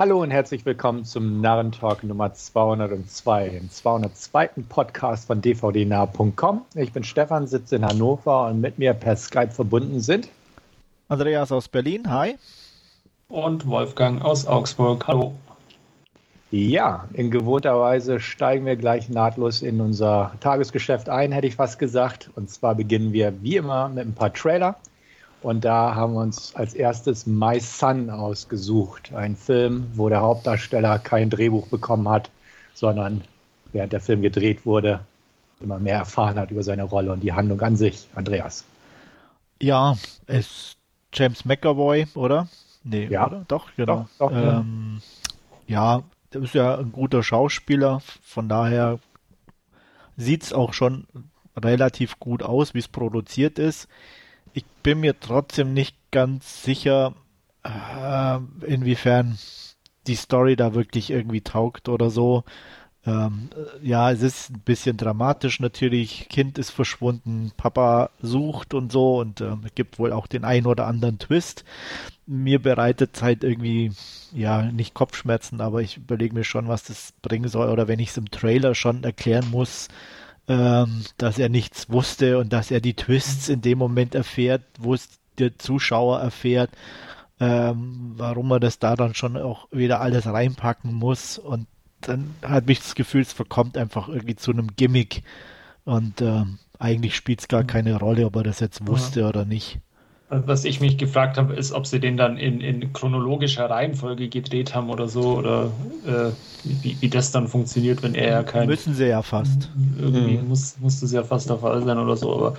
Hallo und herzlich willkommen zum Narrentalk Nummer 202, dem 202. Podcast von dvdnah.com. Ich bin Stefan, sitze in Hannover und mit mir per Skype verbunden sind Andreas aus Berlin, hi. Und Wolfgang aus Augsburg, hallo. Ja, in gewohnter Weise steigen wir gleich nahtlos in unser Tagesgeschäft ein, hätte ich fast gesagt. Und zwar beginnen wir wie immer mit ein paar Trailer. Und da haben wir uns als erstes My Son ausgesucht. Ein Film, wo der Hauptdarsteller kein Drehbuch bekommen hat, sondern während der Film gedreht wurde, immer mehr erfahren hat über seine Rolle und die Handlung an sich. Andreas. Ja, es James McAvoy, oder? Nee, ja. oder? Doch, genau. Doch, doch, ähm, ja. ja, der ist ja ein guter Schauspieler, von daher sieht es auch schon relativ gut aus, wie es produziert ist ich bin mir trotzdem nicht ganz sicher, äh, inwiefern die Story da wirklich irgendwie taugt oder so. Ähm, ja, es ist ein bisschen dramatisch natürlich. Kind ist verschwunden, Papa sucht und so und äh, gibt wohl auch den einen oder anderen Twist. Mir bereitet es halt irgendwie, ja, nicht Kopfschmerzen, aber ich überlege mir schon, was das bringen soll oder wenn ich es im Trailer schon erklären muss, ähm, dass er nichts wusste und dass er die Twists in dem Moment erfährt, wo es der Zuschauer erfährt, ähm, warum er das da dann schon auch wieder alles reinpacken muss und dann hat mich das Gefühl, es verkommt einfach irgendwie zu einem Gimmick und ähm, eigentlich spielt es gar keine Rolle, ob er das jetzt wusste ja. oder nicht. Was ich mich gefragt habe, ist, ob sie den dann in, in chronologischer Reihenfolge gedreht haben oder so, oder äh, wie, wie das dann funktioniert, wenn er ja kein. Müssen sie ja fast. Irgendwie mhm. muss, muss das ja fast der Fall sein oder so, aber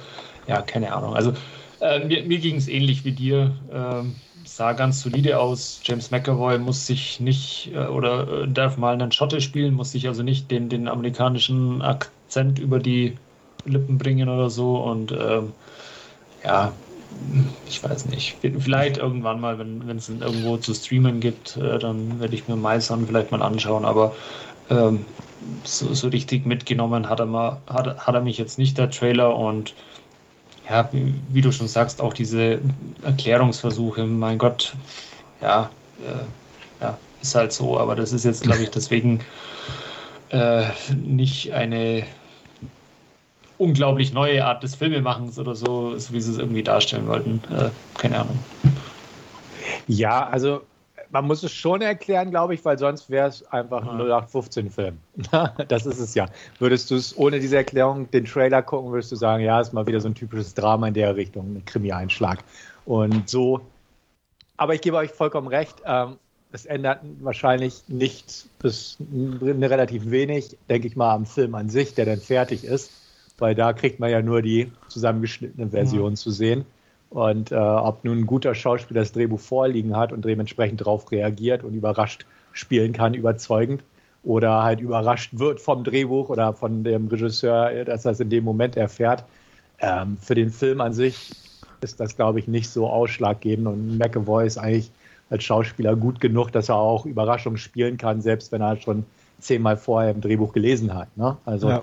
ja, keine Ahnung. Also äh, mir, mir ging es ähnlich wie dir. Ähm, sah ganz solide aus. James McAvoy muss sich nicht äh, oder äh, darf mal einen Schotte spielen, muss sich also nicht den, den amerikanischen Akzent über die Lippen bringen oder so. Und ähm, ja, ich weiß nicht. Vielleicht irgendwann mal, wenn es irgendwo zu streamen gibt, äh, dann werde ich mir Meisern vielleicht mal anschauen. Aber ähm, so, so, richtig mitgenommen hat er, mal, hat, hat er mich jetzt nicht, der Trailer. Und ja, wie, wie du schon sagst, auch diese Erklärungsversuche, mein Gott, ja, äh, ja, ist halt so. Aber das ist jetzt, glaube ich, deswegen äh, nicht eine unglaublich neue Art des Filmemachens oder so, so wie sie es irgendwie darstellen wollten. Äh, keine Ahnung. Ja, also man muss es schon erklären, glaube ich, weil sonst wäre es einfach ein 0815-Film. das ist es ja. Würdest du es ohne diese Erklärung den Trailer gucken, würdest du sagen, ja, ist mal wieder so ein typisches Drama in der Richtung, ein Krimi-Einschlag. Und so. Aber ich gebe euch vollkommen recht. Ähm, es ändert wahrscheinlich nicht bis relativ wenig, denke ich mal, am Film an sich, der dann fertig ist weil da kriegt man ja nur die zusammengeschnittene Version ja. zu sehen. Und äh, ob nun ein guter Schauspieler das Drehbuch vorliegen hat und dementsprechend darauf reagiert und überrascht spielen kann, überzeugend, oder halt überrascht wird vom Drehbuch oder von dem Regisseur, dass er es in dem Moment erfährt. Ähm, für den Film an sich ist das, glaube ich, nicht so ausschlaggebend und McAvoy ist eigentlich als Schauspieler gut genug, dass er auch Überraschungen spielen kann, selbst wenn er schon zehnmal vorher im Drehbuch gelesen hat. Ne? Also ja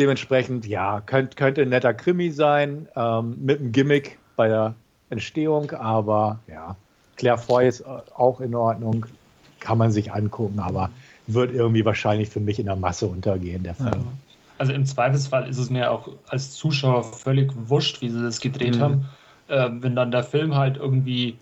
dementsprechend, ja, könnt, könnte ein netter Krimi sein, ähm, mit einem Gimmick bei der Entstehung, aber ja, Claire Foy ist auch in Ordnung, kann man sich angucken, aber wird irgendwie wahrscheinlich für mich in der Masse untergehen, der Film. Ja. Also im Zweifelsfall ist es mir auch als Zuschauer völlig wurscht, wie sie das gedreht mhm. haben. Äh, wenn dann der Film halt irgendwie,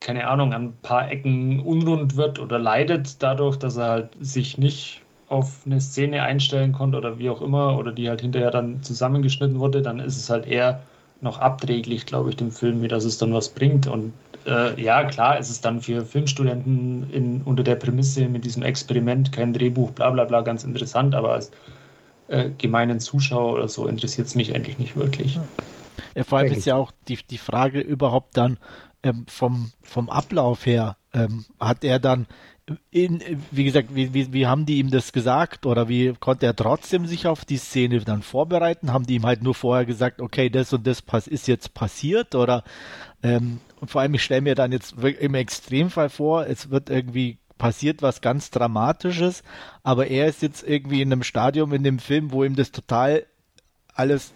keine Ahnung, an ein paar Ecken unrund wird oder leidet dadurch, dass er halt sich nicht auf eine Szene einstellen konnte oder wie auch immer, oder die halt hinterher dann zusammengeschnitten wurde, dann ist es halt eher noch abträglich, glaube ich, dem Film, wie dass es dann was bringt. Und äh, ja, klar, ist es dann für Filmstudenten in, unter der Prämisse mit diesem Experiment, kein Drehbuch, bla bla bla, ganz interessant, aber als äh, gemeinen Zuschauer oder so interessiert es mich eigentlich nicht wirklich. Ja, vor allem ist ja auch die, die Frage überhaupt dann ähm, vom, vom Ablauf her, ähm, hat er dann in, wie gesagt, wie, wie, wie haben die ihm das gesagt oder wie konnte er trotzdem sich auf die Szene dann vorbereiten? Haben die ihm halt nur vorher gesagt, okay, das und das ist jetzt passiert oder ähm, und vor allem, ich stelle mir dann jetzt im Extremfall vor, es wird irgendwie passiert was ganz Dramatisches, aber er ist jetzt irgendwie in einem Stadium in dem Film, wo ihm das total alles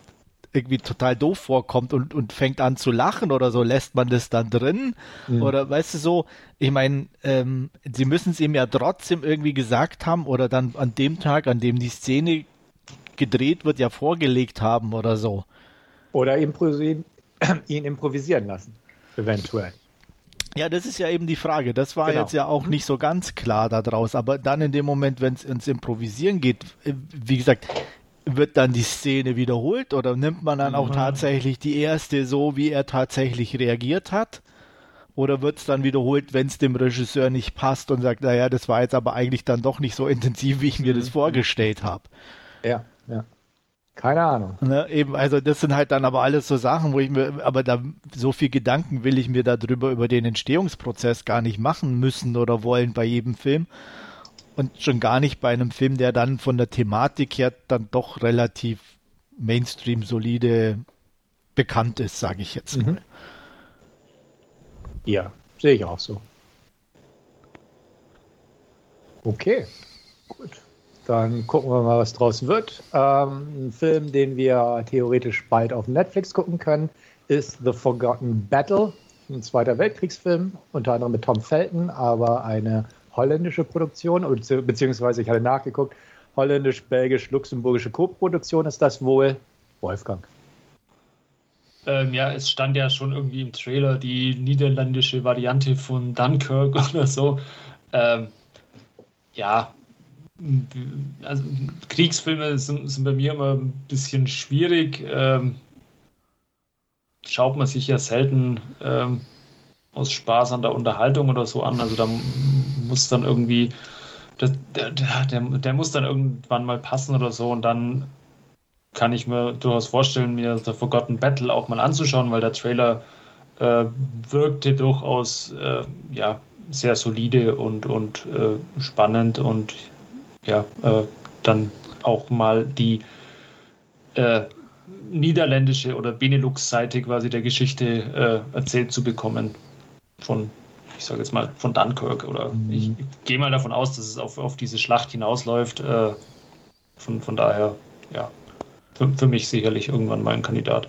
irgendwie total doof vorkommt und, und fängt an zu lachen oder so, lässt man das dann drin? Mhm. Oder weißt du so, ich meine, ähm, sie müssen es ihm ja trotzdem irgendwie gesagt haben oder dann an dem Tag, an dem die Szene gedreht wird, ja vorgelegt haben oder so. Oder improvisieren, ihn improvisieren lassen, eventuell. Ja, das ist ja eben die Frage. Das war genau. jetzt ja auch nicht so ganz klar daraus. Aber dann in dem Moment, wenn es ins Improvisieren geht, äh, wie gesagt, wird dann die Szene wiederholt oder nimmt man dann auch mhm. tatsächlich die erste so, wie er tatsächlich reagiert hat? Oder wird es dann wiederholt, wenn es dem Regisseur nicht passt und sagt, naja, das war jetzt aber eigentlich dann doch nicht so intensiv, wie ich mir das mhm. vorgestellt habe? Ja, ja. Keine Ahnung. Ne, eben, also das sind halt dann aber alles so Sachen, wo ich mir, aber da so viel Gedanken will ich mir darüber über den Entstehungsprozess gar nicht machen müssen oder wollen bei jedem Film. Und schon gar nicht bei einem Film, der dann von der Thematik her dann doch relativ Mainstream solide bekannt ist, sage ich jetzt mal. Mhm. Ja, sehe ich auch so. Okay, gut. Dann gucken wir mal, was draus wird. Ähm, ein Film, den wir theoretisch bald auf Netflix gucken können, ist The Forgotten Battle, ein Zweiter Weltkriegsfilm, unter anderem mit Tom Felton, aber eine holländische Produktion, beziehungsweise ich hatte nachgeguckt, holländisch-belgisch-luxemburgische Co-Produktion ist das wohl. Wolfgang. Ähm, ja, es stand ja schon irgendwie im Trailer die niederländische Variante von Dunkirk oder so. Ähm, ja, also Kriegsfilme sind, sind, bei mir immer ein bisschen schwierig. Ähm, schaut man sich ja selten ähm, aus Spaß an der Unterhaltung oder so an. Also da muss dann irgendwie, der, der, der, der muss dann irgendwann mal passen oder so und dann kann ich mir durchaus vorstellen, mir The Forgotten Battle auch mal anzuschauen, weil der Trailer äh, wirkte durchaus äh, ja, sehr solide und, und äh, spannend und ja, äh, dann auch mal die äh, niederländische oder Benelux-Seite quasi der Geschichte äh, erzählt zu bekommen von, ich sage jetzt mal, von Dunkirk. Oder mhm. ich, ich gehe mal davon aus, dass es auf, auf diese Schlacht hinausläuft. Äh, von, von daher, ja, für, für mich sicherlich irgendwann mal ein Kandidat.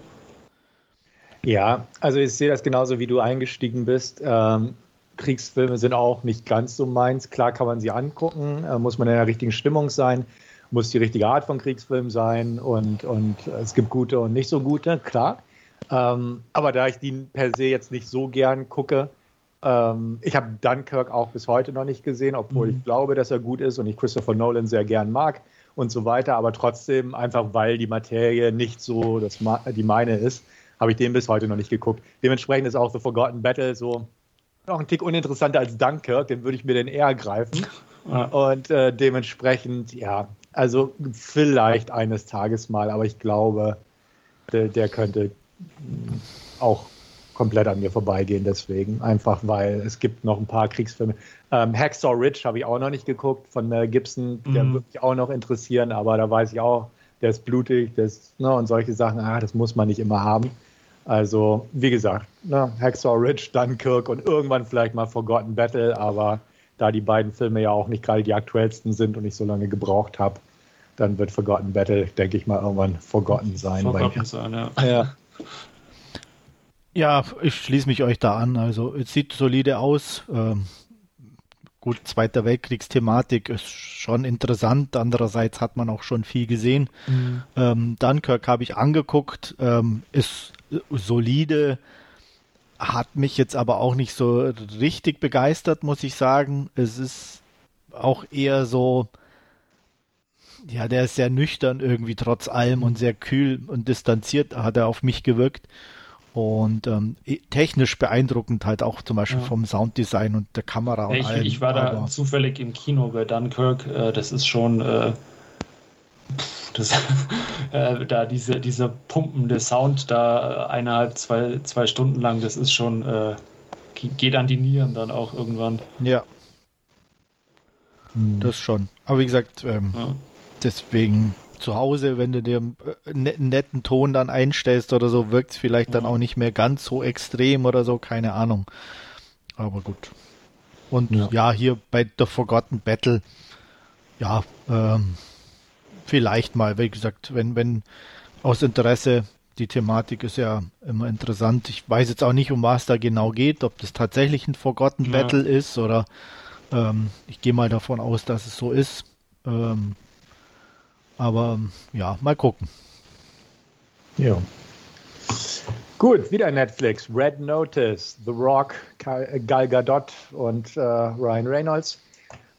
Ja, also ich sehe das genauso, wie du eingestiegen bist. Ähm, Kriegsfilme sind auch nicht ganz so meins. Klar kann man sie angucken, äh, muss man in der richtigen Stimmung sein, muss die richtige Art von Kriegsfilm sein und, und es gibt gute und nicht so gute, klar. Ähm, aber da ich die per se jetzt nicht so gern gucke, ähm, ich habe Dunkirk auch bis heute noch nicht gesehen, obwohl mhm. ich glaube, dass er gut ist und ich Christopher Nolan sehr gern mag und so weiter. Aber trotzdem, einfach weil die Materie nicht so das, die meine ist, habe ich den bis heute noch nicht geguckt. Dementsprechend ist auch The Forgotten Battle so noch ein Tick uninteressanter als Dunkirk, den würde ich mir denn eher greifen. Und äh, dementsprechend, ja, also vielleicht eines Tages mal, aber ich glaube, der, der könnte auch komplett an mir vorbeigehen deswegen. Einfach weil es gibt noch ein paar Kriegsfilme. Ähm, Hacksaw Ridge habe ich auch noch nicht geguckt von Mel Gibson. Der mhm. würde mich auch noch interessieren, aber da weiß ich auch, der ist blutig, der ist, ne, und solche Sachen, ah, das muss man nicht immer haben. Also, wie gesagt, ne, Hacksaw Ridge, Dunkirk und irgendwann vielleicht mal Forgotten Battle, aber da die beiden Filme ja auch nicht gerade die aktuellsten sind und ich so lange gebraucht habe, dann wird Forgotten Battle, denke ich mal, irgendwann Forgotten sein. Forgotten sein, ja. ja. Ja, ich schließe mich euch da an. Also es sieht solide aus. Ähm, gut, Zweiter Weltkriegsthematik ist schon interessant. Andererseits hat man auch schon viel gesehen. Mhm. Ähm, Dunkirk habe ich angeguckt, ähm, ist solide, hat mich jetzt aber auch nicht so richtig begeistert, muss ich sagen. Es ist auch eher so, ja, der ist sehr nüchtern irgendwie trotz allem und sehr kühl und distanziert hat er auf mich gewirkt. Und ähm, technisch beeindruckend halt auch zum Beispiel ja. vom Sounddesign und der Kamera und ich, allem. Ich war da zufällig im Kino bei Dunkirk. Äh, das ist schon äh, das, äh, da diese, dieser pumpende Sound da eineinhalb, zwei, zwei Stunden lang, das ist schon, äh, geht an die Nieren dann auch irgendwann. Ja. Hm. Das schon. Aber wie gesagt, ähm, ja. deswegen zu Hause, wenn du dir äh, einen netten Ton dann einstellst oder so, wirkt es vielleicht dann auch nicht mehr ganz so extrem oder so, keine Ahnung. Aber gut. Und ja, ja hier bei The Forgotten Battle, ja, ähm, vielleicht mal, wie gesagt, wenn, wenn aus Interesse die Thematik ist ja immer interessant. Ich weiß jetzt auch nicht, um was da genau geht, ob das tatsächlich ein Forgotten ja. Battle ist oder ähm, ich gehe mal davon aus, dass es so ist. Ähm, aber ja, mal gucken. Ja. Gut, wieder Netflix. Red Notice, The Rock, Gal Gadot und äh, Ryan Reynolds.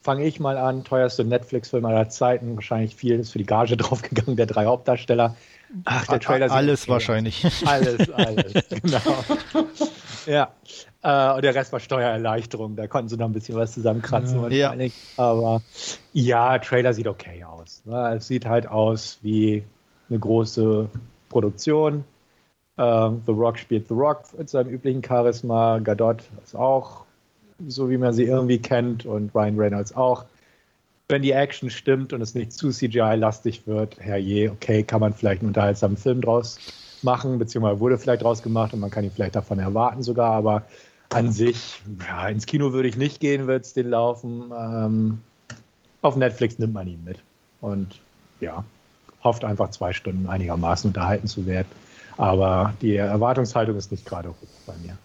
Fange ich mal an. Teuerste Netflix-Film aller Zeiten. Wahrscheinlich viel ist für die Gage draufgegangen der drei Hauptdarsteller. Ach, der Trailer Alles wahrscheinlich. Alles, alles, genau. ja. Äh, und der Rest war Steuererleichterung. Da konnten sie noch ein bisschen was zusammenkratzen wahrscheinlich. Ja. Aber ja, Trailer sieht okay aus. Ne? Es sieht halt aus wie eine große Produktion. Uh, The Rock spielt The Rock mit seinem üblichen Charisma. Gadot ist auch so, wie man sie irgendwie kennt. Und Ryan Reynolds auch wenn die Action stimmt und es nicht zu CGI-lastig wird, herrje, okay, kann man vielleicht einen unterhaltsamen Film draus machen, beziehungsweise wurde vielleicht draus gemacht und man kann ihn vielleicht davon erwarten sogar, aber an sich, ja, ins Kino würde ich nicht gehen, wird es den laufen. Ähm, auf Netflix nimmt man ihn mit und ja, hofft einfach zwei Stunden einigermaßen unterhalten zu werden. Aber die Erwartungshaltung ist nicht gerade hoch bei mir.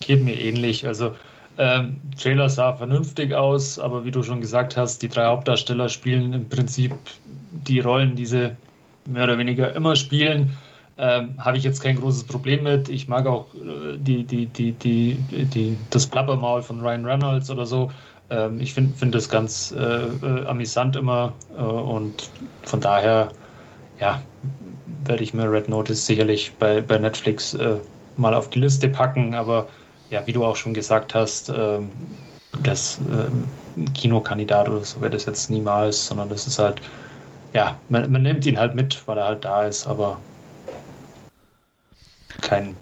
Geht mir ähnlich. Also ähm, Trailer sah vernünftig aus, aber wie du schon gesagt hast, die drei Hauptdarsteller spielen im Prinzip die Rollen, die sie mehr oder weniger immer spielen. Ähm, Habe ich jetzt kein großes Problem mit. Ich mag auch äh, die, die, die, die, die, das Plappermaul von Ryan Reynolds oder so. Ähm, ich finde find das ganz äh, äh, amüsant immer äh, und von daher, ja, werde ich mir Red Notice sicherlich bei, bei Netflix äh, mal auf die Liste packen, aber ja, wie du auch schon gesagt hast, ähm, das ähm, Kinokandidat oder so wäre das jetzt niemals, sondern das ist halt, ja, man, man, nimmt ihn halt mit, weil er halt da ist, aber kein,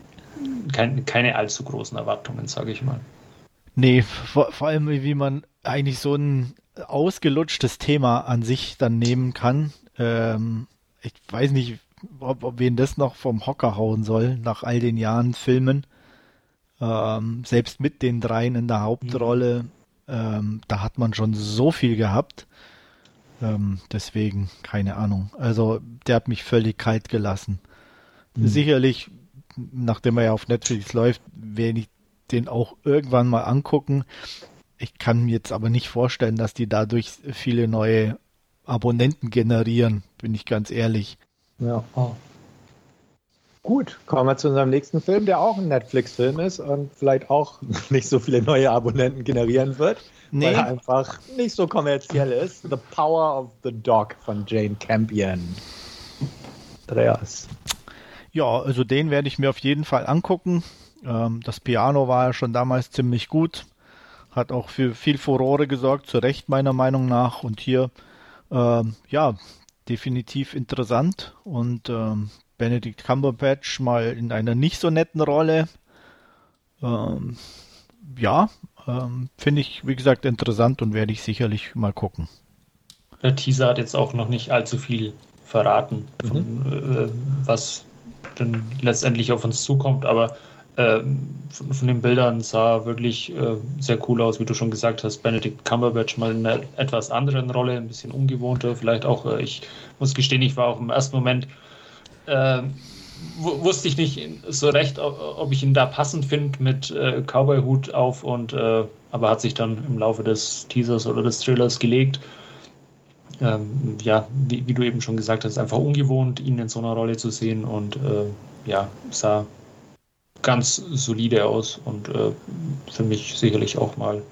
kein, keine allzu großen Erwartungen, sage ich mal. Nee, vor, vor allem, wie man eigentlich so ein ausgelutschtes Thema an sich dann nehmen kann. Ähm, ich weiß nicht, ob, ob wen das noch vom Hocker hauen soll, nach all den Jahren Filmen. Ähm, selbst mit den dreien in der Hauptrolle, ähm, da hat man schon so viel gehabt. Ähm, deswegen, keine Ahnung. Also, der hat mich völlig kalt gelassen. Mhm. Sicherlich, nachdem er ja auf Netflix läuft, werde ich den auch irgendwann mal angucken. Ich kann mir jetzt aber nicht vorstellen, dass die dadurch viele neue Abonnenten generieren, bin ich ganz ehrlich. Ja. Oh. Gut, kommen wir zu unserem nächsten Film, der auch ein Netflix-Film ist und vielleicht auch nicht so viele neue Abonnenten generieren wird, nee. weil er einfach nicht so kommerziell ist. The Power of the Dog von Jane Campion. Andreas. Ja, also den werde ich mir auf jeden Fall angucken. Ähm, das Piano war ja schon damals ziemlich gut, hat auch für viel Furore gesorgt, zu Recht meiner Meinung nach. Und hier, ähm, ja, definitiv interessant und ähm, Benedict Cumberbatch mal in einer nicht so netten Rolle. Ähm, ja, ähm, finde ich, wie gesagt, interessant und werde ich sicherlich mal gucken. Der Teaser hat jetzt auch noch nicht allzu viel verraten, von, mhm. äh, was dann letztendlich auf uns zukommt, aber äh, von, von, den Bildern sah wirklich äh, sehr cool aus, wie du schon gesagt hast. Benedict Cumberbatch mal in einer etwas anderen Rolle, ein bisschen ungewohnter, vielleicht auch, äh, ich muss gestehen, ich war auch im ersten Moment äh, wusste ich nicht so recht, ob ich ihn da passend finde mit äh, Cowboy-Hut auf und äh, aber hat sich dann im Laufe des Teasers oder des Trailers gelegt. Ähm, ja, wie, wie, du eben schon gesagt hast, einfach ungewohnt, ihn in so einer Rolle zu sehen und äh, ja, sah ganz solide aus und äh, für mich sicherlich auch mal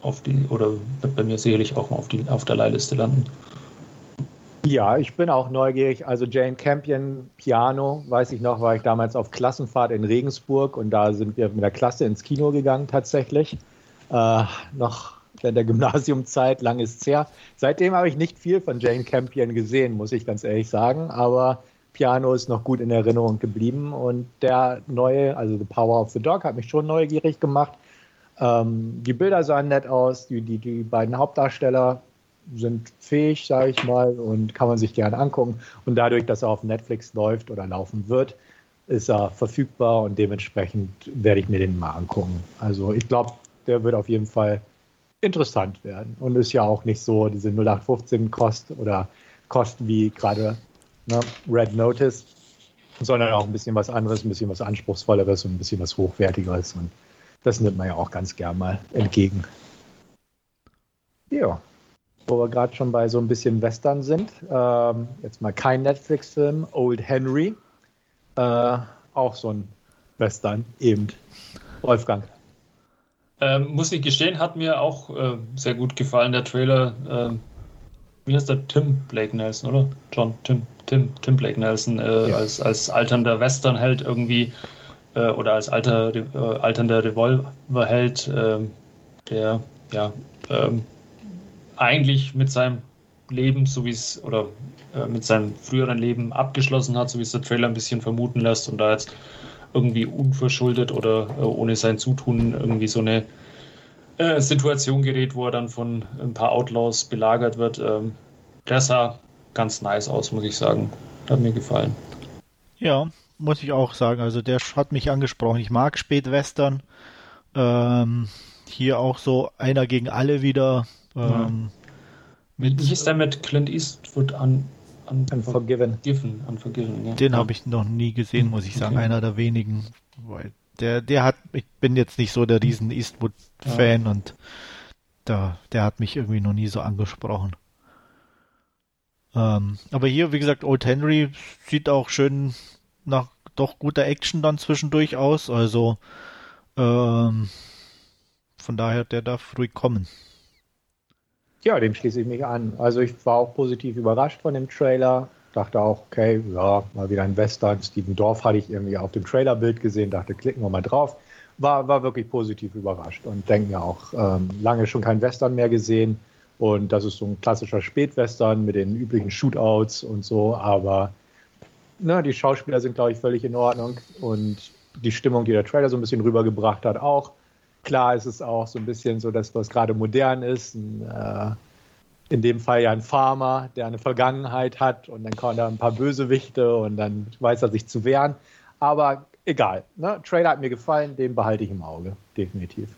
auf die oder wird bei mir sicherlich auch mal auf, die, auf der Leihliste landen. Ja, ich bin auch neugierig. Also Jane Campion Piano, weiß ich noch, war ich damals auf Klassenfahrt in Regensburg und da sind wir mit der Klasse ins Kino gegangen tatsächlich. Äh, noch in der Gymnasiumzeit, lang ist es her. Seitdem habe ich nicht viel von Jane Campion gesehen, muss ich ganz ehrlich sagen. Aber Piano ist noch gut in Erinnerung geblieben und der neue, also The Power of the Dog, hat mich schon neugierig gemacht. Ähm, die Bilder sahen nett aus, die, die, die beiden Hauptdarsteller sind fähig, sage ich mal, und kann man sich gerne angucken. Und dadurch, dass er auf Netflix läuft oder laufen wird, ist er verfügbar und dementsprechend werde ich mir den mal angucken. Also ich glaube, der wird auf jeden Fall interessant werden und ist ja auch nicht so diese 0815 Kost oder Kosten wie gerade ne, Red Notice. sondern auch ein bisschen was anderes, ein bisschen was Anspruchsvolleres und ein bisschen was Hochwertigeres. Und das nimmt man ja auch ganz gern mal entgegen. Ja, wo wir gerade schon bei so ein bisschen Western sind. Ähm, jetzt mal kein Netflix-Film, Old Henry. Äh, auch so ein Western, eben. Wolfgang. Ähm, muss ich gestehen, hat mir auch äh, sehr gut gefallen, der Trailer. Äh, wie heißt der? Tim Blake Nelson, oder? John, Tim, Tim, Tim Blake Nelson äh, ja. als, als alternder Westernheld irgendwie äh, oder als alter, äh, alternder Revolverheld, ähm, der ja ähm, eigentlich mit seinem Leben, so wie es, oder äh, mit seinem früheren Leben abgeschlossen hat, so wie es der Trailer ein bisschen vermuten lässt und da jetzt irgendwie unverschuldet oder äh, ohne sein Zutun irgendwie so eine äh, Situation gerät, wo er dann von ein paar Outlaws belagert wird. Ähm, der sah ganz nice aus, muss ich sagen. Hat mir gefallen. Ja, muss ich auch sagen. Also der hat mich angesprochen. Ich mag Spätwestern. Ähm, hier auch so einer gegen alle wieder. Ähm, mit, Wie ist der mit Clint Eastwood an? an Unforgiven. Unforgiven, Unforgiven ja. Den ja. habe ich noch nie gesehen, muss ich sagen. Okay. Einer der wenigen. Weil der, der hat, ich bin jetzt nicht so der riesen Eastwood-Fan ja. und da, der hat mich irgendwie noch nie so angesprochen. Ähm, aber hier, wie gesagt, Old Henry sieht auch schön nach doch guter Action dann zwischendurch aus. Also ähm, von daher, der darf ruhig kommen. Ja, dem schließe ich mich an. Also ich war auch positiv überrascht von dem Trailer. Dachte auch, okay, ja, mal wieder ein Western. Steven Dorf hatte ich irgendwie auf dem Trailerbild gesehen, dachte, klicken wir mal drauf. War, war wirklich positiv überrascht und denke mir auch, ähm, lange schon kein Western mehr gesehen. Und das ist so ein klassischer Spätwestern mit den üblichen Shootouts und so. Aber na, die Schauspieler sind, glaube ich, völlig in Ordnung. Und die Stimmung, die der Trailer so ein bisschen rübergebracht hat, auch. Klar ist es auch so ein bisschen so, dass was gerade modern ist. Ein, äh, in dem Fall ja ein Farmer, der eine Vergangenheit hat und dann kommen da ein paar Bösewichte und dann weiß er sich zu wehren. Aber egal. Ne? Trailer hat mir gefallen, den behalte ich im Auge. Definitiv.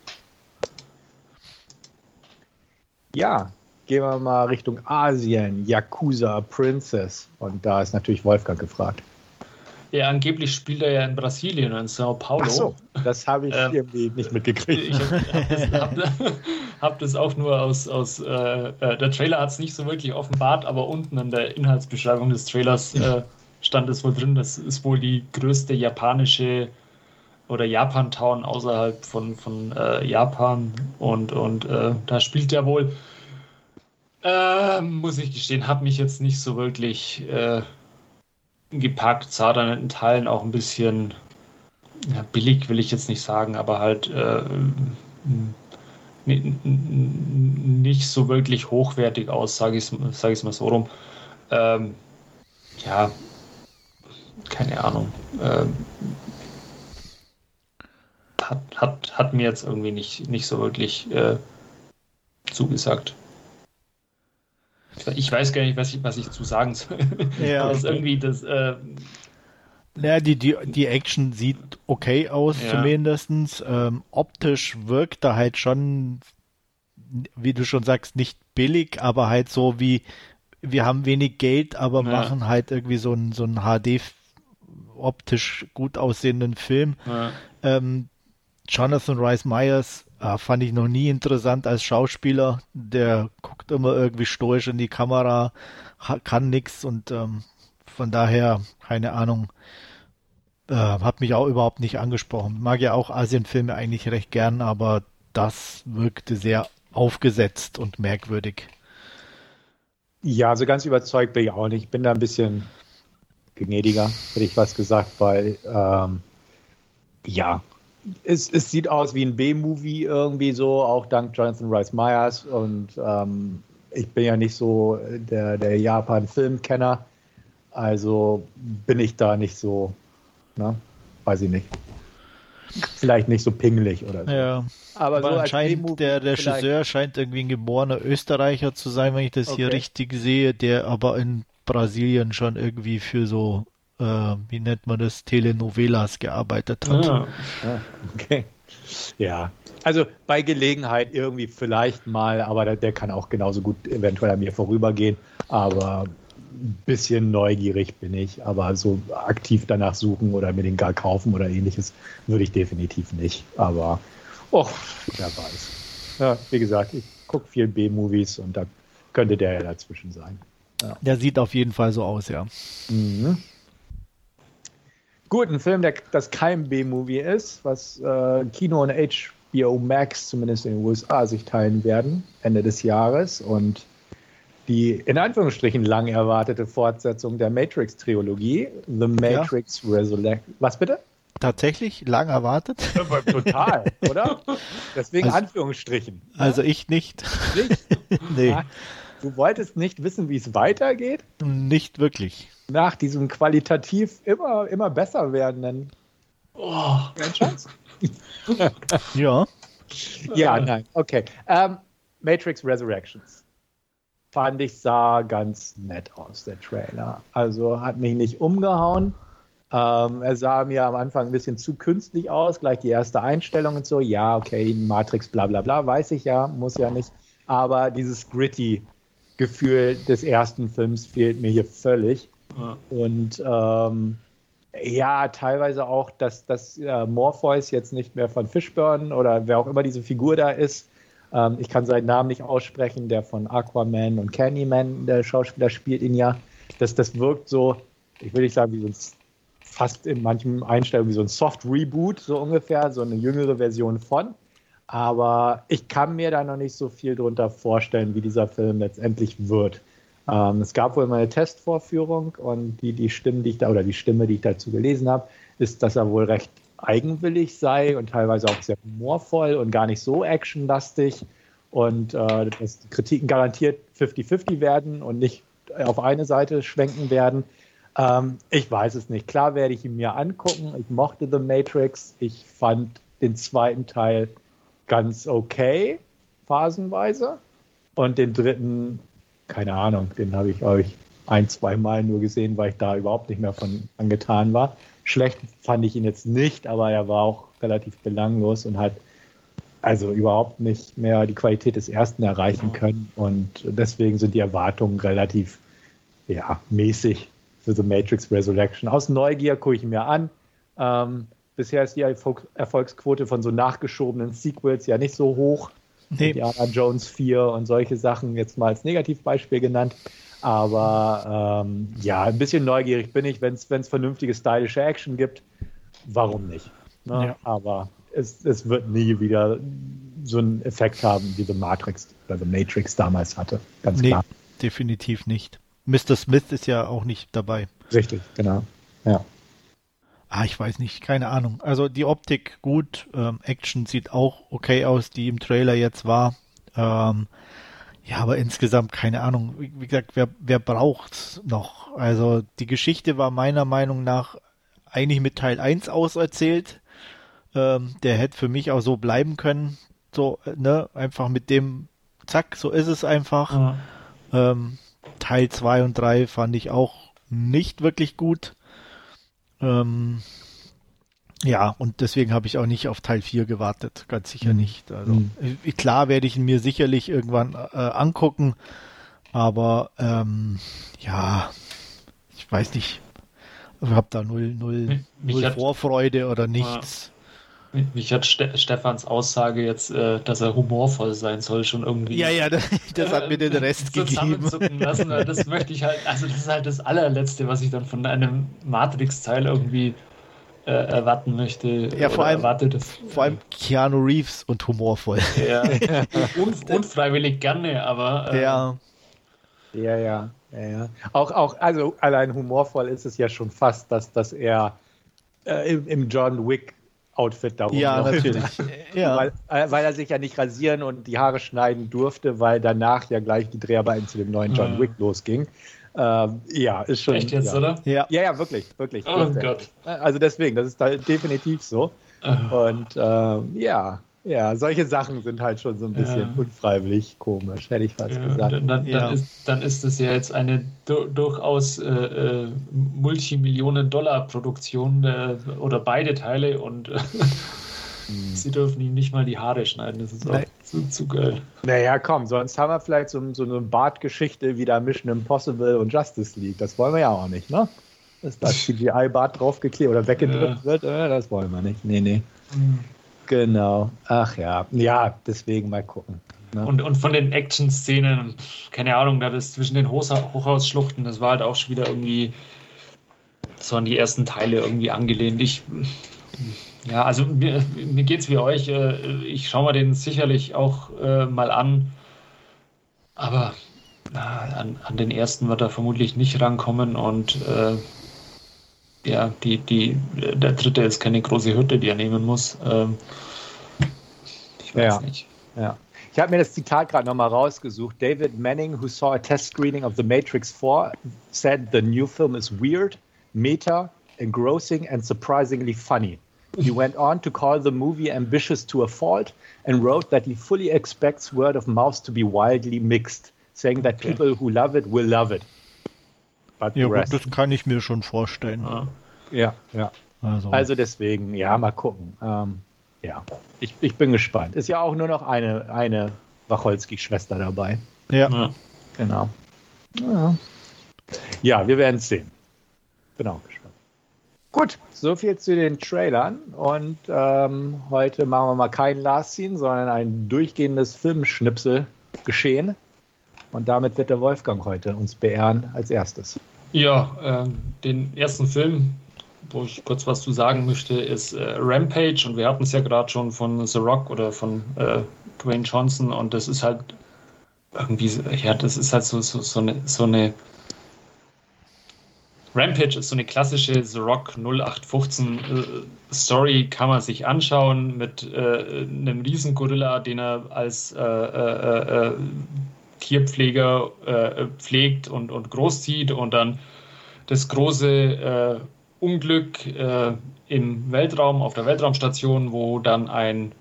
Ja, gehen wir mal Richtung Asien. Yakuza Princess. Und da ist natürlich Wolfgang gefragt. Ja, angeblich spielt er ja in Brasilien, in Sao Paulo. Ach so, das habe ich ähm, irgendwie nicht mitgekriegt. Ich habe das, hab, das, auch nur aus, aus äh, äh der Trailer hat es nicht so wirklich offenbart, aber unten in der Inhaltsbeschreibung des Trailers äh, stand es wohl drin, das ist wohl die größte japanische oder Japan-Town außerhalb von, von äh, Japan und, und äh, da spielt er wohl, äh, muss ich gestehen, habe mich jetzt nicht so wirklich gepackt, sah dann in Teilen auch ein bisschen ja, billig, will ich jetzt nicht sagen, aber halt äh, nicht so wirklich hochwertig aus, sage ich es sag mal so rum. Ähm, ja, keine Ahnung. Ähm, hat, hat, hat mir jetzt irgendwie nicht, nicht so wirklich äh, zugesagt. Ich weiß gar nicht, was ich, was ich zu sagen soll. Ja. Das irgendwie das. Äh, ja, die, die, die Action sieht okay aus, ja. zumindest. Ähm, optisch wirkt er halt schon, wie du schon sagst, nicht billig, aber halt so wie, wir haben wenig Geld, aber ja. machen halt irgendwie so einen so HD optisch gut aussehenden Film. Ja. Ähm, Jonathan Rice Myers äh, fand ich noch nie interessant als Schauspieler. Der guckt immer irgendwie stoisch in die Kamera, kann nichts und ähm, von daher, keine Ahnung, äh, hat mich auch überhaupt nicht angesprochen. Mag ja auch Asienfilme eigentlich recht gern, aber das wirkte sehr aufgesetzt und merkwürdig. Ja, also ganz überzeugt bin ich auch nicht. Ich bin da ein bisschen gnädiger, hätte ich was gesagt, weil ähm, ja, es, es sieht aus wie ein B-Movie irgendwie so, auch dank Jonathan Rice Myers. Und ähm, ich bin ja nicht so der, der Japan-Filmkenner. Also bin ich da nicht so, ne? weiß ich nicht. Vielleicht nicht so pingelig oder so. Ja. Aber, Aber so anscheinend der Regisseur scheint irgendwie ein geborener Österreicher zu sein, wenn ich das okay. hier richtig sehe, der aber in Brasilien schon irgendwie für so äh, wie nennt man das, Telenovelas gearbeitet hat. Ah, okay. Ja, also bei Gelegenheit irgendwie vielleicht mal, aber der, der, kann auch genauso gut eventuell an mir vorübergehen. Aber ein bisschen neugierig bin ich, aber so aktiv danach suchen oder mir den gar kaufen oder ähnliches würde ich definitiv nicht. Aber, oh, wer weiß. Ja, wie gesagt, ich gucke viel B-Movies und da könnte der ja dazwischen sein. Ja. Der sieht auf jeden Fall so aus, ja. Mhm. Gut, ein Film, der das kein B-Movie ist, was äh, Kino und HBO Max zumindest in den USA sich teilen werden, Ende des Jahres. Und die in Anführungsstrichen lang erwartete Fortsetzung der Matrix-Trilogie, The Matrix ja. Resurrection. Was bitte? Tatsächlich lang erwartet? Total, oder? Deswegen also, Anführungsstrichen. Also ich nicht. Nicht? nee. Du wolltest nicht wissen, wie es weitergeht? Nicht wirklich. Nach diesem qualitativ immer, immer besser werdenden oh. Franchise? ja. Ja, nein. Okay. Ähm, Matrix Resurrections. Fand ich sah ganz nett aus, der Trailer. Also hat mich nicht umgehauen. Ähm, er sah mir am Anfang ein bisschen zu künstlich aus, gleich die erste Einstellung und so. Ja, okay, Matrix, bla bla bla, weiß ich ja, muss ja nicht. Aber dieses Gritty Gefühl des ersten Films fehlt mir hier völlig. Und ähm, ja, teilweise auch, dass, dass äh, Morpheus jetzt nicht mehr von Fishburne oder wer auch immer diese Figur da ist, ähm, ich kann seinen Namen nicht aussprechen, der von Aquaman und Candyman, der Schauspieler spielt ihn ja. Das, das wirkt so, ich will nicht sagen, wie so ein, fast in manchen Einstellungen wie so ein Soft-Reboot, so ungefähr, so eine jüngere Version von. Aber ich kann mir da noch nicht so viel drunter vorstellen, wie dieser Film letztendlich wird. Ähm, es gab wohl mal eine Testvorführung und die, die Stimmen, die ich da, oder die Stimme, die ich dazu gelesen habe, ist, dass er wohl recht eigenwillig sei und teilweise auch sehr humorvoll und gar nicht so actionlastig. Und äh, dass Kritiken garantiert 50-50 werden und nicht auf eine Seite schwenken werden. Ähm, ich weiß es nicht. Klar werde ich ihn mir angucken. Ich mochte The Matrix. Ich fand den zweiten Teil ganz okay, phasenweise. Und den dritten, keine Ahnung, den habe ich euch ein, zwei Mal nur gesehen, weil ich da überhaupt nicht mehr von angetan war. Schlecht fand ich ihn jetzt nicht, aber er war auch relativ belanglos und hat also überhaupt nicht mehr die Qualität des ersten erreichen können. Und deswegen sind die Erwartungen relativ ja, mäßig für The Matrix Resurrection. Aus Neugier gucke ich ihn mir an. Ähm, Bisher ist die Erfolg Erfolgsquote von so nachgeschobenen Sequels ja nicht so hoch. Nee. Indiana Jones 4 und solche Sachen jetzt mal als Negativbeispiel genannt. Aber ähm, ja, ein bisschen neugierig bin ich, wenn es vernünftige stylische Action gibt. Warum nicht? Ne? Ja. Aber es, es wird nie wieder so einen Effekt haben, wie The Matrix oder The Matrix damals hatte. Ganz nee, klar. Definitiv nicht. Mr. Smith ist ja auch nicht dabei. Richtig, genau. Ja. Ah, ich weiß nicht, keine Ahnung. Also die Optik gut, ähm, Action sieht auch okay aus, die im Trailer jetzt war. Ähm, ja, aber insgesamt keine Ahnung. Wie, wie gesagt, wer, wer braucht's noch? Also die Geschichte war meiner Meinung nach eigentlich mit Teil 1 auserzählt. Ähm, der hätte für mich auch so bleiben können. So, ne, einfach mit dem, zack, so ist es einfach. Ja. Ähm, Teil 2 und 3 fand ich auch nicht wirklich gut. Ähm, ja, und deswegen habe ich auch nicht auf Teil 4 gewartet, ganz sicher mhm. nicht. Also mhm. klar werde ich ihn mir sicherlich irgendwann äh, angucken, aber ähm, ja, ich weiß nicht. Ich habe da null, null, null hat, Vorfreude oder nichts. Mich hat Ste Stefans Aussage jetzt, äh, dass er humorvoll sein soll, schon irgendwie. Ja, ja, das, das hat mir den Rest äh, gegeben. Lassen, das möchte ich halt, also das ist halt das allerletzte, was ich dann von einem Matrix-Teil irgendwie äh, erwarten möchte. Ja, vor allem, vor allem Keanu Reeves und humorvoll. Ja, Un, unfreiwillig gerne, aber. Äh, ja. Ja, ja, ja, ja. Auch, auch, also allein humorvoll ist es ja schon fast, dass, dass er äh, im, im John Wick Outfit da Ja, natürlich. ja. Weil, äh, weil, er sich ja nicht rasieren und die Haare schneiden durfte, weil danach ja gleich die Dreharbeiten zu dem neuen John Wick losging. Ähm, ja, ist schon. Echt jetzt, ja. oder? Ja. ja, ja, wirklich, wirklich. Oh Gott. Also deswegen, das ist da definitiv so. Oh. Und ähm, ja, ja, solche Sachen sind halt schon so ein bisschen ja. unfreiwillig komisch, hätte ich fast ja, gesagt. Dann, dann, ja. ist, dann ist es ja jetzt eine du durchaus äh, äh, Multimillionen-Dollar-Produktion äh, oder beide Teile und Hm. Sie dürfen ihm nicht mal die Haare schneiden, das ist auch zu, zu geil. Naja, komm, sonst haben wir vielleicht so, so eine Bartgeschichte wie da Mission Impossible und Justice League. Das wollen wir ja auch nicht, ne? Dass da CGI-Bart draufgeklebt oder weggedrückt ja. wird, äh, das wollen wir nicht. Nee, nee. Mhm. Genau. Ach ja. Ja, deswegen mal gucken. Ne? Und, und von den Action-Szenen, keine Ahnung, da das zwischen den Hochhausschluchten, das war halt auch schon wieder irgendwie so an die ersten Teile irgendwie angelehnt. Ich, ja, also mir, mir geht es wie euch. Äh, ich schaue mir den sicherlich auch äh, mal an. Aber an, an, den ersten wird er vermutlich nicht rankommen und äh, ja, die, die, der dritte ist keine große Hütte, die er nehmen muss. Ähm, ich weiß ja. nicht. Ja. Ich habe mir das Zitat gerade nochmal rausgesucht. David Manning, who saw a test screening of The Matrix 4, said the new film is weird, meta, engrossing, and surprisingly funny. He went on to call the movie ambitious to a fault and wrote that he fully expects word of mouth to be wildly mixed, saying that people who love it will love it. But ja, gut, das kann ich mir schon vorstellen. Ja, ja. Also, also deswegen, ja, mal gucken. Ähm, ja, ich, ich bin gespannt. Ist ja auch nur noch eine, eine Wacholski-Schwester dabei. Ja. ja. Genau. Ja. ja, wir werden es sehen. Bin auch gespannt. Gut, soviel zu den Trailern. Und ähm, heute machen wir mal kein Last Scene, sondern ein durchgehendes Filmschnipsel geschehen. Und damit wird der Wolfgang heute uns beehren als erstes. Ja, äh, den ersten Film, wo ich kurz was zu sagen möchte, ist äh, Rampage. Und wir hatten es ja gerade schon von The Rock oder von äh, Dwayne Johnson. Und das ist halt irgendwie, ja, das ist halt so, so, so, eine, so eine Rampage ist so eine klassische The Rock 0815 äh, Story, kann man sich anschauen mit äh, einem Riesengorilla, den er als äh, äh, äh Tierpfleger pflegt und, und großzieht und dann das große Unglück äh, im Weltraum, auf der Weltraumstation, wo dann ein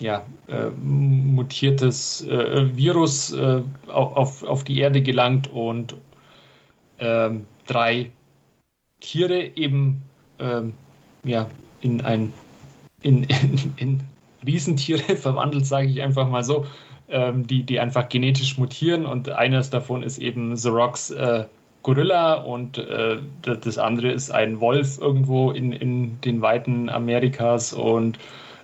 ja, äh, mutiertes äh, Virus äh, auf, auf die Erde gelangt und ähm, drei Tiere eben ähm, ja, in ein in, in, in Riesentiere verwandelt, sage ich einfach mal so, ähm, die, die einfach genetisch mutieren und eines davon ist eben The Rocks äh, Gorilla und äh, das andere ist ein Wolf irgendwo in, in den Weiten Amerikas und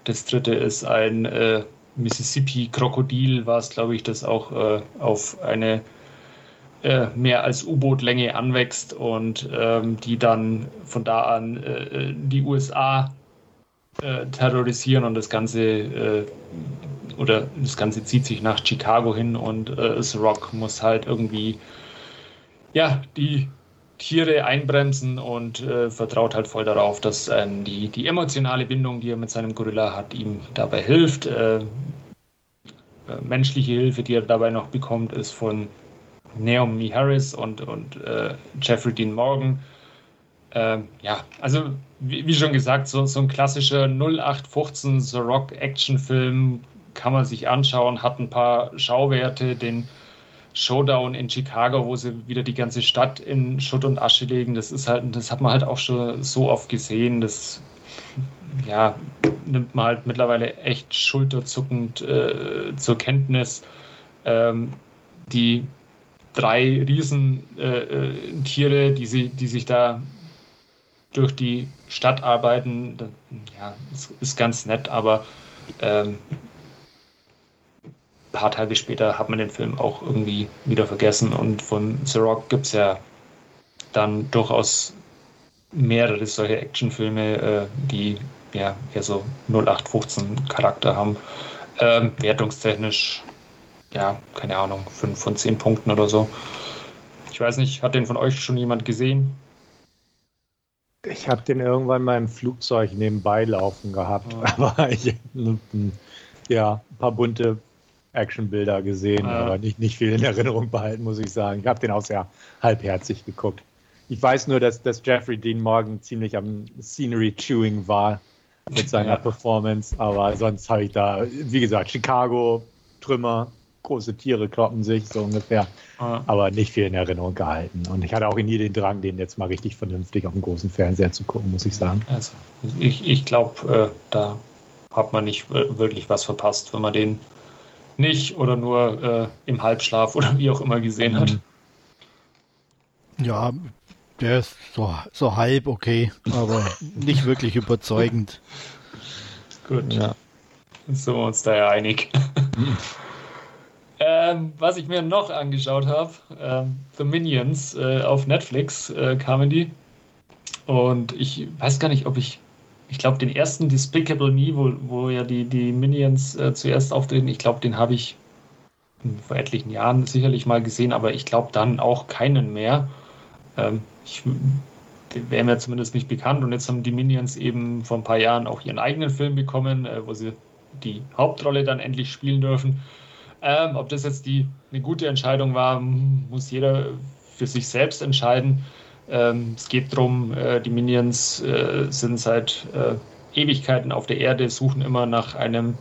das dritte ist ein äh, Mississippi-Krokodil, was glaube ich, das auch äh, auf eine äh, mehr als U-Boot-Länge anwächst und ähm, die dann von da an äh, die USA äh, terrorisieren und das Ganze oder das Ganze zieht sich nach Chicago hin und The Rock muss halt irgendwie ja, die Tiere einbremsen und äh, vertraut halt voll darauf, dass ähm, die, die emotionale Bindung, die er mit seinem Gorilla hat, ihm dabei hilft. Äh, äh, menschliche Hilfe, die er dabei noch bekommt, ist von Naomi Harris und, und äh, Jeffrey Dean Morgan. Ähm, ja, also wie, wie, schon gesagt, so, so ein klassischer 0815 The Rock Actionfilm kann man sich anschauen, hat ein paar Schauwerte, den Showdown in Chicago, wo sie wieder die ganze Stadt in Schutt und Asche legen. Das ist halt, das hat man halt auch schon so oft gesehen. Das ja, nimmt man halt mittlerweile echt schulterzuckend äh, zur Kenntnis. Ähm, die drei Riesentiere, äh, die, sie, die sich da durch die Stadt arbeiten, ja, ist, ist ganz nett, aber ähm, paar Tage später hat man den Film auch irgendwie wieder vergessen. Und von The Rock gibt es ja dann durchaus mehrere solche Actionfilme, äh, die ja eher so 0815 Charakter haben. Ähm, wertungstechnisch, ja, keine Ahnung, 5 von 10 Punkten oder so. Ich weiß nicht, hat den von euch schon jemand gesehen? Ich habe den irgendwann mal im Flugzeug nebenbei laufen gehabt, oh. aber ich, ja, ein paar bunte Actionbilder gesehen, ah. aber nicht, nicht viel in Erinnerung behalten, muss ich sagen. Ich habe den auch sehr halbherzig geguckt. Ich weiß nur, dass, dass Jeffrey Dean Morgan ziemlich am Scenery Chewing war mit seiner ja. Performance, aber sonst habe ich da, wie gesagt, Chicago, Trümmer, große Tiere kloppen sich, so ungefähr, ah. aber nicht viel in Erinnerung gehalten. Und ich hatte auch nie den Drang, den jetzt mal richtig vernünftig auf dem großen Fernseher zu gucken, muss ich sagen. Also, ich, ich glaube, äh, da hat man nicht wirklich was verpasst, wenn man den nicht oder nur äh, im Halbschlaf oder wie auch immer gesehen hat. Ja, der ist so, so halb okay, aber nicht wirklich überzeugend. Gut. Ja. Sind wir uns da ja einig. ähm, was ich mir noch angeschaut habe, ähm, The Minions äh, auf Netflix äh, kamen die. Und ich weiß gar nicht, ob ich, ich glaube, den ersten Despicable Me, wo, wo ja die, die Minions äh, zuerst auftreten, ich glaube, den habe ich vor etlichen Jahren sicherlich mal gesehen, aber ich glaube dann auch keinen mehr. Ähm, ich wäre mir zumindest nicht bekannt. Und jetzt haben die Minions eben vor ein paar Jahren auch ihren eigenen Film bekommen, äh, wo sie die Hauptrolle dann endlich spielen dürfen. Ähm, ob das jetzt die, eine gute Entscheidung war, muss jeder für sich selbst entscheiden. Ähm, es geht darum, äh, die Minions äh, sind seit äh, Ewigkeiten auf der Erde, suchen immer nach einem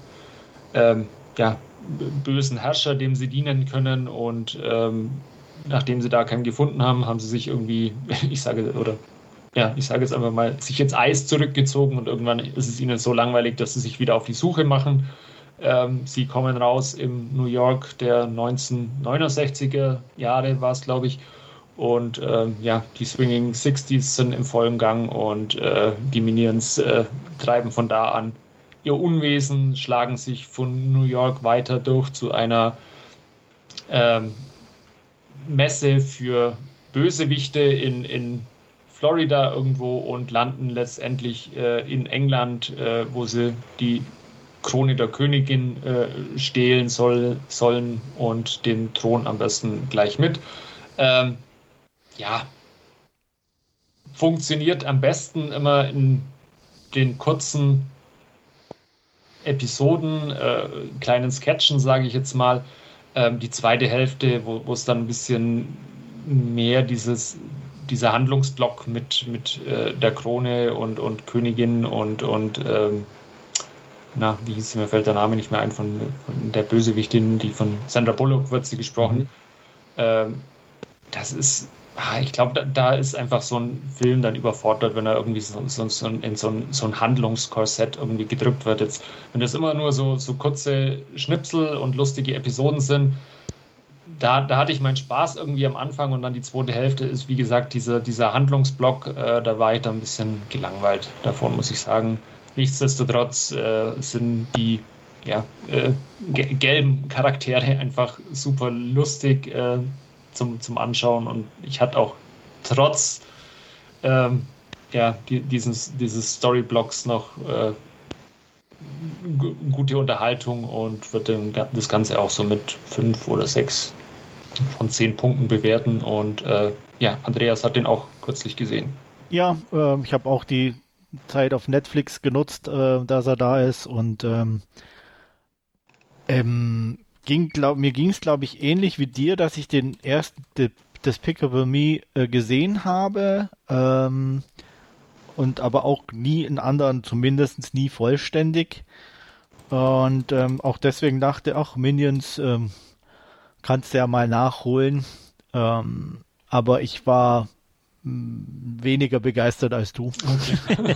ähm, ja, bösen Herrscher, dem sie dienen können und ähm, nachdem sie da keinen gefunden haben, haben sie sich irgendwie, ich sage, oder ja, ich sage jetzt einfach mal, sich ins Eis zurückgezogen und irgendwann ist es ihnen so langweilig, dass sie sich wieder auf die Suche machen. Ähm, sie kommen raus im New York der 1969er Jahre, war es, glaube ich. Und ähm, ja, die Swinging 60s sind im vollen Gang und äh, die Minions äh, treiben von da an ihr Unwesen, schlagen sich von New York weiter durch zu einer ähm, Messe für Bösewichte in, in Florida irgendwo und landen letztendlich äh, in England, äh, wo sie die Krone der Königin äh, stehlen soll, sollen und den Thron am besten gleich mit. Ähm, ja, funktioniert am besten immer in den kurzen Episoden, äh, kleinen Sketchen, sage ich jetzt mal, ähm, die zweite Hälfte, wo, es dann ein bisschen mehr dieses, dieser Handlungsblock mit, mit äh, der Krone und, und Königin und, und ähm, na, wie hieß sie, mir fällt der Name nicht mehr ein, von, von der Bösewichtin, die von Sandra Bullock wird sie gesprochen. Mhm. Ähm, das ist ich glaube, da, da, ist einfach so ein Film dann überfordert, wenn er irgendwie so, so, so in so ein, so ein Handlungskorsett irgendwie gedrückt wird. Jetzt, wenn das immer nur so, so kurze Schnipsel und lustige Episoden sind, da, da hatte ich meinen Spaß irgendwie am Anfang und dann die zweite Hälfte ist, wie gesagt, dieser, dieser Handlungsblock, äh, da war ich dann ein bisschen gelangweilt davon, muss ich sagen. Nichtsdestotrotz äh, sind die ja, äh, gelben Charaktere einfach super lustig. Zum, zum Anschauen und ich hatte auch trotz ähm, ja, die, dieses, dieses Storyblocks noch äh, gute Unterhaltung und würde das Ganze auch so mit fünf oder sechs von zehn Punkten bewerten. Und äh, ja, Andreas hat den auch kürzlich gesehen. Ja, äh, ich habe auch die Zeit auf Netflix genutzt, äh, dass er da ist und ähm, ähm, ging, glaub, mir ging es, glaube ich, ähnlich wie dir, dass ich den ersten Despicable Me äh, gesehen habe ähm, und aber auch nie in anderen, zumindest nie vollständig. Und ähm, auch deswegen dachte, ach, Minions ähm, kannst du ja mal nachholen. Ähm, aber ich war hm, weniger begeistert als du. Okay.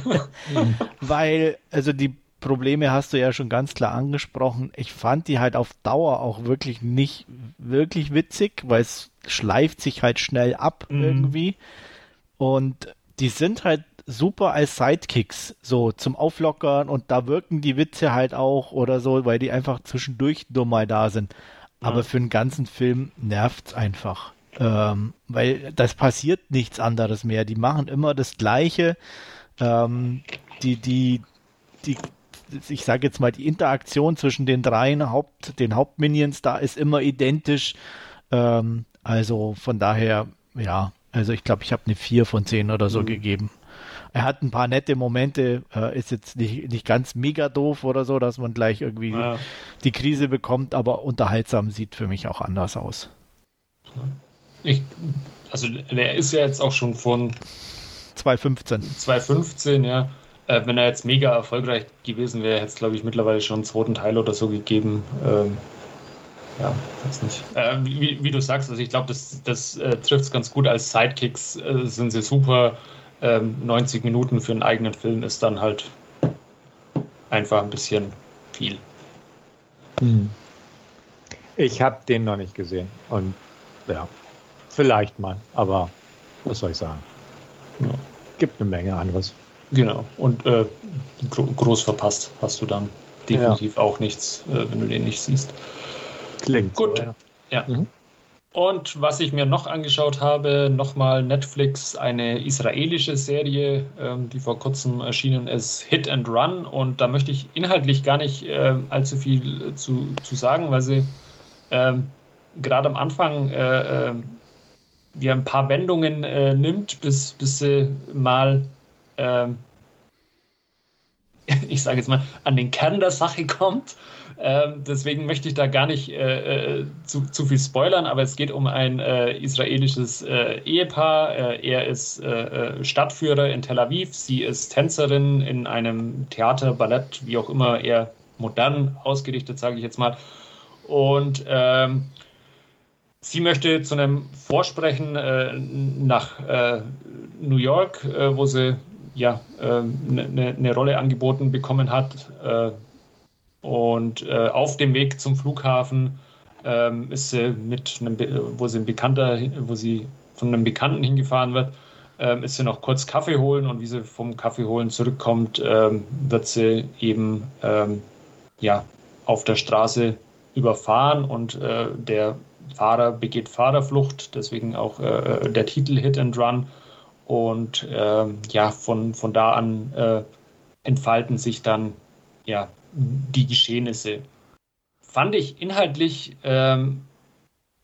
Weil, also die Probleme hast du ja schon ganz klar angesprochen. Ich fand die halt auf Dauer auch wirklich nicht wirklich witzig, weil es schleift sich halt schnell ab mhm. irgendwie. Und die sind halt super als Sidekicks, so zum Auflockern und da wirken die Witze halt auch oder so, weil die einfach zwischendurch nur mal da sind. Aber ja. für einen ganzen Film nervt es einfach. Ähm, weil das passiert nichts anderes mehr. Die machen immer das Gleiche. Ähm, die, die, die ich sage jetzt mal, die Interaktion zwischen den dreien Haupt, den Hauptminions da ist immer identisch. Ähm, also von daher, ja, also ich glaube, ich habe eine 4 von 10 oder so mhm. gegeben. Er hat ein paar nette Momente, äh, ist jetzt nicht, nicht ganz mega doof oder so, dass man gleich irgendwie ja. die Krise bekommt, aber unterhaltsam sieht für mich auch anders aus. Ich, also der ist ja jetzt auch schon von 2015. 2015, ja. Äh, wenn er jetzt mega erfolgreich gewesen wäre, hätte es, glaube ich, mittlerweile schon einen zweiten Teil oder so gegeben. Ähm, ja, weiß nicht. Äh, wie, wie, du sagst, also ich glaube, das, das äh, trifft es ganz gut. Als Sidekicks äh, sind sie super. 90 ähm, Minuten für einen eigenen Film ist dann halt einfach ein bisschen viel. Hm. Ich habe den noch nicht gesehen und ja, vielleicht mal, aber was soll ich sagen? Ja. Gibt eine Menge anderes. Genau, und äh, groß verpasst hast du dann definitiv ja. auch nichts, äh, wenn du den nicht siehst. Klingt gut. So, ja. ja. Mhm. Und was ich mir noch angeschaut habe, nochmal Netflix, eine israelische Serie, ähm, die vor kurzem erschienen ist, Hit and Run. Und da möchte ich inhaltlich gar nicht äh, allzu viel zu, zu sagen, weil sie ähm, gerade am Anfang äh, äh, ja, ein paar Wendungen äh, nimmt, bis, bis sie mal, ähm, ich sage jetzt mal, an den Kern der Sache kommt. Ähm, deswegen möchte ich da gar nicht äh, äh, zu, zu viel spoilern, aber es geht um ein äh, israelisches äh, Ehepaar. Äh, er ist äh, Stadtführer in Tel Aviv, sie ist Tänzerin in einem Theater, Ballett, wie auch immer, eher modern ausgerichtet, sage ich jetzt mal. Und ähm, sie möchte zu einem Vorsprechen nach New York, wo sie ja eine ne, ne Rolle angeboten bekommen hat und äh, auf dem Weg zum Flughafen ähm, ist sie mit einem, wo sie ein Bekannter, wo sie von einem Bekannten hingefahren wird, ähm, ist sie noch kurz Kaffee holen und wie sie vom Kaffee holen zurückkommt, ähm, wird sie eben ähm, ja, auf der Straße überfahren und äh, der Fahrer begeht Fahrerflucht, deswegen auch äh, der Titel Hit and Run. Und ähm, ja, von, von da an äh, entfalten sich dann ja, die Geschehnisse. Fand ich inhaltlich ähm,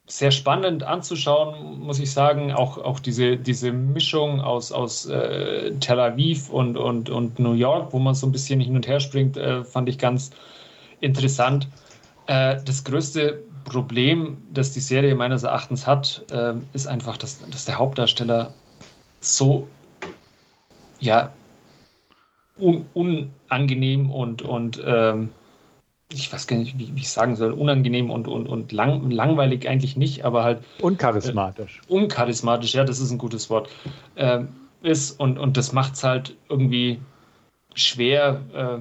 sehr spannend anzuschauen, muss ich sagen. Auch, auch diese, diese Mischung aus, aus äh, Tel Aviv und, und, und New York, wo man so ein bisschen hin und her springt, äh, fand ich ganz interessant. Äh, das größte Problem, das die Serie meines Erachtens hat, äh, ist einfach, dass, dass der Hauptdarsteller so ja, un unangenehm und, und ähm, ich weiß gar nicht, wie, ich sagen soll, unangenehm und, und, und lang, langweilig eigentlich nicht, aber halt. Uncharismatisch. Äh, uncharismatisch, ja, das ist ein gutes Wort. Äh, ist und, und das macht es halt irgendwie schwer, äh,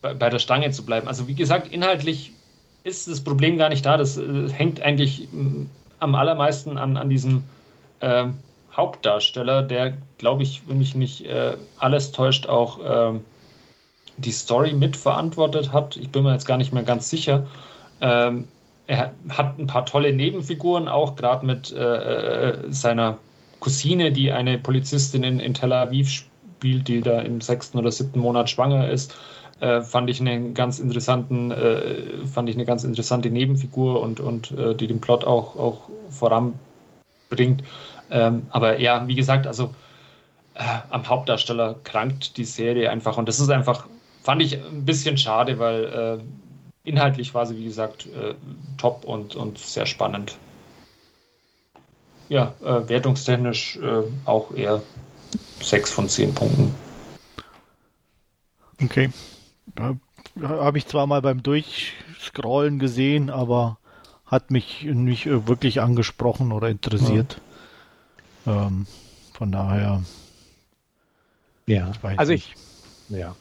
bei, bei, der Stange zu bleiben. Also, wie gesagt, inhaltlich ist das Problem gar nicht da. Das äh, hängt eigentlich am allermeisten an, an diesem ähm, Hauptdarsteller, der, glaube ich, wenn mich nicht äh, alles täuscht, auch äh, die Story mitverantwortet hat. Ich bin mir jetzt gar nicht mehr ganz sicher. Ähm, er hat ein paar tolle Nebenfiguren, auch gerade mit äh, äh, seiner Cousine, die eine Polizistin in, in, Tel Aviv spielt, die da im sechsten oder siebten Monat schwanger ist. Äh, fand ich einen ganz interessanten, äh, fand ich eine ganz interessante Nebenfigur und, und die den Plot auch, auch voranbringt. Ähm, aber ja, wie gesagt, also äh, am Hauptdarsteller krankt die Serie einfach und das ist einfach, fand ich ein bisschen schade, weil äh, inhaltlich war sie, wie gesagt, äh, top und, und sehr spannend. Ja, äh, wertungstechnisch äh, auch eher 6 von 10 Punkten. Okay. Habe ich zwar mal beim Durchscrollen gesehen, aber hat mich nicht wirklich angesprochen oder interessiert. Ähm, von daher. Ja, also ich, ja.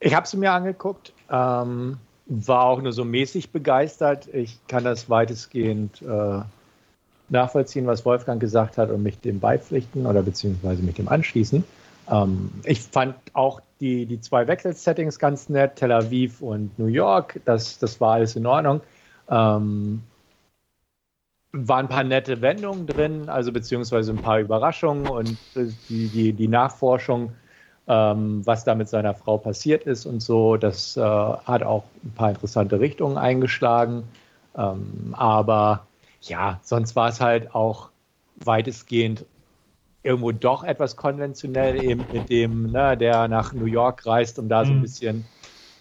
Ich habe sie mir angeguckt, ähm, war auch nur so mäßig begeistert. Ich kann das weitestgehend äh, nachvollziehen, was Wolfgang gesagt hat und mich dem beipflichten oder beziehungsweise mich dem anschließen. Ähm, ich fand auch die, die zwei Wechselsettings ganz nett, Tel Aviv und New York, das, das war alles in Ordnung. Ähm, waren ein paar nette Wendungen drin, also beziehungsweise ein paar Überraschungen und die, die, die Nachforschung, ähm, was da mit seiner Frau passiert ist und so, das äh, hat auch ein paar interessante Richtungen eingeschlagen. Ähm, aber ja, sonst war es halt auch weitestgehend irgendwo doch etwas konventionell, eben mit dem, ne, der nach New York reist, um da so ein mhm. bisschen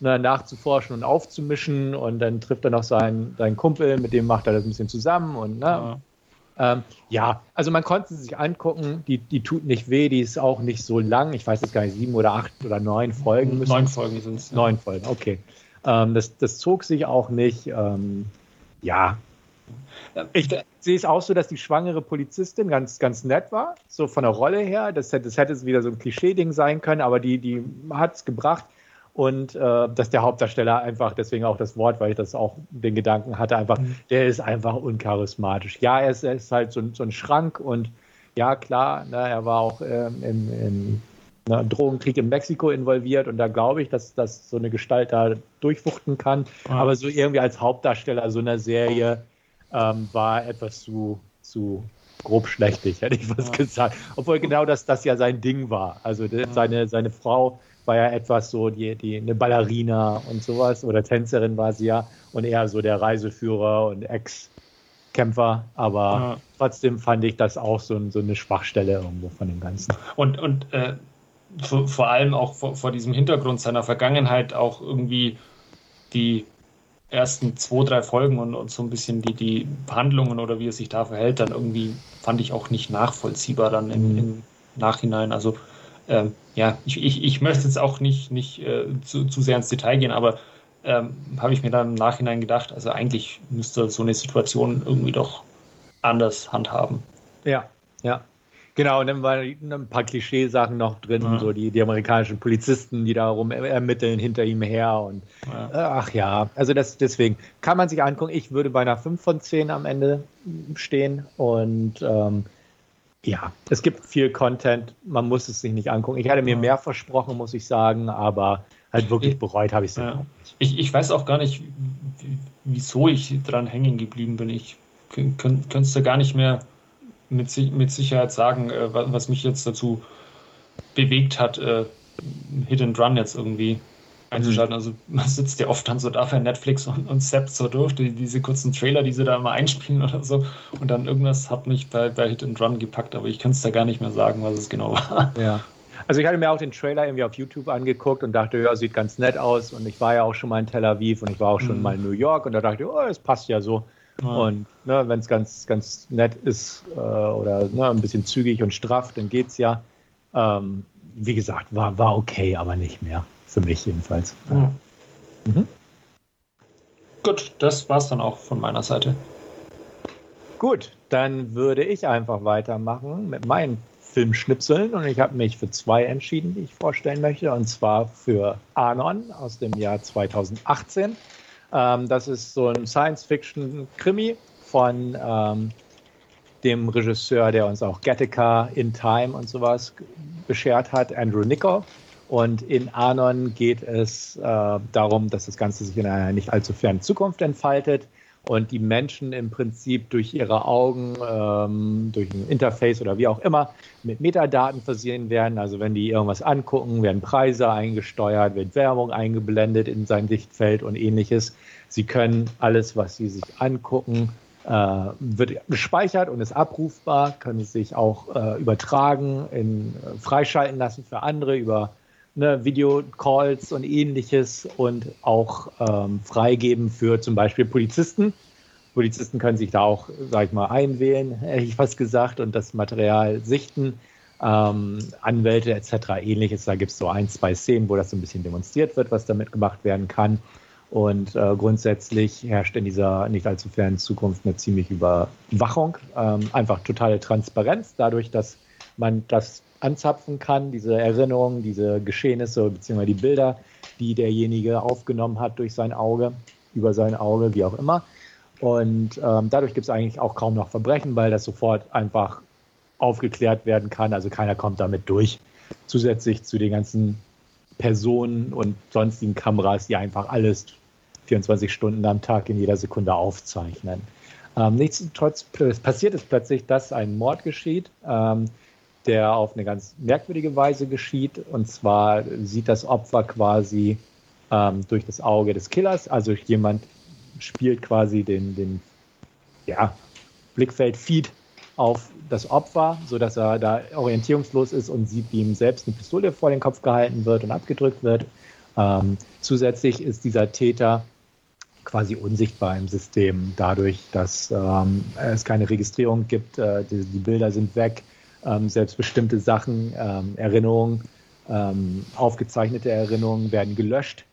ne, nachzuforschen und aufzumischen und dann trifft er noch seinen, seinen Kumpel, mit dem macht er das ein bisschen zusammen und ne, ja. Ähm, ja, also man konnte sie sich angucken, die, die tut nicht weh, die ist auch nicht so lang, ich weiß jetzt gar nicht, sieben oder acht oder neun Folgen müssen. Neun Folgen sind es. Ja. Neun Folgen, okay. Ähm, das, das zog sich auch nicht, ähm, ja. Ich sehe es auch so, dass die schwangere Polizistin ganz, ganz nett war, so von der Rolle her. Das, das hätte wieder so ein Klischee-Ding sein können, aber die, die hat es gebracht. Und äh, dass der Hauptdarsteller einfach, deswegen auch das Wort, weil ich das auch den Gedanken hatte, einfach, mhm. der ist einfach uncharismatisch. Ja, er ist, er ist halt so, so, ein Schrank und ja, klar, ne, er war auch ähm, im, im ne, Drogenkrieg in Mexiko involviert und da glaube ich, dass, dass so eine Gestalt da durchwuchten kann. Ja. Aber so irgendwie als Hauptdarsteller so einer Serie ähm, war etwas zu, zu grob schlechtig, hätte ich was ja. gesagt. Obwohl genau das, das ja sein Ding war. Also seine, seine Frau war ja etwas so die, die eine Ballerina und sowas oder Tänzerin war sie ja und eher so der Reiseführer und Ex-Kämpfer, aber ja. trotzdem fand ich das auch so, so, eine Schwachstelle irgendwo von dem Ganzen. Und, und äh, vor, vor, allem auch vor, vor, diesem Hintergrund seiner Vergangenheit auch irgendwie die ersten zwei, drei Folgen und, und so ein bisschen die, die Handlungen oder wie er sich da verhält, dann irgendwie fand ich auch nicht nachvollziehbar dann im, mhm. im Nachhinein. Also ähm, ja, ich, ich, ich möchte jetzt auch nicht, nicht äh, zu, zu sehr ins Detail gehen, aber ähm, habe ich mir dann im Nachhinein gedacht, also eigentlich müsste so eine Situation irgendwie doch anders handhaben. Ja, ja. Genau, und dann waren ein paar Klischeesachen noch drin, ja. so die, die amerikanischen Polizisten, die da rum ermitteln hinter ihm her und ja. ach ja, also das deswegen kann man sich angucken. Ich würde bei einer 5 von 10 am Ende stehen und ähm, ja, es gibt viel Content, man muss es sich nicht angucken. Ich hatte mir mehr versprochen, muss ich sagen, aber halt wirklich bereut habe ich es ja. Ich, ich weiß auch gar nicht, wieso ich dran hängen geblieben bin. Ich könnte du gar nicht mehr mit, mit Sicherheit sagen, äh, was mich jetzt dazu bewegt hat, äh, Hit and Run jetzt irgendwie einzuschalten. Also man sitzt ja oft dann so da für Netflix und, und zappt so durch, die, diese kurzen Trailer, die sie da immer einspielen oder so. Und dann irgendwas hat mich bei, bei Hit and Run gepackt, aber ich kann es da gar nicht mehr sagen, was es genau war. Ja. Also ich hatte mir auch den Trailer irgendwie auf YouTube angeguckt und dachte, ja, sieht ganz nett aus. Und ich war ja auch schon mal in Tel Aviv und ich war auch schon mhm. mal in New York und da dachte ich, oh, das passt ja so. Ja. Und ne, wenn es ganz, ganz nett ist äh, oder ne, ein bisschen zügig und straff, dann geht's ja. Ähm, wie gesagt, war, war okay, aber nicht mehr. Für mich jedenfalls. Mhm. Mhm. Gut, das war's dann auch von meiner Seite. Gut, dann würde ich einfach weitermachen mit meinen Filmschnipseln und ich habe mich für zwei entschieden, die ich vorstellen möchte, und zwar für Anon aus dem Jahr 2018. Ähm, das ist so ein Science-Fiction-Krimi von ähm, dem Regisseur, der uns auch Gattaca, In Time und sowas beschert hat, Andrew Niccol. Und in Anon geht es äh, darum, dass das Ganze sich in einer nicht allzu fernen Zukunft entfaltet und die Menschen im Prinzip durch ihre Augen, ähm, durch ein Interface oder wie auch immer, mit Metadaten versehen werden. Also wenn die irgendwas angucken, werden Preise eingesteuert, wird Werbung eingeblendet in sein Sichtfeld und ähnliches. Sie können alles, was sie sich angucken, äh, wird gespeichert und ist abrufbar, können sich auch äh, übertragen, in, äh, freischalten lassen für andere über ne, Videocalls und ähnliches und auch ähm, freigeben für zum Beispiel Polizisten. Polizisten können sich da auch, sag ich mal, einwählen, hätte ich fast gesagt, und das Material sichten. Ähm, Anwälte etc. ähnliches. Da gibt es so ein, zwei Szenen, wo das so ein bisschen demonstriert wird, was damit gemacht werden kann. Und äh, grundsätzlich herrscht in dieser nicht allzu fernen Zukunft eine ziemliche Überwachung. Ähm, einfach totale Transparenz, dadurch, dass man das anzapfen kann, diese Erinnerungen, diese Geschehnisse bzw. die Bilder, die derjenige aufgenommen hat durch sein Auge, über sein Auge, wie auch immer. Und ähm, dadurch gibt es eigentlich auch kaum noch Verbrechen, weil das sofort einfach aufgeklärt werden kann. Also keiner kommt damit durch. Zusätzlich zu den ganzen Personen und sonstigen Kameras, die einfach alles 24 Stunden am Tag in jeder Sekunde aufzeichnen. Ähm, nichtsdestotrotz passiert es plötzlich, dass ein Mord geschieht. Ähm, der auf eine ganz merkwürdige Weise geschieht. Und zwar sieht das Opfer quasi ähm, durch das Auge des Killers. Also jemand spielt quasi den, den ja, Blickfeld-Feed auf das Opfer, sodass er da orientierungslos ist und sieht, wie ihm selbst eine Pistole vor den Kopf gehalten wird und abgedrückt wird. Ähm, zusätzlich ist dieser Täter quasi unsichtbar im System, dadurch, dass ähm, es keine Registrierung gibt. Äh, die, die, Bilder sind weg ähm, selbst bestimmte Sachen, ähm, Erinnerungen, ähm, aufgezeichnete Erinnerungen werden gelöscht.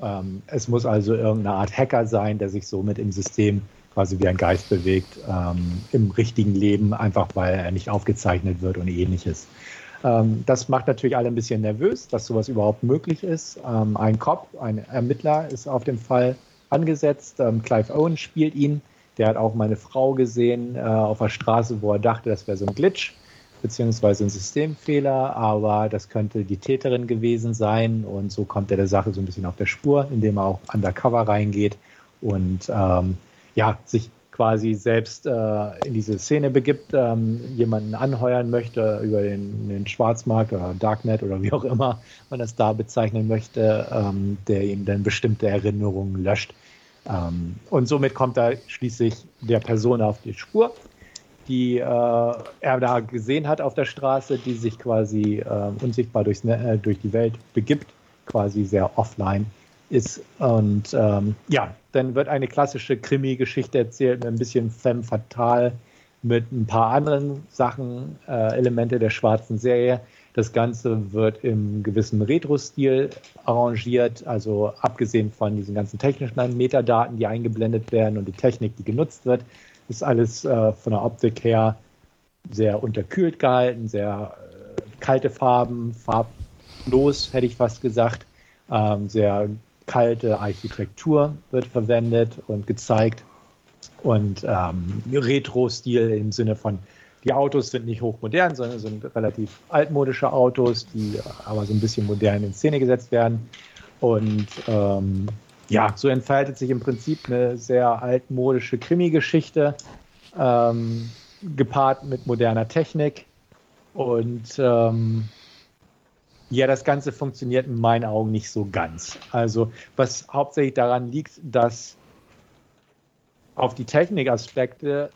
Ähm, es muss also irgendeine Art Hacker sein, der sich somit im System quasi wie ein Geist bewegt, ähm, im richtigen Leben, einfach weil er nicht aufgezeichnet wird und ähnliches. Ähm, das macht natürlich alle ein bisschen nervös, dass sowas überhaupt möglich ist. Ein Cop, ein Ermittler ist auf dem Fall angesetzt. Clive Owen spielt ihn. Der hat auch meine Frau gesehen äh, auf der Straße, wo er dachte, das wäre so ein Glitch beziehungsweise ein Systemfehler, aber das könnte die Täterin gewesen sein und so kommt er der Sache so ein bisschen auf der Spur, indem er auch undercover reingeht und ähm, ja, sich quasi selbst äh, in diese Szene begibt, ähm, jemanden anheuern möchte über den, den, Schwarzmarkt oder Darknet oder wie auch immer man das da bezeichnen möchte, ähm, der ihm dann bestimmte Erinnerungen löscht. Ähm, und somit kommt er schließlich der Person auf die Spur, die äh, er da gesehen hat auf der Straße, die sich quasi äh, unsichtbar durchs, äh, durch die Welt begibt, quasi sehr offline ist. Und ähm, ja, dann wird eine klassische Krimi-Geschichte erzählt, ein bisschen femme fatale, mit ein paar anderen Sachen, äh, Elemente der schwarzen Serie. Das Ganze wird im gewissen Retro-Stil arrangiert, also abgesehen von diesen ganzen technischen Metadaten, die eingeblendet werden und die Technik, die genutzt wird, ist alles äh, von der Optik her sehr unterkühlt gehalten, sehr äh, kalte Farben, farblos, hätte ich fast gesagt, ähm, sehr kalte Architektur wird verwendet und gezeigt und ähm, Retro-Stil im Sinne von, die Autos sind nicht hochmodern, sondern sind relativ altmodische Autos, die aber so ein bisschen modern in Szene gesetzt werden. Und ähm, ja, so entfaltet sich im Prinzip eine sehr altmodische Krimi-Geschichte, ähm, gepaart mit moderner Technik. Und ähm, ja, das Ganze funktioniert in meinen Augen nicht so ganz. Also, was hauptsächlich daran liegt, dass auf die Technikaspekte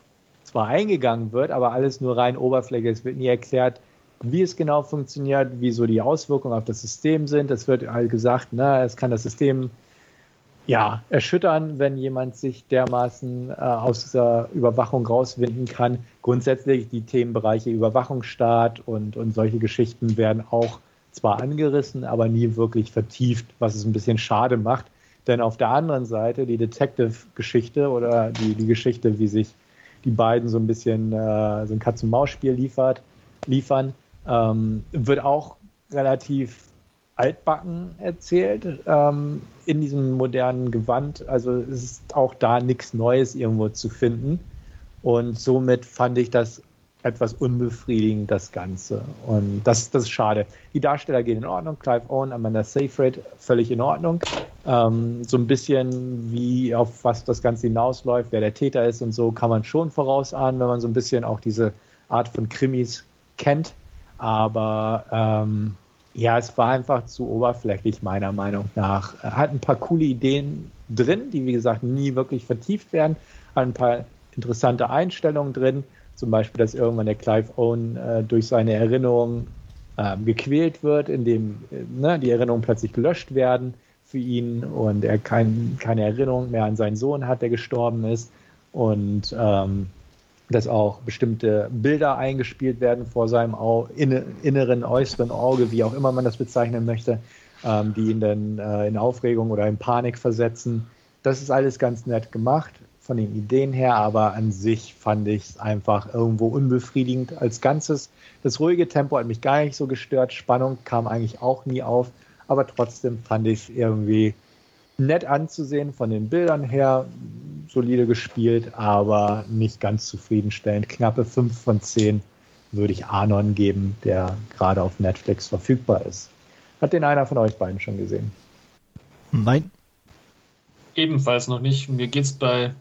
zwar eingegangen wird, aber alles nur rein Oberfläche. Es wird nie erklärt, wie es genau funktioniert, wie so die Auswirkungen auf das System sind. Es wird halt gesagt, na, es kann das System ja, erschüttern, wenn jemand sich dermaßen äh, aus dieser Überwachung rauswinden kann. Grundsätzlich die Themenbereiche Überwachungsstaat und, und solche Geschichten werden auch zwar angerissen, aber nie wirklich vertieft, was es ein bisschen schade macht. Denn auf der anderen Seite die Detective-Geschichte oder die, die Geschichte, wie sich die beiden so ein bisschen äh, so ein Katz-und-Maus-Spiel liefert, liefern, ähm, wird auch relativ altbacken erzählt ähm, in diesem modernen Gewand. Also es ist auch da nichts Neues irgendwo zu finden. Und somit fand ich das etwas unbefriedigend, das Ganze. Und das, das ist schade. Die Darsteller gehen in Ordnung. Clive Owen, Amanda Seyfried, völlig in Ordnung. Ähm, so ein bisschen wie auf was das Ganze hinausläuft, wer der Täter ist und so, kann man schon vorausahnen, wenn man so ein bisschen auch diese Art von Krimis kennt. Aber ähm, ja, es war einfach zu oberflächlich, meiner Meinung nach. Hat ein paar coole Ideen drin, die, wie gesagt, nie wirklich vertieft werden. Hat ein paar interessante Einstellungen drin zum Beispiel, dass irgendwann der Clive Owen äh, durch seine Erinnerungen äh, gequält wird, indem äh, ne, die Erinnerungen plötzlich gelöscht werden für ihn und er kein, keine Erinnerung mehr an seinen Sohn hat, der gestorben ist. Und ähm, dass auch bestimmte Bilder eingespielt werden vor seinem Au inneren, äußeren Auge, wie auch immer man das bezeichnen möchte, ähm, die ihn dann äh, in Aufregung oder in Panik versetzen. Das ist alles ganz nett gemacht von den Ideen her, aber an sich fand ich es einfach irgendwo unbefriedigend als Ganzes. Das ruhige Tempo hat mich gar nicht so gestört, Spannung kam eigentlich auch nie auf, aber trotzdem fand ich es irgendwie nett anzusehen von den Bildern her, solide gespielt, aber nicht ganz zufriedenstellend. Knappe 5 von 10 würde ich Anon geben, der gerade auf Netflix verfügbar ist. Hat den einer von euch beiden schon gesehen? Nein. Ebenfalls noch nicht. Mir geht es bei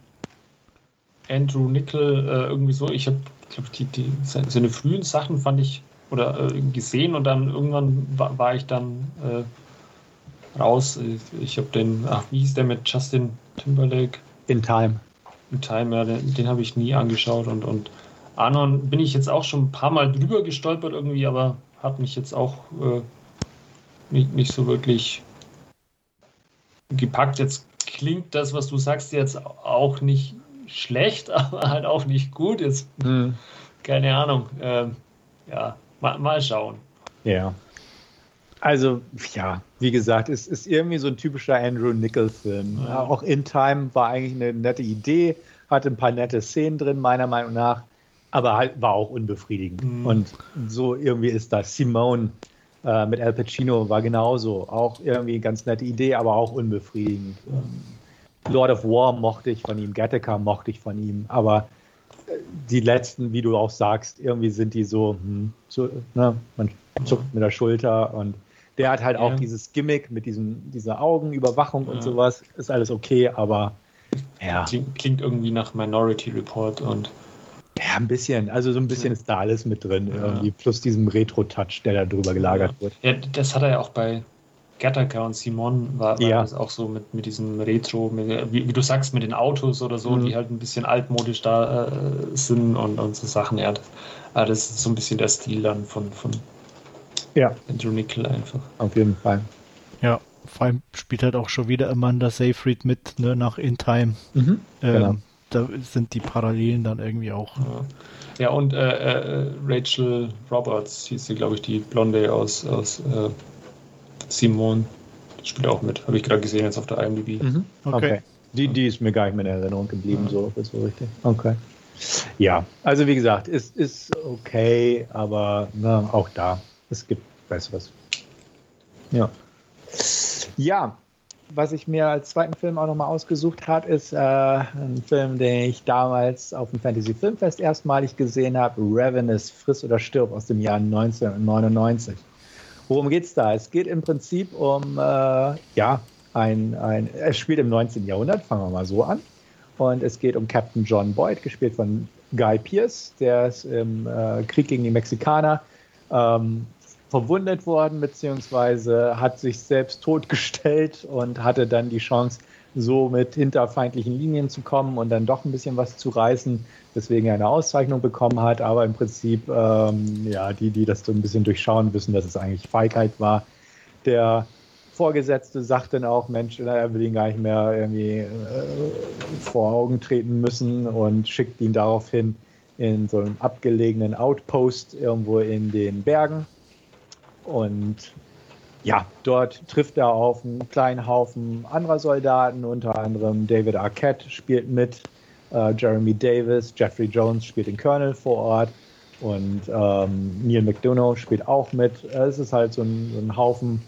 Andrew Nickel äh, irgendwie so, ich habe glaub, die, die, seine frühen Sachen fand ich oder äh, gesehen und dann irgendwann war, war ich dann äh, raus. Ich, ich habe den, ach, wie hieß der mit Justin Timberlake? In Time. In Time, ja, den, den habe ich nie angeschaut und, und Anon bin ich jetzt auch schon ein paar Mal drüber gestolpert irgendwie, aber hat mich jetzt auch äh, nicht, nicht so wirklich gepackt. Jetzt klingt das, was du sagst, jetzt auch nicht schlecht, aber halt auch nicht gut. Jetzt, hm. keine Ahnung. Ähm, ja, mal, mal schauen. Ja. Also, ja, wie gesagt, es ist irgendwie so ein typischer Andrew Nickel-Film. Ja. Auch In Time war eigentlich eine nette Idee, hatte ein paar nette Szenen drin, meiner Meinung nach. aber halt war auch unbefriedigend. Mhm. Und so irgendwie ist das. Simone äh, mit Al Pacino war genauso. Auch irgendwie ganz nette Idee, aber auch unbefriedigend. Ähm, Lord of War mochte ich von ihm, Gattaca mochte ich von ihm, aber äh, die letzten, wie du auch sagst, irgendwie sind die so, hm, so ne, man zuckt mit der Schulter und der hat halt ja. auch dieses Gimmick mit diesem, dieser Augenüberwachung ja. und sowas. Ist alles okay, aber ja. Klingt, klingt, irgendwie nach Minority Report und. Ja, ein bisschen. Also so ein bisschen ist da alles mit drin. Irgendwie. Plus diesem Retro-Touch, der da drüber gelagert wird. Ja, das hat er ja auch bei Gattaca und Simon war, war ja. das auch so mit, mit diesem Retro, mit, wie, wie, du sagst, mit den Autos oder so, mhm. die halt ein bisschen altmodisch da äh, sind und, und so Sachen. Ja, das, das ist so ein bisschen der Stil dann von, von ja. Andrew Nickel einfach. Auf jeden Fall. Ja, vor allem spielt halt auch schon wieder Amanda Seyfried mit, ne, nach In Time. Mhm, ähm, genau. Da sind die Parallelen dann irgendwie auch. Ja, ja und äh, äh, Rachel Roberts hieß sie, glaube ich, die Blonde aus, aus äh, Simone. Die spielt auch mit, habe ich gerade gesehen jetzt auf der IMDb. Mhm. Okay. okay. Die, die ist mir gar nicht mehr in Erinnerung geblieben, ja. so, so richtig. Okay. Ja, also wie gesagt, ist, ist okay, aber ne, auch da es gibt Besseres. Ja. Ja, was ich mir als zweiten Film auch nochmal ausgesucht habe, ist äh, ein Film, den ich damals auf dem Fantasy Filmfest erstmalig gesehen habe: Ravenous, Friss oder Stirb aus dem Jahr 1999. Worum geht es da? Es geht im Prinzip um, äh, ja, ein, ein, es spielt im 19. Jahrhundert, fangen wir mal so an. Und es geht um Captain John Boyd, gespielt von Guy Pierce, der ist im äh, Krieg gegen die Mexikaner ähm, verwundet worden, beziehungsweise hat sich selbst totgestellt und hatte dann die Chance, so mit hinter feindlichen Linien zu kommen und dann doch ein bisschen was zu reißen, weswegen er eine Auszeichnung bekommen hat. Aber im Prinzip, ähm, ja, die, die das so ein bisschen durchschauen, wissen, dass es eigentlich Feigheit war. Der Vorgesetzte sagt dann auch, Mensch, er will ihn gar nicht mehr irgendwie äh, vor Augen treten müssen und schickt ihn daraufhin in so einem abgelegenen Outpost irgendwo in den Bergen und ja, dort trifft er auf einen kleinen Haufen anderer Soldaten, unter anderem David Arquette spielt mit, äh, Jeremy Davis, Jeffrey Jones spielt den Colonel vor Ort und ähm, Neil McDonough spielt auch mit. Es ist halt so ein, so ein Haufen,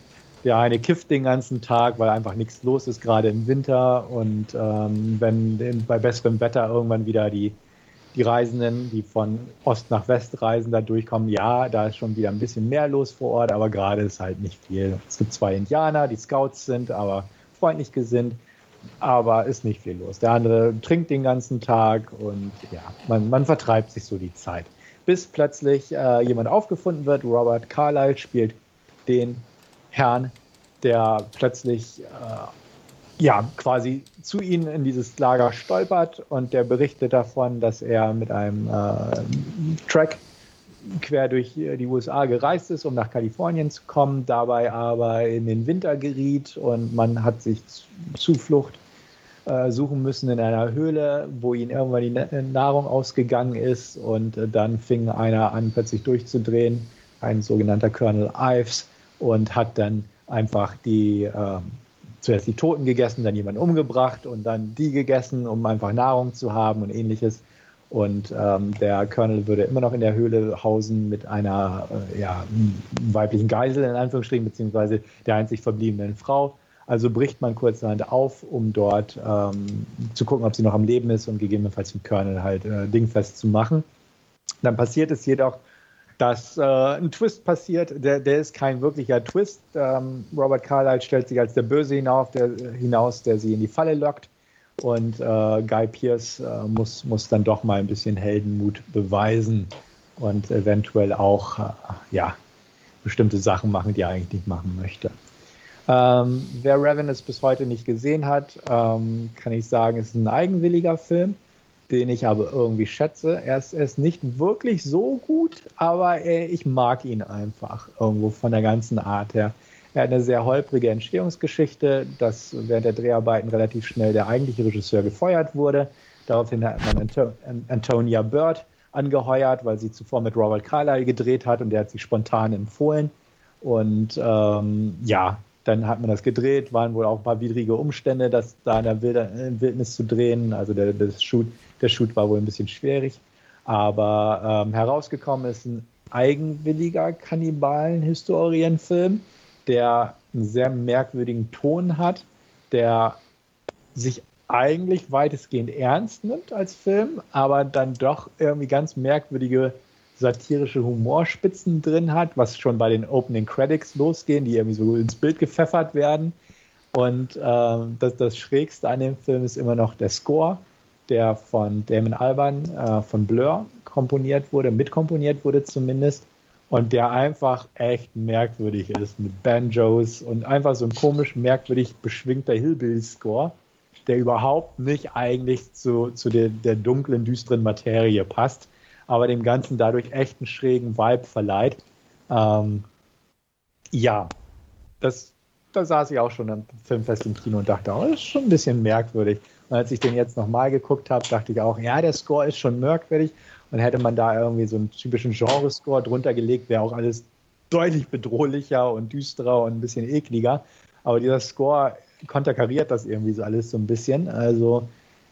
der eine kifft den ganzen Tag, weil einfach nichts los ist, gerade im Winter. Und ähm, wenn bei besserem Wetter irgendwann wieder die die Reisenden, die von Ost nach West reisen, da durchkommen. Ja, da ist schon wieder ein bisschen mehr los vor Ort, aber gerade ist halt nicht viel. Es gibt zwei Indianer, die Scouts sind, aber freundlich gesinnt, aber ist nicht viel los. Der andere trinkt den ganzen Tag und ja, man, man vertreibt sich so die Zeit. Bis plötzlich äh, jemand aufgefunden wird. Robert Carlyle spielt den Herrn, der plötzlich äh, ja, quasi zu ihnen in dieses Lager stolpert und der berichtet davon, dass er mit einem äh, Track quer durch die USA gereist ist, um nach Kalifornien zu kommen, dabei aber in den Winter geriet und man hat sich Zuflucht äh, suchen müssen in einer Höhle, wo ihnen irgendwann die Nahrung ausgegangen ist und äh, dann fing einer an plötzlich durchzudrehen, ein sogenannter Colonel Ives und hat dann einfach die ähm, zuerst die Toten gegessen, dann jemanden umgebracht und dann die gegessen, um einfach Nahrung zu haben und ähnliches. Und ähm, der Colonel würde immer noch in der Höhle hausen mit einer äh, ja, weiblichen Geisel, in Anführungsstrichen, beziehungsweise der einzig verbliebenen Frau. Also bricht man kurzerhand auf, um dort ähm, zu gucken, ob sie noch am Leben ist und gegebenenfalls den Colonel halt äh, dingfest zu machen. Dann passiert es jedoch, dass äh, ein Twist passiert. Der, der ist kein wirklicher Twist. Ähm, Robert Carlyle stellt sich als der Böse hinauf, der, hinaus, der sie in die Falle lockt. Und äh, Guy Pierce äh, muss, muss dann doch mal ein bisschen Heldenmut beweisen und eventuell auch äh, ja, bestimmte Sachen machen, die er eigentlich nicht machen möchte. Ähm, wer Ravenous bis heute nicht gesehen hat, ähm, kann ich sagen, es ist ein eigenwilliger Film den ich aber irgendwie schätze. Er ist, er ist nicht wirklich so gut, aber äh, ich mag ihn einfach irgendwo von der ganzen Art her. Er hat eine sehr holprige Entstehungsgeschichte, dass während der Dreharbeiten relativ schnell der eigentliche Regisseur gefeuert wurde. Daraufhin hat man Anto Antonia Bird angeheuert, weil sie zuvor mit Robert Carlyle gedreht hat und der hat sich spontan empfohlen. Und ähm, ja, dann hat man das gedreht, waren wohl auch ein paar widrige Umstände, das da in der Wildnis zu drehen. Also der, das Shoot der Shoot war wohl ein bisschen schwierig. Aber ähm, herausgekommen ist ein eigenwilliger Kannibalen-Historienfilm, der einen sehr merkwürdigen Ton hat, der sich eigentlich weitestgehend ernst nimmt als Film, aber dann doch irgendwie ganz merkwürdige satirische Humorspitzen drin hat, was schon bei den Opening Credits losgehen, die irgendwie so ins Bild gepfeffert werden. Und äh, das, das Schrägste an dem Film ist immer noch der Score, der von Damon Alban äh, von Blur komponiert wurde, mitkomponiert wurde zumindest. Und der einfach echt merkwürdig ist mit Banjos und einfach so ein komisch merkwürdig beschwingter Hillbilly-Score, der überhaupt nicht eigentlich zu, zu der, der dunklen, düsteren Materie passt, aber dem Ganzen dadurch echt einen schrägen Vibe verleiht. Ähm, ja, das, da saß ich auch schon am Filmfest im Kino und dachte, oh, das ist schon ein bisschen merkwürdig. Und als ich den jetzt nochmal geguckt habe, dachte ich auch, ja, der Score ist schon merkwürdig. Und hätte man da irgendwie so einen typischen Genrescore drunter gelegt, wäre auch alles deutlich bedrohlicher und düsterer und ein bisschen ekliger. Aber dieser Score konterkariert das irgendwie so alles so ein bisschen. Also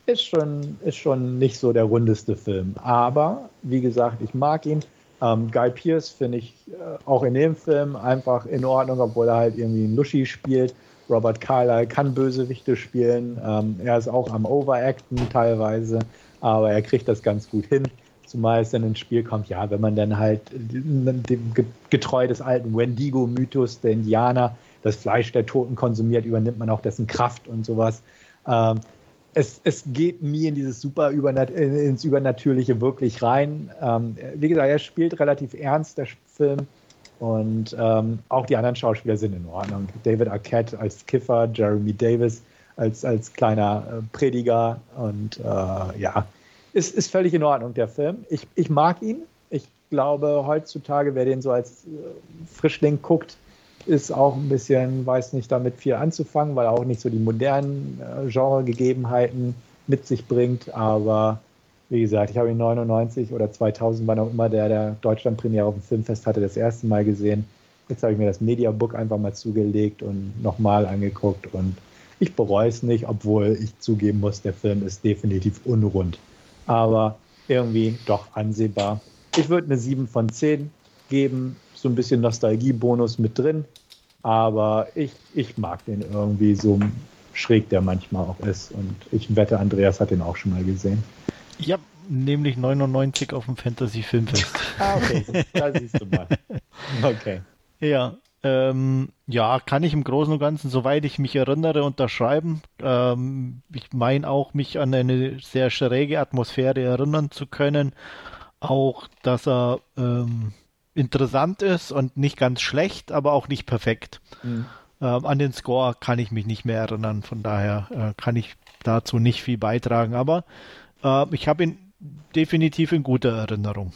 ist schon, ist schon nicht so der rundeste Film. Aber wie gesagt, ich mag ihn. Ähm, Guy Pierce finde ich äh, auch in dem Film einfach in Ordnung, obwohl er halt irgendwie einen Luschi spielt. Robert Carlyle kann Bösewichte spielen. Ähm, er ist auch am Overacten teilweise, aber er kriegt das ganz gut hin. Zumal es dann ins Spiel kommt, ja, wenn man dann halt dem getreu des alten Wendigo-Mythos der Indianer das Fleisch der Toten konsumiert, übernimmt man auch dessen Kraft und sowas. Ähm, es, es geht nie in dieses super Übernat ins Übernatürliche wirklich rein. Ähm, wie gesagt, er spielt relativ ernst, der Film. Und ähm, auch die anderen Schauspieler sind in Ordnung. David Arquette als Kiffer, Jeremy Davis als, als kleiner äh, Prediger. Und äh, ja, ist, ist völlig in Ordnung, der Film. Ich, ich mag ihn. Ich glaube, heutzutage, wer den so als äh, Frischling guckt, ist auch ein bisschen, weiß nicht damit viel anzufangen, weil er auch nicht so die modernen äh, Genregegebenheiten mit sich bringt. Aber wie gesagt, ich habe ihn 99 oder 2000, wann auch immer der, der Deutschland-Premiere auf dem Filmfest hatte, das erste Mal gesehen. Jetzt habe ich mir das Mediabook einfach mal zugelegt und nochmal angeguckt und ich bereue es nicht, obwohl ich zugeben muss, der Film ist definitiv unrund. Aber irgendwie doch ansehbar. Ich würde eine 7 von 10 geben, so ein bisschen Nostalgiebonus mit drin, aber ich, ich mag den irgendwie so schräg der manchmal auch ist und ich wette, Andreas hat den auch schon mal gesehen. Ja, nämlich 99 auf dem Fantasy Filmfest. ah, okay. Da siehst du mal. Okay. Ja, ähm, ja, kann ich im Großen und Ganzen, soweit ich mich erinnere, unterschreiben. Ähm, ich meine auch, mich an eine sehr schräge Atmosphäre erinnern zu können. Auch, dass er ähm, interessant ist und nicht ganz schlecht, aber auch nicht perfekt. Mhm. Ähm, an den Score kann ich mich nicht mehr erinnern, von daher äh, kann ich dazu nicht viel beitragen. Aber äh, ich habe ihn definitiv in guter Erinnerung.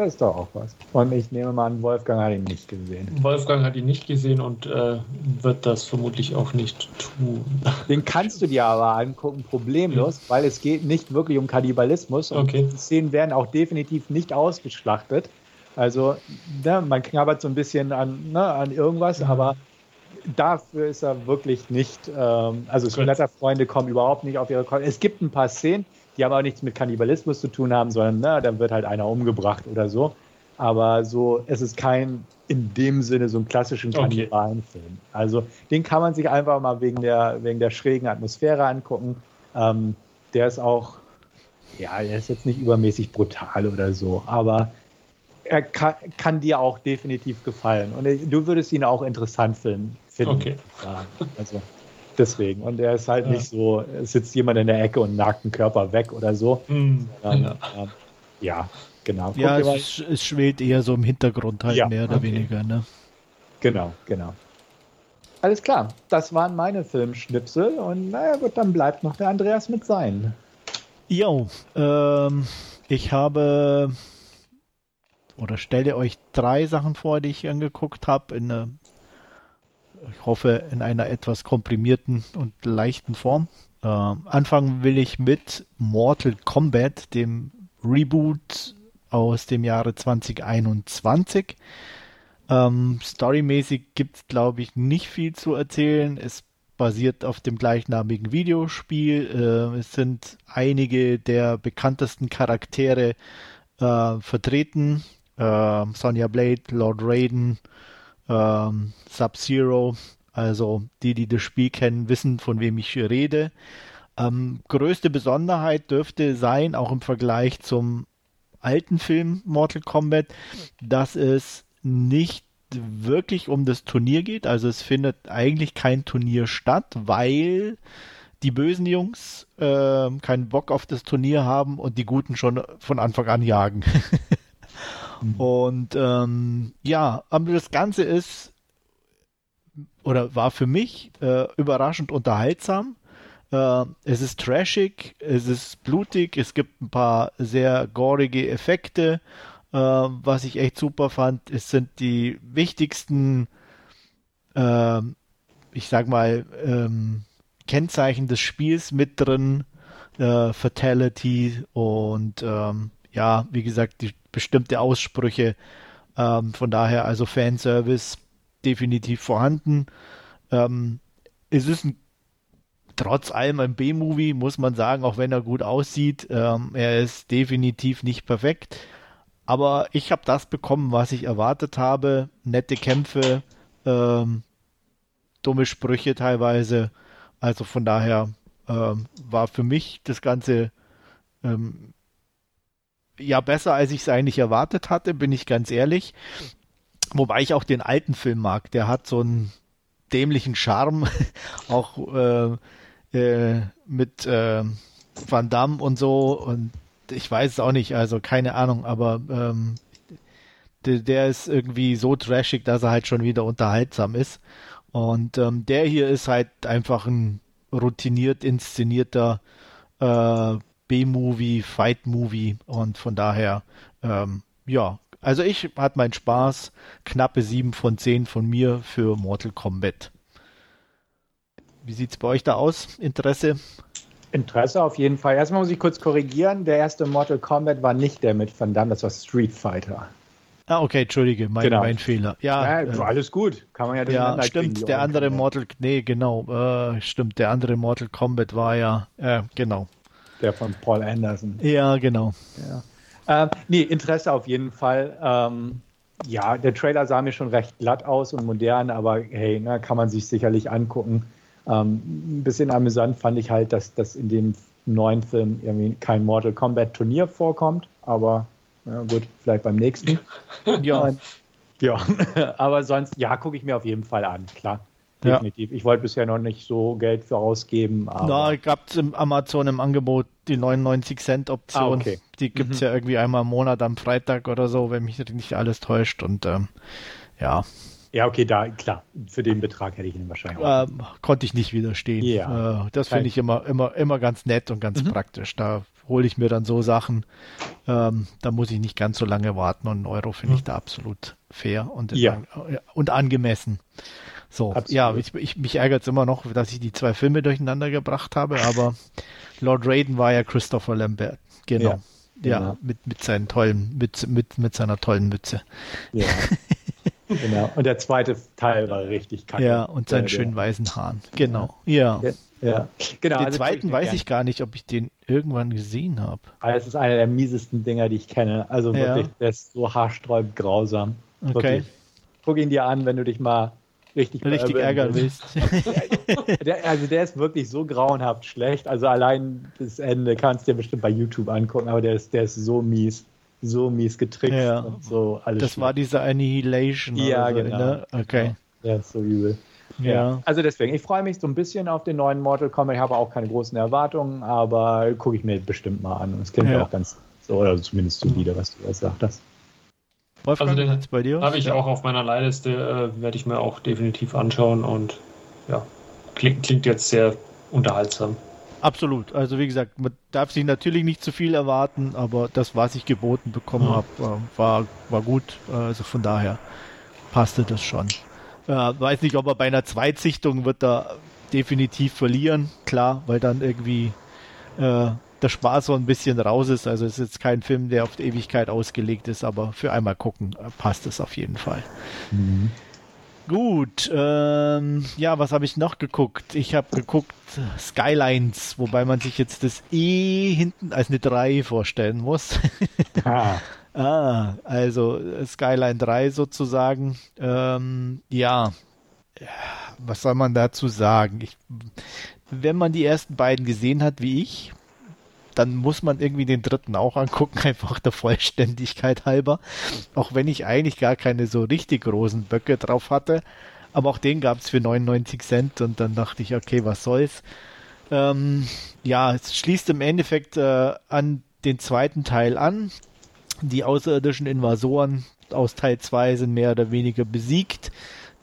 Das ist doch auch was. Und ich nehme mal an, Wolfgang hat ihn nicht gesehen. Wolfgang hat ihn nicht gesehen und äh, wird das vermutlich auch nicht tun. Den kannst du dir aber angucken, problemlos, ja. weil es geht nicht wirklich um Kannibalismus. Und okay. die Szenen werden auch definitiv nicht ausgeschlachtet. Also ne, man knabbert so ein bisschen an, ne, an irgendwas, mhm. aber dafür ist er wirklich nicht. Ähm, also Skeletter-Freunde kommen überhaupt nicht auf ihre Kosten. Es gibt ein paar Szenen, die aber nichts mit Kannibalismus zu tun haben, sondern na, dann wird halt einer umgebracht oder so. Aber so, es ist kein in dem Sinne so ein klassischen Kannibalenfilm. Okay. Also den kann man sich einfach mal wegen der, wegen der schrägen Atmosphäre angucken. Ähm, der ist auch, ja, er ist jetzt nicht übermäßig brutal oder so, aber er kann, kann dir auch definitiv gefallen. Und du würdest ihn auch interessant finden. Okay. Ja, also deswegen. Und er ist halt ja. nicht so, es sitzt jemand in der Ecke und nagt einen Körper weg oder so. Mhm. Dann, ja. Äh, ja. genau. Guck ja, es, es, schwelt eher so im Hintergrund halt, ja, mehr oder okay. weniger. Ne? Genau, genau. Alles klar, das waren meine Filmschnipsel und naja gut, dann bleibt noch der Andreas mit seinen. Jo, ähm, ich habe oder stelle euch drei Sachen vor, die ich angeguckt habe in einer ich hoffe, in einer etwas komprimierten und leichten Form. Äh, anfangen will ich mit Mortal Kombat, dem Reboot aus dem Jahre 2021. Ähm, storymäßig gibt es, glaube ich, nicht viel zu erzählen. Es basiert auf dem gleichnamigen Videospiel. Äh, es sind einige der bekanntesten Charaktere äh, vertreten. Äh, Sonya Blade, Lord Raiden, ähm, Sub-Zero. Also die, die das Spiel kennen, wissen, von wem ich rede. Ähm, größte Besonderheit dürfte sein, auch im Vergleich zum alten Film Mortal Kombat, dass es nicht wirklich um das Turnier geht. Also es findet eigentlich kein Turnier statt, weil die bösen Jungs äh, keinen Bock auf das Turnier haben und die Guten schon von Anfang an jagen. mhm. Und ähm, ja, aber das Ganze ist oder war für mich äh, überraschend unterhaltsam. Äh, es ist trashig, es ist blutig, es gibt ein paar sehr gorige Effekte äh, was ich echt super fand, es sind die wichtigsten, äh, ich sag mal, ähm, Kennzeichen des Spiels mit drin. Äh, Fatality und ähm, ja, wie gesagt, die bestimmte Aussprüche. Ähm, von daher also Fanservice definitiv vorhanden. Ähm, es ist ein, trotz allem ein B-Movie, muss man sagen, auch wenn er gut aussieht. Ähm, er ist definitiv nicht perfekt. Aber ich habe das bekommen, was ich erwartet habe. Nette Kämpfe, ähm, dumme Sprüche teilweise. Also von daher ähm, war für mich das Ganze ähm, ja besser, als ich es eigentlich erwartet hatte, bin ich ganz ehrlich. Wobei ich auch den alten Film mag. Der hat so einen dämlichen Charme, auch äh, äh, mit äh, Van Damme und so. Und ich weiß es auch nicht, also keine Ahnung, aber ähm, der, der, ist irgendwie so trashig, dass er halt schon wieder unterhaltsam ist. Und ähm, der hier ist halt einfach ein routiniert inszenierter äh, B-Movie, Fight-Movie und von daher, ähm, ja, also ich hatte meinen Spaß. Knappe 7 von 10 von mir für Mortal Kombat. Wie sieht's bei euch da aus? Interesse? Interesse auf jeden Fall. Erstmal muss ich kurz korrigieren. Der erste Mortal Kombat war nicht der mit Van Damme, das war Street Fighter. Ah, okay, entschuldige, mein, genau. mein Fehler. Ja, ja äh, alles gut. Kann man ja Ja, stimmt, der andere. Mortal, nee, genau, äh, stimmt, der andere Mortal Kombat war ja, äh, genau. Der von Paul Anderson. Ja, genau. Ja. Äh, nee, Interesse auf jeden Fall. Ähm, ja, der Trailer sah mir schon recht glatt aus und modern, aber hey, na, kann man sich sicherlich angucken. Ähm, ein bisschen amüsant fand ich halt, dass, dass in dem neuen Film irgendwie kein Mortal Kombat Turnier vorkommt, aber ja, gut, vielleicht beim nächsten. ja. ja, aber sonst, ja, gucke ich mir auf jeden Fall an, klar. Definitiv. Ja. Ich wollte bisher noch nicht so Geld für ausgeben. Aber da gab es im Amazon im Angebot die 99 Cent Option. Ah, okay. Die gibt es mhm. ja irgendwie einmal im Monat am Freitag oder so, wenn mich nicht alles täuscht. Und ähm, ja, ja, okay, da, klar, für den Betrag hätte ich ihn wahrscheinlich auch. Ähm, konnte ich nicht widerstehen. Ja. Äh, das finde ich immer, immer, immer ganz nett und ganz mhm. praktisch. Da hole ich mir dann so Sachen, ähm, da muss ich nicht ganz so lange warten und einen Euro finde mhm. ich da absolut fair und, ja. und angemessen. So, absolut. ja, ich, ich, mich ärgert es immer noch, dass ich die zwei Filme durcheinander gebracht habe, aber Lord Raiden war ja Christopher Lambert. Genau. Ja, ja genau. mit, mit seinen tollen, mit, mit, mit seiner tollen Mütze. Ja. Genau. Und der zweite Teil war richtig kacke. Ja, und seinen schönen weißen Haaren. Genau. Ja. ja. ja. Genau, den also zweiten weiß ich gar nicht, ob ich den irgendwann gesehen habe. Also es ist einer der miesesten Dinger, die ich kenne. Also wirklich, ja. der ist so haarsträubend grausam. Okay. Wirklich. Guck ihn dir an, wenn du dich mal richtig, richtig ärgern willst. der, also der ist wirklich so grauenhaft schlecht. Also allein das Ende kannst du dir bestimmt bei YouTube angucken, aber der ist, der ist so mies so mies getrickst ja. und so alles. Das schlimm. war diese Annihilation. Ja, so, genau. Ne? Okay. Ja, ist so übel. Ja. ja. Also deswegen, ich freue mich so ein bisschen auf den neuen Mortal Kombat. Ich habe auch keine großen Erwartungen, aber gucke ich mir bestimmt mal an. Es klingt ja. auch ganz so, oder zumindest solide, was du jetzt sagtest. Wolfgang, also den bei dir? Habe ich ja. auch auf meiner Leihliste, äh, werde ich mir auch definitiv anschauen und ja, klingt, klingt jetzt sehr unterhaltsam. Absolut. Also wie gesagt, man darf sich natürlich nicht zu viel erwarten, aber das, was ich geboten bekommen ja. habe, äh, war, war gut. Also von daher passte das schon. Äh, weiß nicht, ob er bei einer Zweitsichtung wird er definitiv verlieren, klar, weil dann irgendwie äh, der Spaß so ein bisschen raus ist. Also es ist jetzt kein Film, der auf die Ewigkeit ausgelegt ist, aber für einmal gucken äh, passt es auf jeden Fall. Mhm. Gut, ähm, ja, was habe ich noch geguckt? Ich habe geguckt Skylines, wobei man sich jetzt das E hinten als eine 3 vorstellen muss. ah. ah, also Skyline 3 sozusagen. Ähm, ja, was soll man dazu sagen? Ich, wenn man die ersten beiden gesehen hat, wie ich, dann muss man irgendwie den dritten auch angucken, einfach der Vollständigkeit halber. Auch wenn ich eigentlich gar keine so richtig großen Böcke drauf hatte. Aber auch den gab es für 99 Cent und dann dachte ich, okay, was soll's. Ähm, ja, es schließt im Endeffekt äh, an den zweiten Teil an. Die außerirdischen Invasoren aus Teil 2 sind mehr oder weniger besiegt.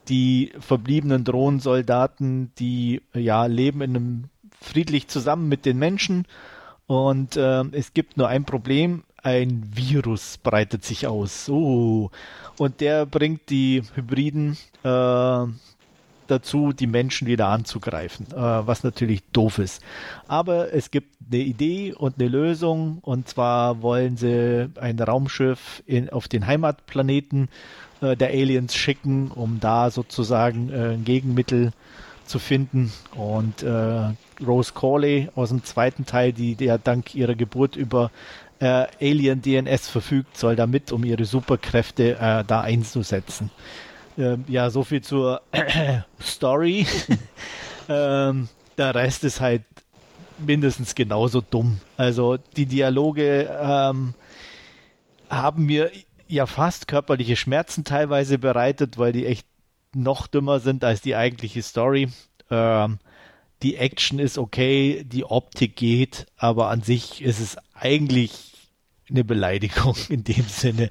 Die verbliebenen Drohnensoldaten, die ja leben in einem friedlich zusammen mit den Menschen und äh, es gibt nur ein Problem, ein Virus breitet sich aus. Oh. Und der bringt die Hybriden äh, dazu, die Menschen wieder anzugreifen, äh, was natürlich doof ist. Aber es gibt eine Idee und eine Lösung. Und zwar wollen sie ein Raumschiff in, auf den Heimatplaneten äh, der Aliens schicken, um da sozusagen äh, ein Gegenmittel zu finden. Und äh, Rose Corley aus dem zweiten Teil, die ja dank ihrer Geburt über äh, Alien DNS verfügt, soll damit, um ihre Superkräfte äh, da einzusetzen. Ähm, ja, so viel zur Story. ähm, der Rest ist halt mindestens genauso dumm. Also die Dialoge ähm, haben mir ja fast körperliche Schmerzen teilweise bereitet, weil die echt noch dümmer sind als die eigentliche Story. Ähm, die Action ist okay, die Optik geht, aber an sich ist es eigentlich eine Beleidigung in dem Sinne,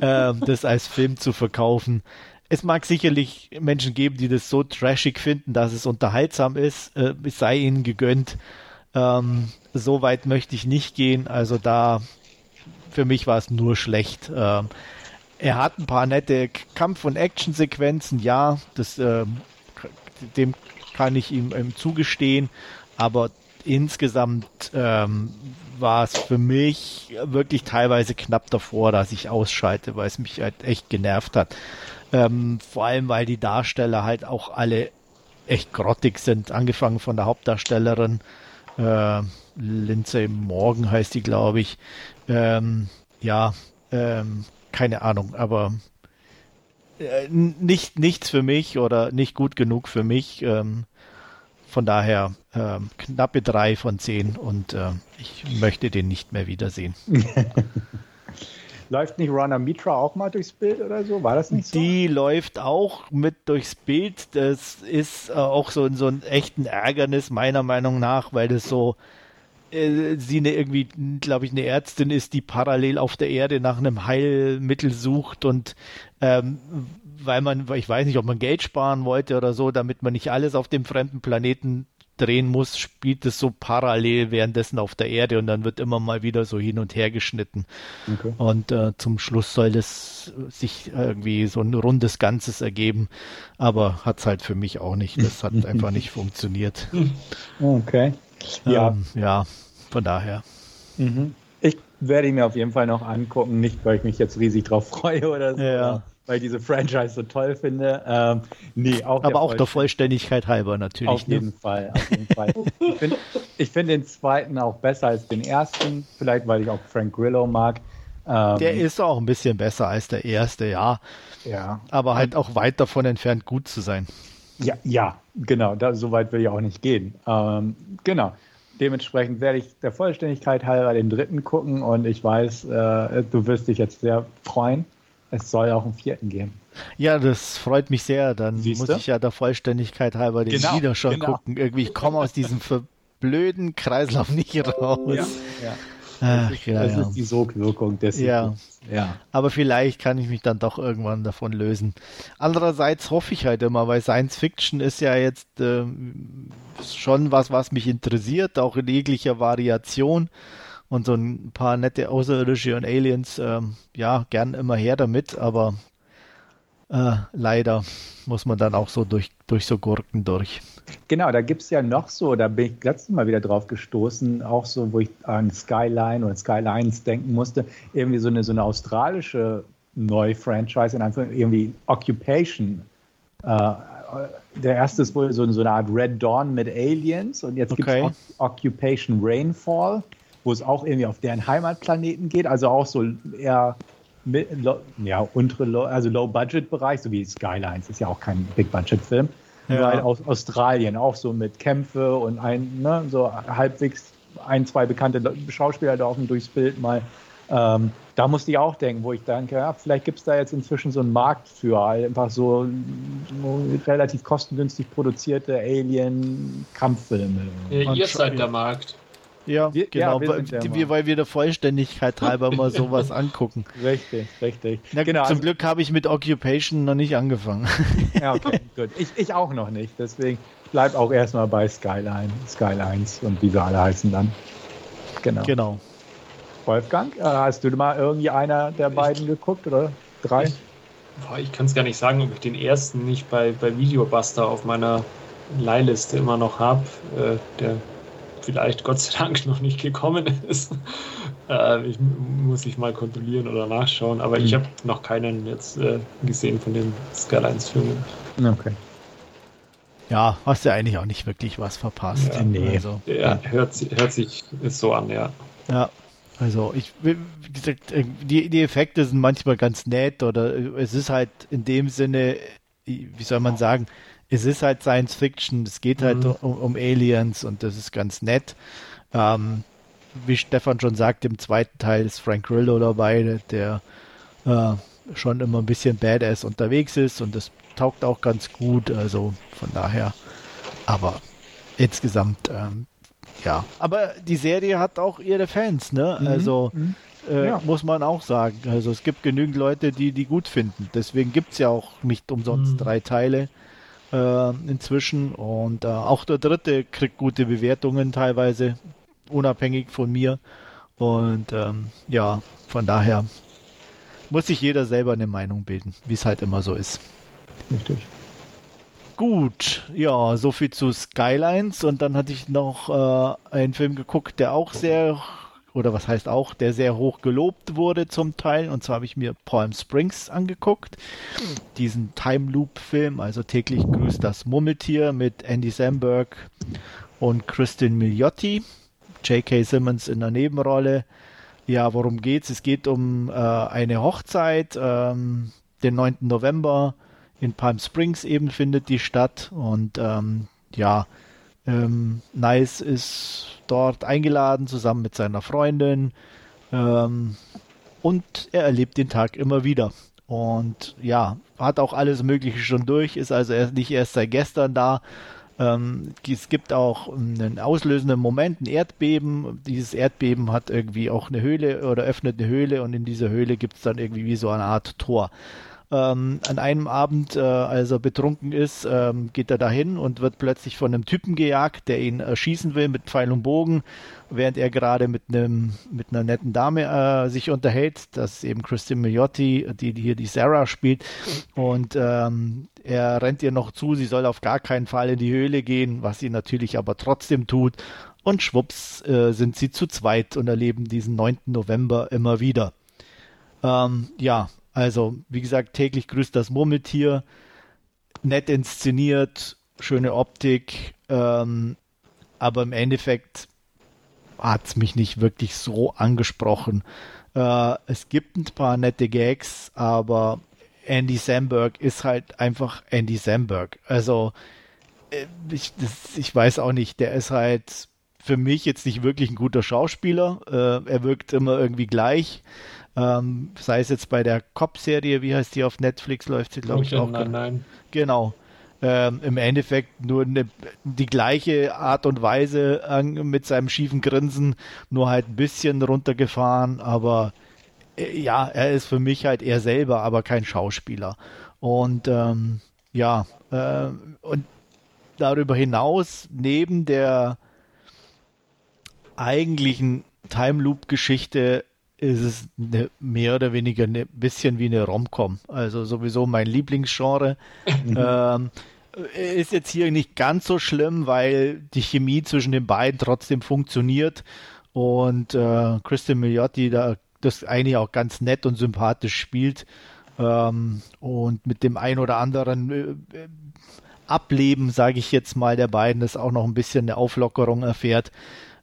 ähm, das als Film zu verkaufen. Es mag sicherlich Menschen geben, die das so trashig finden, dass es unterhaltsam ist. Äh, es sei ihnen gegönnt. Ähm, so weit möchte ich nicht gehen. Also da, für mich war es nur schlecht. Ähm, er hat ein paar nette Kampf- und Actionsequenzen, ja, das, äh, dem kann ich ihm, ihm zugestehen, aber insgesamt ähm, war es für mich wirklich teilweise knapp davor, dass ich ausschalte, weil es mich halt echt genervt hat. Ähm, vor allem, weil die Darsteller halt auch alle echt grottig sind, angefangen von der Hauptdarstellerin äh, Lindsay Morgan heißt die, glaube ich. Ähm, ja, ähm, keine Ahnung, aber nicht, nichts für mich oder nicht gut genug für mich. Ähm, von daher ähm, knappe drei von zehn und äh, ich möchte den nicht mehr wiedersehen. Läuft nicht Rana Mitra auch mal durchs Bild oder so? War das nicht so? Die läuft auch mit durchs Bild. Das ist äh, auch so, so ein echten Ärgernis meiner Meinung nach, weil das so äh, sie eine irgendwie, glaube ich, eine Ärztin ist, die parallel auf der Erde nach einem Heilmittel sucht und ähm, weil man, ich weiß nicht, ob man Geld sparen wollte oder so, damit man nicht alles auf dem fremden Planeten drehen muss, spielt es so parallel währenddessen auf der Erde und dann wird immer mal wieder so hin und her geschnitten. Okay. Und äh, zum Schluss soll es sich irgendwie so ein rundes Ganzes ergeben, aber hat es halt für mich auch nicht. Das hat einfach nicht funktioniert. Okay. Ja. Ähm, ja, von daher. Mhm. Ich werde ihn mir auf jeden Fall noch angucken, nicht weil ich mich jetzt riesig drauf freue oder so. Ja weil ich diese Franchise so toll finde. Ähm, nee, auch Aber auch der Vollständigkeit halber natürlich. Auf ne? jeden Fall, auf jeden Fall. ich finde find den zweiten auch besser als den ersten, vielleicht weil ich auch Frank Grillo mag. Ähm, der ist auch ein bisschen besser als der erste, ja. Ja. Aber halt auch weit davon entfernt, gut zu sein. Ja, ja, genau. Da, so weit will ich auch nicht gehen. Ähm, genau. Dementsprechend werde ich der Vollständigkeit halber den dritten gucken und ich weiß, äh, du wirst dich jetzt sehr freuen. Es soll auch einen vierten geben. Ja, das freut mich sehr. Dann Siehste? muss ich ja der Vollständigkeit halber den genau, wieder schon genau. gucken. Irgendwie, ich komme aus diesem blöden Kreislauf nicht raus. Ja, ja. Ach, das, ist, ja, das ja. ist die Sogwirkung des ja. ja. Aber vielleicht kann ich mich dann doch irgendwann davon lösen. Andererseits hoffe ich halt immer, weil Science Fiction ist ja jetzt äh, schon was, was mich interessiert, auch in jeglicher Variation. Und so ein paar nette Außerirdische und Aliens, ähm, ja, gern immer her damit, aber äh, leider muss man dann auch so durch, durch so Gurken durch. Genau, da gibt es ja noch so, da bin ich letztes Mal wieder drauf gestoßen, auch so, wo ich an Skyline oder Skylines denken musste, irgendwie so eine, so eine australische Neu-Franchise, in Anführungszeichen, irgendwie Occupation. Äh, der erste ist wohl so, so, eine Art Red Dawn mit Aliens und jetzt okay. gibt es Occupation Rainfall, wo es auch irgendwie auf deren Heimatplaneten geht, also auch so eher ja, untere, also Low-Budget-Bereich, so wie Skylines, ist ja auch kein Big-Budget-Film. Ja. Weil aus Australien auch so mit Kämpfe und ein, ne, so halbwegs ein, zwei bekannte Schauspieler laufen durchs Bild mal. Ähm, da musste ich auch denken, wo ich denke, ja, vielleicht gibt es da jetzt inzwischen so einen Markt für einfach so, so relativ kostengünstig produzierte Alien-Kampffilme. Ja, ihr seid der Markt. Ja, wir, genau, ja, wir, wir, weil wir der Vollständigkeit halber mal sowas angucken. Richtig, richtig. Na, genau, zum also, Glück habe ich mit Occupation noch nicht angefangen. Ja, okay, gut. Ich, ich auch noch nicht, deswegen bleib auch erstmal bei Skyline, Skylines und wie sie alle heißen dann. Genau. Genau. Wolfgang, äh, hast du mal irgendwie einer der beiden ich, geguckt oder drei? Ich, ich kann es gar nicht sagen, ob ich den ersten nicht bei, bei Videobuster auf meiner Leihliste immer noch habe. Äh, der vielleicht Gott sei Dank noch nicht gekommen ist. äh, ich muss ich mal kontrollieren oder nachschauen, aber mhm. ich habe noch keinen jetzt äh, gesehen von den Skylines-Filmen. Okay. Ja, hast du eigentlich auch nicht wirklich was verpasst. Ja, nee. also, ja, hört, hört sich so an, ja. Ja, also ich wie gesagt, äh, die, die Effekte sind manchmal ganz nett oder es ist halt in dem Sinne, wie soll man sagen, es ist halt Science Fiction, es geht halt mhm. um, um, Aliens und das ist ganz nett. Ähm, wie Stefan schon sagt, im zweiten Teil ist Frank Grillo dabei, der äh, schon immer ein bisschen badass unterwegs ist und das taugt auch ganz gut, also von daher. Aber insgesamt ähm, ja, aber die Serie hat auch ihre Fans, ne? Mhm. Also mhm. Äh, ja. muss man auch sagen. Also es gibt genügend Leute, die die gut finden. Deswegen gibt es ja auch nicht umsonst mhm. drei Teile äh, inzwischen. Und äh, auch der dritte kriegt gute Bewertungen teilweise, unabhängig von mir. Und ähm, ja, von daher muss sich jeder selber eine Meinung bilden, wie es halt immer so ist. Richtig. Gut, ja, so viel zu Skylines und dann hatte ich noch äh, einen Film geguckt, der auch sehr, oder was heißt auch, der sehr hoch gelobt wurde zum Teil und zwar habe ich mir Palm Springs angeguckt, diesen Time Loop Film, also täglich grüßt das Murmeltier mit Andy Samberg und Kristin Milioti, J.K. Simmons in der Nebenrolle. Ja, worum geht's? Es geht um äh, eine Hochzeit, ähm, den 9. November in Palm Springs eben findet die statt und ähm, ja, ähm, Nice ist dort eingeladen zusammen mit seiner Freundin ähm, und er erlebt den Tag immer wieder. Und ja, hat auch alles Mögliche schon durch, ist also erst nicht erst seit gestern da. Ähm, es gibt auch einen auslösenden Moment, ein Erdbeben. Dieses Erdbeben hat irgendwie auch eine Höhle oder öffnet eine Höhle und in dieser Höhle gibt es dann irgendwie wie so eine Art Tor. Ähm, an einem Abend, äh, als er betrunken ist, ähm, geht er dahin und wird plötzlich von einem Typen gejagt, der ihn erschießen will mit Pfeil und Bogen, während er gerade mit einem mit einer netten Dame äh, sich unterhält. Das ist eben Christine Milliotti, die, die hier die Sarah spielt. Und ähm, er rennt ihr noch zu, sie soll auf gar keinen Fall in die Höhle gehen, was sie natürlich aber trotzdem tut. Und schwupps äh, sind sie zu zweit und erleben diesen 9. November immer wieder. Ähm, ja, also, wie gesagt, täglich grüßt das Murmeltier, nett inszeniert, schöne Optik, ähm, aber im Endeffekt hat es mich nicht wirklich so angesprochen. Äh, es gibt ein paar nette Gags, aber Andy Samberg ist halt einfach Andy Samberg. Also, äh, ich, das, ich weiß auch nicht, der ist halt für mich jetzt nicht wirklich ein guter Schauspieler. Äh, er wirkt immer irgendwie gleich. Ähm, sei es jetzt bei der Cop-Serie, wie heißt die auf Netflix, läuft sie, glaube ich, auch. Nein, nein. Genau. Ähm, Im Endeffekt nur eine, die gleiche Art und Weise äh, mit seinem schiefen Grinsen, nur halt ein bisschen runtergefahren, aber äh, ja, er ist für mich halt er selber, aber kein Schauspieler. Und ähm, ja, äh, und darüber hinaus, neben der eigentlichen Time Loop-Geschichte ist es eine, mehr oder weniger ein ne, bisschen wie eine Rom-Com. Also sowieso mein Lieblingsgenre. ähm, ist jetzt hier nicht ganz so schlimm, weil die Chemie zwischen den beiden trotzdem funktioniert und äh, Kristen Milliotti da das eigentlich auch ganz nett und sympathisch spielt. ähm, und mit dem ein oder anderen äh, Ableben, sage ich jetzt mal, der beiden, das auch noch ein bisschen eine Auflockerung erfährt.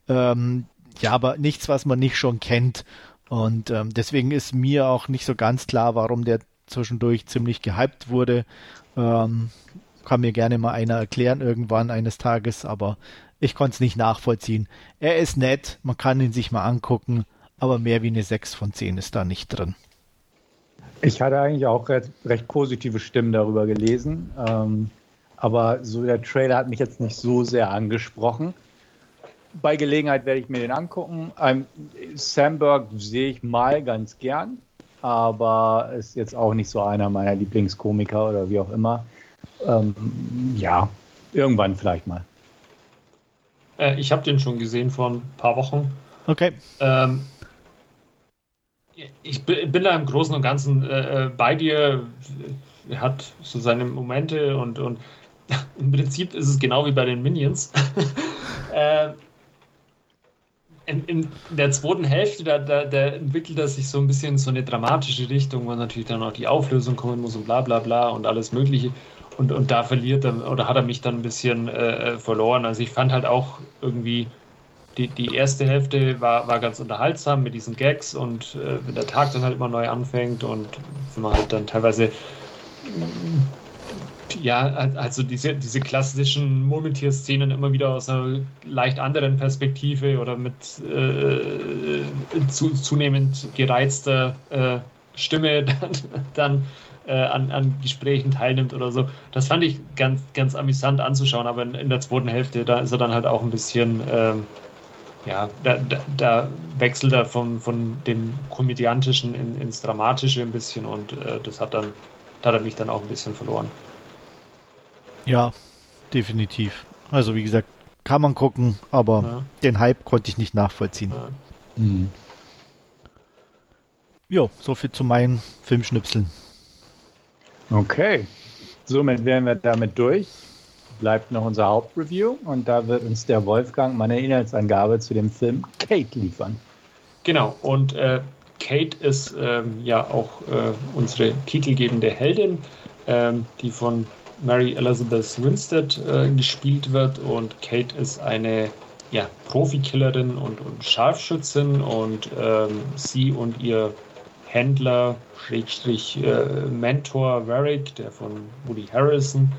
Ähm, ja, aber nichts, was man nicht schon kennt. Und ähm, deswegen ist mir auch nicht so ganz klar, warum der zwischendurch ziemlich gehypt wurde. Ähm, kann mir gerne mal einer erklären irgendwann eines Tages, aber ich konnte es nicht nachvollziehen. Er ist nett, man kann ihn sich mal angucken, aber mehr wie eine 6 von 10 ist da nicht drin. Ich hatte eigentlich auch recht, recht positive Stimmen darüber gelesen, ähm, aber so der Trailer hat mich jetzt nicht so sehr angesprochen. Bei Gelegenheit werde ich mir den angucken. Ähm, Samberg sehe ich mal ganz gern, aber ist jetzt auch nicht so einer meiner Lieblingskomiker oder wie auch immer. Ähm, ja, irgendwann vielleicht mal. Äh, ich habe den schon gesehen vor ein paar Wochen. Okay. Ähm, ich bin da im Großen und Ganzen äh, äh, bei dir. Er hat so seine Momente und, und im Prinzip ist es genau wie bei den Minions. äh, in, in, der zweiten Hälfte, da, da, da, entwickelt er sich so ein bisschen so eine dramatische Richtung, wo natürlich dann auch die Auflösung kommen muss und bla bla bla und alles Mögliche. Und, und da verliert er oder hat er mich dann ein bisschen äh, verloren. Also ich fand halt auch irgendwie, die, die erste Hälfte war, war ganz unterhaltsam mit diesen Gags und äh, wenn der Tag dann halt immer neu anfängt und wenn man halt dann teilweise ja, also diese, diese klassischen Murmeltier-Szenen immer wieder aus einer leicht anderen Perspektive oder mit äh, zu, zunehmend gereizter äh, Stimme dann, dann äh, an, an Gesprächen teilnimmt oder so. Das fand ich ganz, ganz amüsant anzuschauen, aber in, in der zweiten Hälfte, da ist er dann halt auch ein bisschen, ähm, ja, da, da, da, wechselt er von, von dem Komödiantischen in, ins Dramatische ein bisschen und äh, das hat dann, da hat er mich dann auch ein bisschen verloren. Ja, definitiv. Also wie gesagt, kann man gucken, aber ja. den Hype konnte ich nicht nachvollziehen. Ja. Mhm. Jo, soviel zu meinen Filmschnipseln. Okay, somit wären wir damit durch. Bleibt noch unser Hauptreview und da wird uns der Wolfgang meine Inhaltsangabe zu dem Film Kate liefern. Genau, und äh, Kate ist ähm, ja auch äh, unsere titelgebende Heldin, ähm, die von Mary Elizabeth Winstead äh, gespielt wird und Kate ist eine ja, Profikillerin und, und Scharfschützin und ähm, sie und ihr Händler, Schrägstrich äh, Mentor Varric, der von Woody Harrison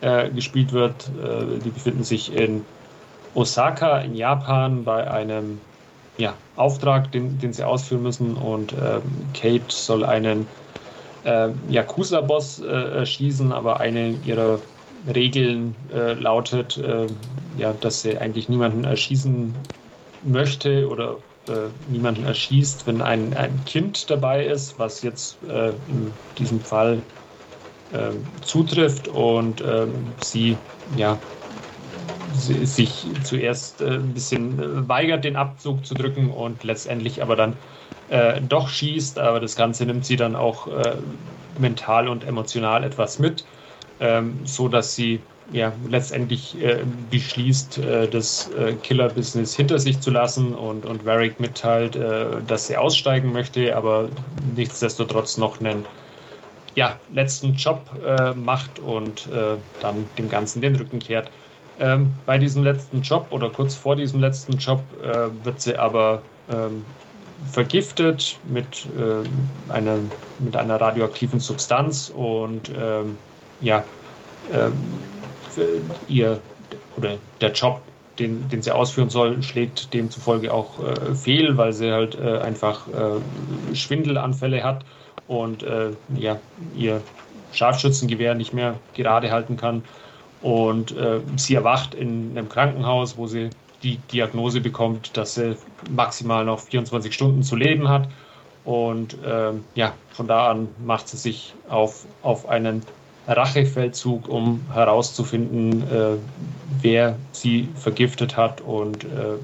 äh, gespielt wird, äh, die befinden sich in Osaka in Japan bei einem ja, Auftrag, den, den sie ausführen müssen und ähm, Kate soll einen äh, Yakuza-Boss äh, erschießen, aber eine ihrer Regeln äh, lautet, äh, ja, dass sie eigentlich niemanden erschießen möchte oder äh, niemanden erschießt, wenn ein, ein Kind dabei ist, was jetzt äh, in diesem Fall ähm, zutrifft und ähm, sie ja sich zuerst ein bisschen weigert, den Abzug zu drücken und letztendlich aber dann äh, doch schießt, aber das Ganze nimmt sie dann auch äh, mental und emotional etwas mit, ähm, so dass sie ja letztendlich äh, beschließt, äh, das äh, Killer-Business hinter sich zu lassen und, und Varric mitteilt, äh, dass sie aussteigen möchte, aber nichtsdestotrotz noch einen ja, letzten Job macht und dann dem Ganzen den Rücken kehrt. Ähm, bei diesem letzten Job oder kurz vor diesem letzten Job wird sie aber ähm, vergiftet mit, äh, einer, mit einer radioaktiven Substanz und ähm, ja, ähm, ihr oder der Job, den, den sie ausführen soll, schlägt demzufolge auch äh, fehl, weil sie halt äh, einfach äh, Schwindelanfälle hat und ja, ihr Scharfschützengewehr nicht mehr gerade halten kann. Und äh, sie erwacht in einem Krankenhaus, wo sie die Diagnose bekommt, dass sie maximal noch 24 Stunden zu leben hat. Und ähm, ja, von da an macht sie sich auf, auf einen Rachefeldzug, um herauszufinden, äh, wer sie vergiftet hat und äh,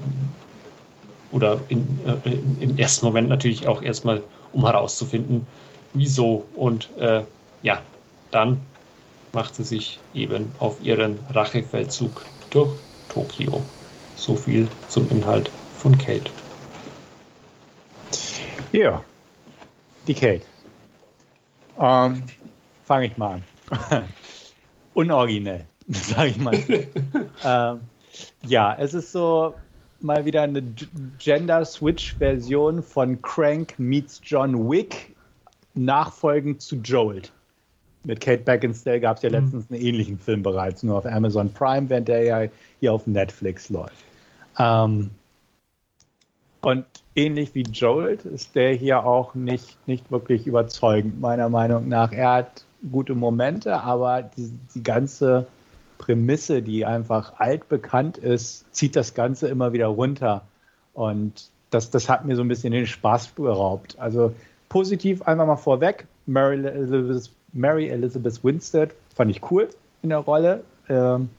oder in, äh, im ersten Moment natürlich auch erstmal, um herauszufinden, wieso. Und äh, ja, dann macht sie sich eben auf ihren Rachefeldzug durch Tokio. So viel zum Inhalt von Kate. Ja, die Kate. Ähm, Fange ich mal an. Unoriginell, sage ich mal. ähm, ja, es ist so mal wieder eine Gender-Switch-Version von Crank meets John Wick, nachfolgend zu Jolt. Mit Kate Beckinsale gab es ja mhm. letztens einen ähnlichen Film bereits, nur auf Amazon Prime, während der ja hier auf Netflix läuft. Ähm, und ähnlich wie Jolt ist der hier auch nicht, nicht wirklich überzeugend, meiner Meinung nach. Er hat gute Momente, aber die, die ganze Prämisse, die einfach altbekannt ist, zieht das Ganze immer wieder runter. Und das, das hat mir so ein bisschen den Spaß geraubt. Also positiv einfach mal vorweg. Mary Elizabeth, Mary Elizabeth Winstead fand ich cool in der Rolle. Ähm,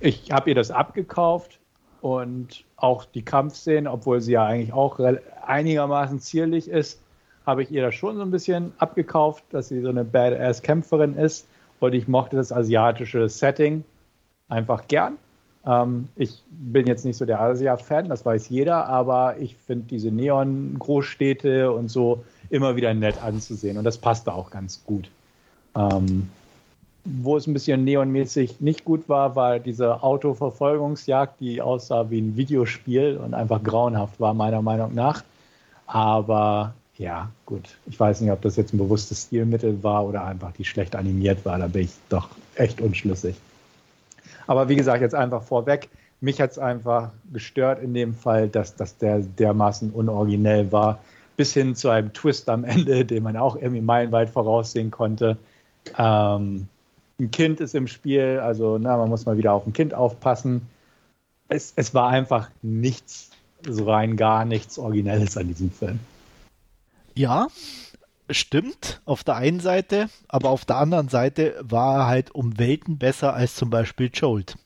ich habe ihr das abgekauft und auch die Kampfszenen, obwohl sie ja eigentlich auch einigermaßen zierlich ist, habe ich ihr das schon so ein bisschen abgekauft, dass sie so eine Badass-Kämpferin ist. Und ich mochte das asiatische Setting einfach gern. Ähm, ich bin jetzt nicht so der Asia-Fan, das weiß jeder, aber ich finde diese Neon-Großstädte und so immer wieder nett anzusehen. Und das passte auch ganz gut. Ähm, wo es ein bisschen neonmäßig nicht gut war, war diese Autoverfolgungsjagd, die aussah wie ein Videospiel und einfach grauenhaft war, meiner Meinung nach. Aber ja, gut. Ich weiß nicht, ob das jetzt ein bewusstes Stilmittel war oder einfach die schlecht animiert war. Da bin ich doch echt unschlüssig. Aber wie gesagt, jetzt einfach vorweg. Mich hat es einfach gestört in dem Fall, dass, dass der dermaßen unoriginell war. Bis hin zu einem Twist am Ende, den man auch irgendwie meilenweit voraussehen konnte. Ähm, ein Kind ist im Spiel, also na, man muss mal wieder auf ein Kind aufpassen. Es, es war einfach nichts, so rein gar nichts Originelles an diesem Film. Ja, stimmt auf der einen Seite, aber auf der anderen Seite war er halt um Welten besser als zum Beispiel Jolt.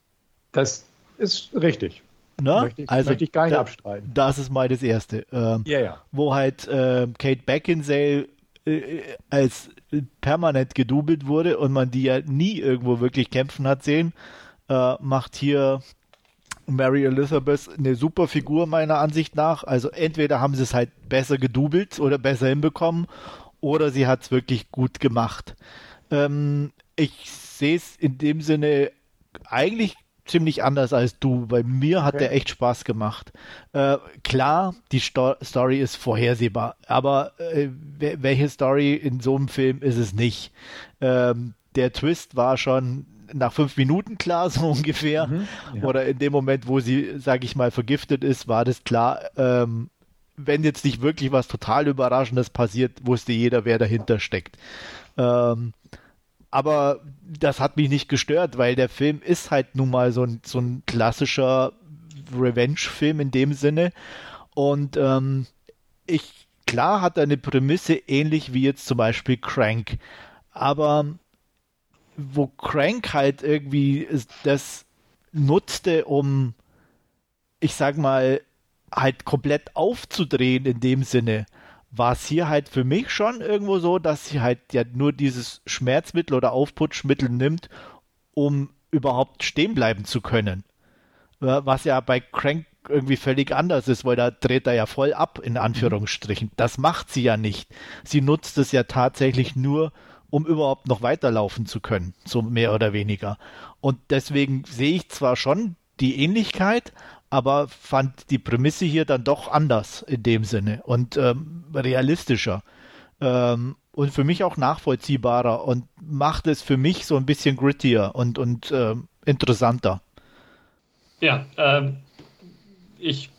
Das ist richtig. Ne? Möchte, ich, also, möchte ich gar nicht da, abstreiten. Das ist mal das Erste. Ähm, ja, ja. Wo halt äh, Kate Beckinsale äh, als permanent gedoubelt wurde und man die ja nie irgendwo wirklich kämpfen hat sehen, äh, macht hier Mary Elizabeth eine super Figur meiner Ansicht nach. Also entweder haben sie es halt besser gedoubelt oder besser hinbekommen oder sie hat es wirklich gut gemacht. Ähm, ich sehe es in dem Sinne eigentlich ziemlich anders als du. Bei mir hat okay. der echt Spaß gemacht. Äh, klar, die Sto Story ist vorhersehbar, aber äh, welche Story in so einem Film ist es nicht? Ähm, der Twist war schon nach fünf Minuten klar, so ungefähr. Mhm, ja. Oder in dem Moment, wo sie, sage ich mal, vergiftet ist, war das klar. Ähm, wenn jetzt nicht wirklich was total Überraschendes passiert, wusste jeder, wer dahinter steckt. Ähm, aber das hat mich nicht gestört, weil der Film ist halt nun mal so ein, so ein klassischer Revenge-Film in dem Sinne. Und ähm, ich, klar hat er eine Prämisse ähnlich wie jetzt zum Beispiel Crank. Aber wo Crank halt irgendwie das nutzte, um, ich sag mal, halt komplett aufzudrehen in dem Sinne, war es hier halt für mich schon irgendwo so, dass sie halt ja nur dieses Schmerzmittel oder Aufputschmittel nimmt, um überhaupt stehen bleiben zu können. Was ja bei Crank irgendwie völlig anders ist, weil da dreht er ja voll ab, in Anführungsstrichen. Das macht sie ja nicht. Sie nutzt es ja tatsächlich nur, um überhaupt noch weiterlaufen zu können, so mehr oder weniger. Und deswegen sehe ich zwar schon die Ähnlichkeit, aber fand die Prämisse hier dann doch anders in dem Sinne und ähm, realistischer. Ähm, und für mich auch nachvollziehbarer und macht es für mich so ein bisschen grittier und, und ähm, interessanter. Ja, ähm, ich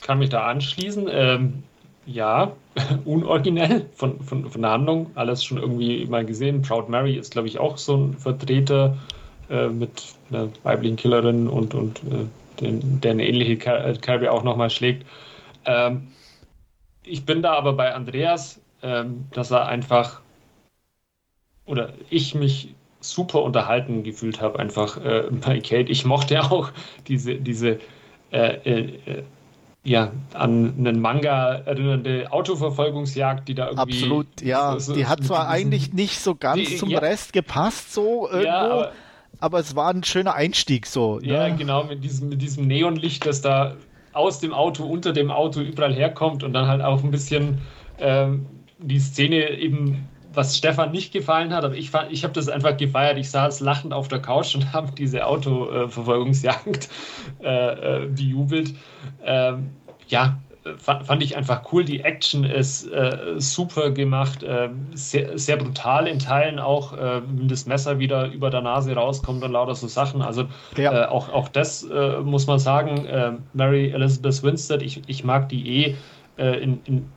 kann mich da anschließen. Ähm, ja, unoriginell von, von, von der Handlung, alles schon irgendwie mal gesehen. Proud Mary ist, glaube ich, auch so ein Vertreter äh, mit einer weiblichen Killerin und, und äh, den, der eine ähnliche Kerbe auch nochmal schlägt. Ähm, ich bin da aber bei Andreas, ähm, dass er einfach oder ich mich super unterhalten gefühlt habe, einfach äh, bei Kate. Ich mochte auch diese, diese äh, äh, ja, an einen Manga erinnernde Autoverfolgungsjagd, die da irgendwie. Absolut, ja. So, die hat zwar eigentlich nicht so ganz die, zum ja, Rest gepasst, so irgendwo. Ja, aber, aber es war ein schöner Einstieg so. Ne? Ja, genau, mit diesem, mit diesem Neonlicht, das da aus dem Auto, unter dem Auto überall herkommt und dann halt auch ein bisschen ähm, die Szene eben was Stefan nicht gefallen hat, aber ich, ich habe das einfach gefeiert. Ich saß lachend auf der Couch und habe diese Autoverfolgungsjagd äh, äh, bejubelt. Ähm, ja, fand ich einfach cool. Die Action ist äh, super gemacht, äh, sehr, sehr, brutal in Teilen auch, äh, wenn das Messer wieder über der Nase rauskommt und lauter so Sachen. Also ja. Äh, auch, auch das äh, muss man sagen. Äh, Mary Elizabeth Winstead, ich, ich mag die eh in, in,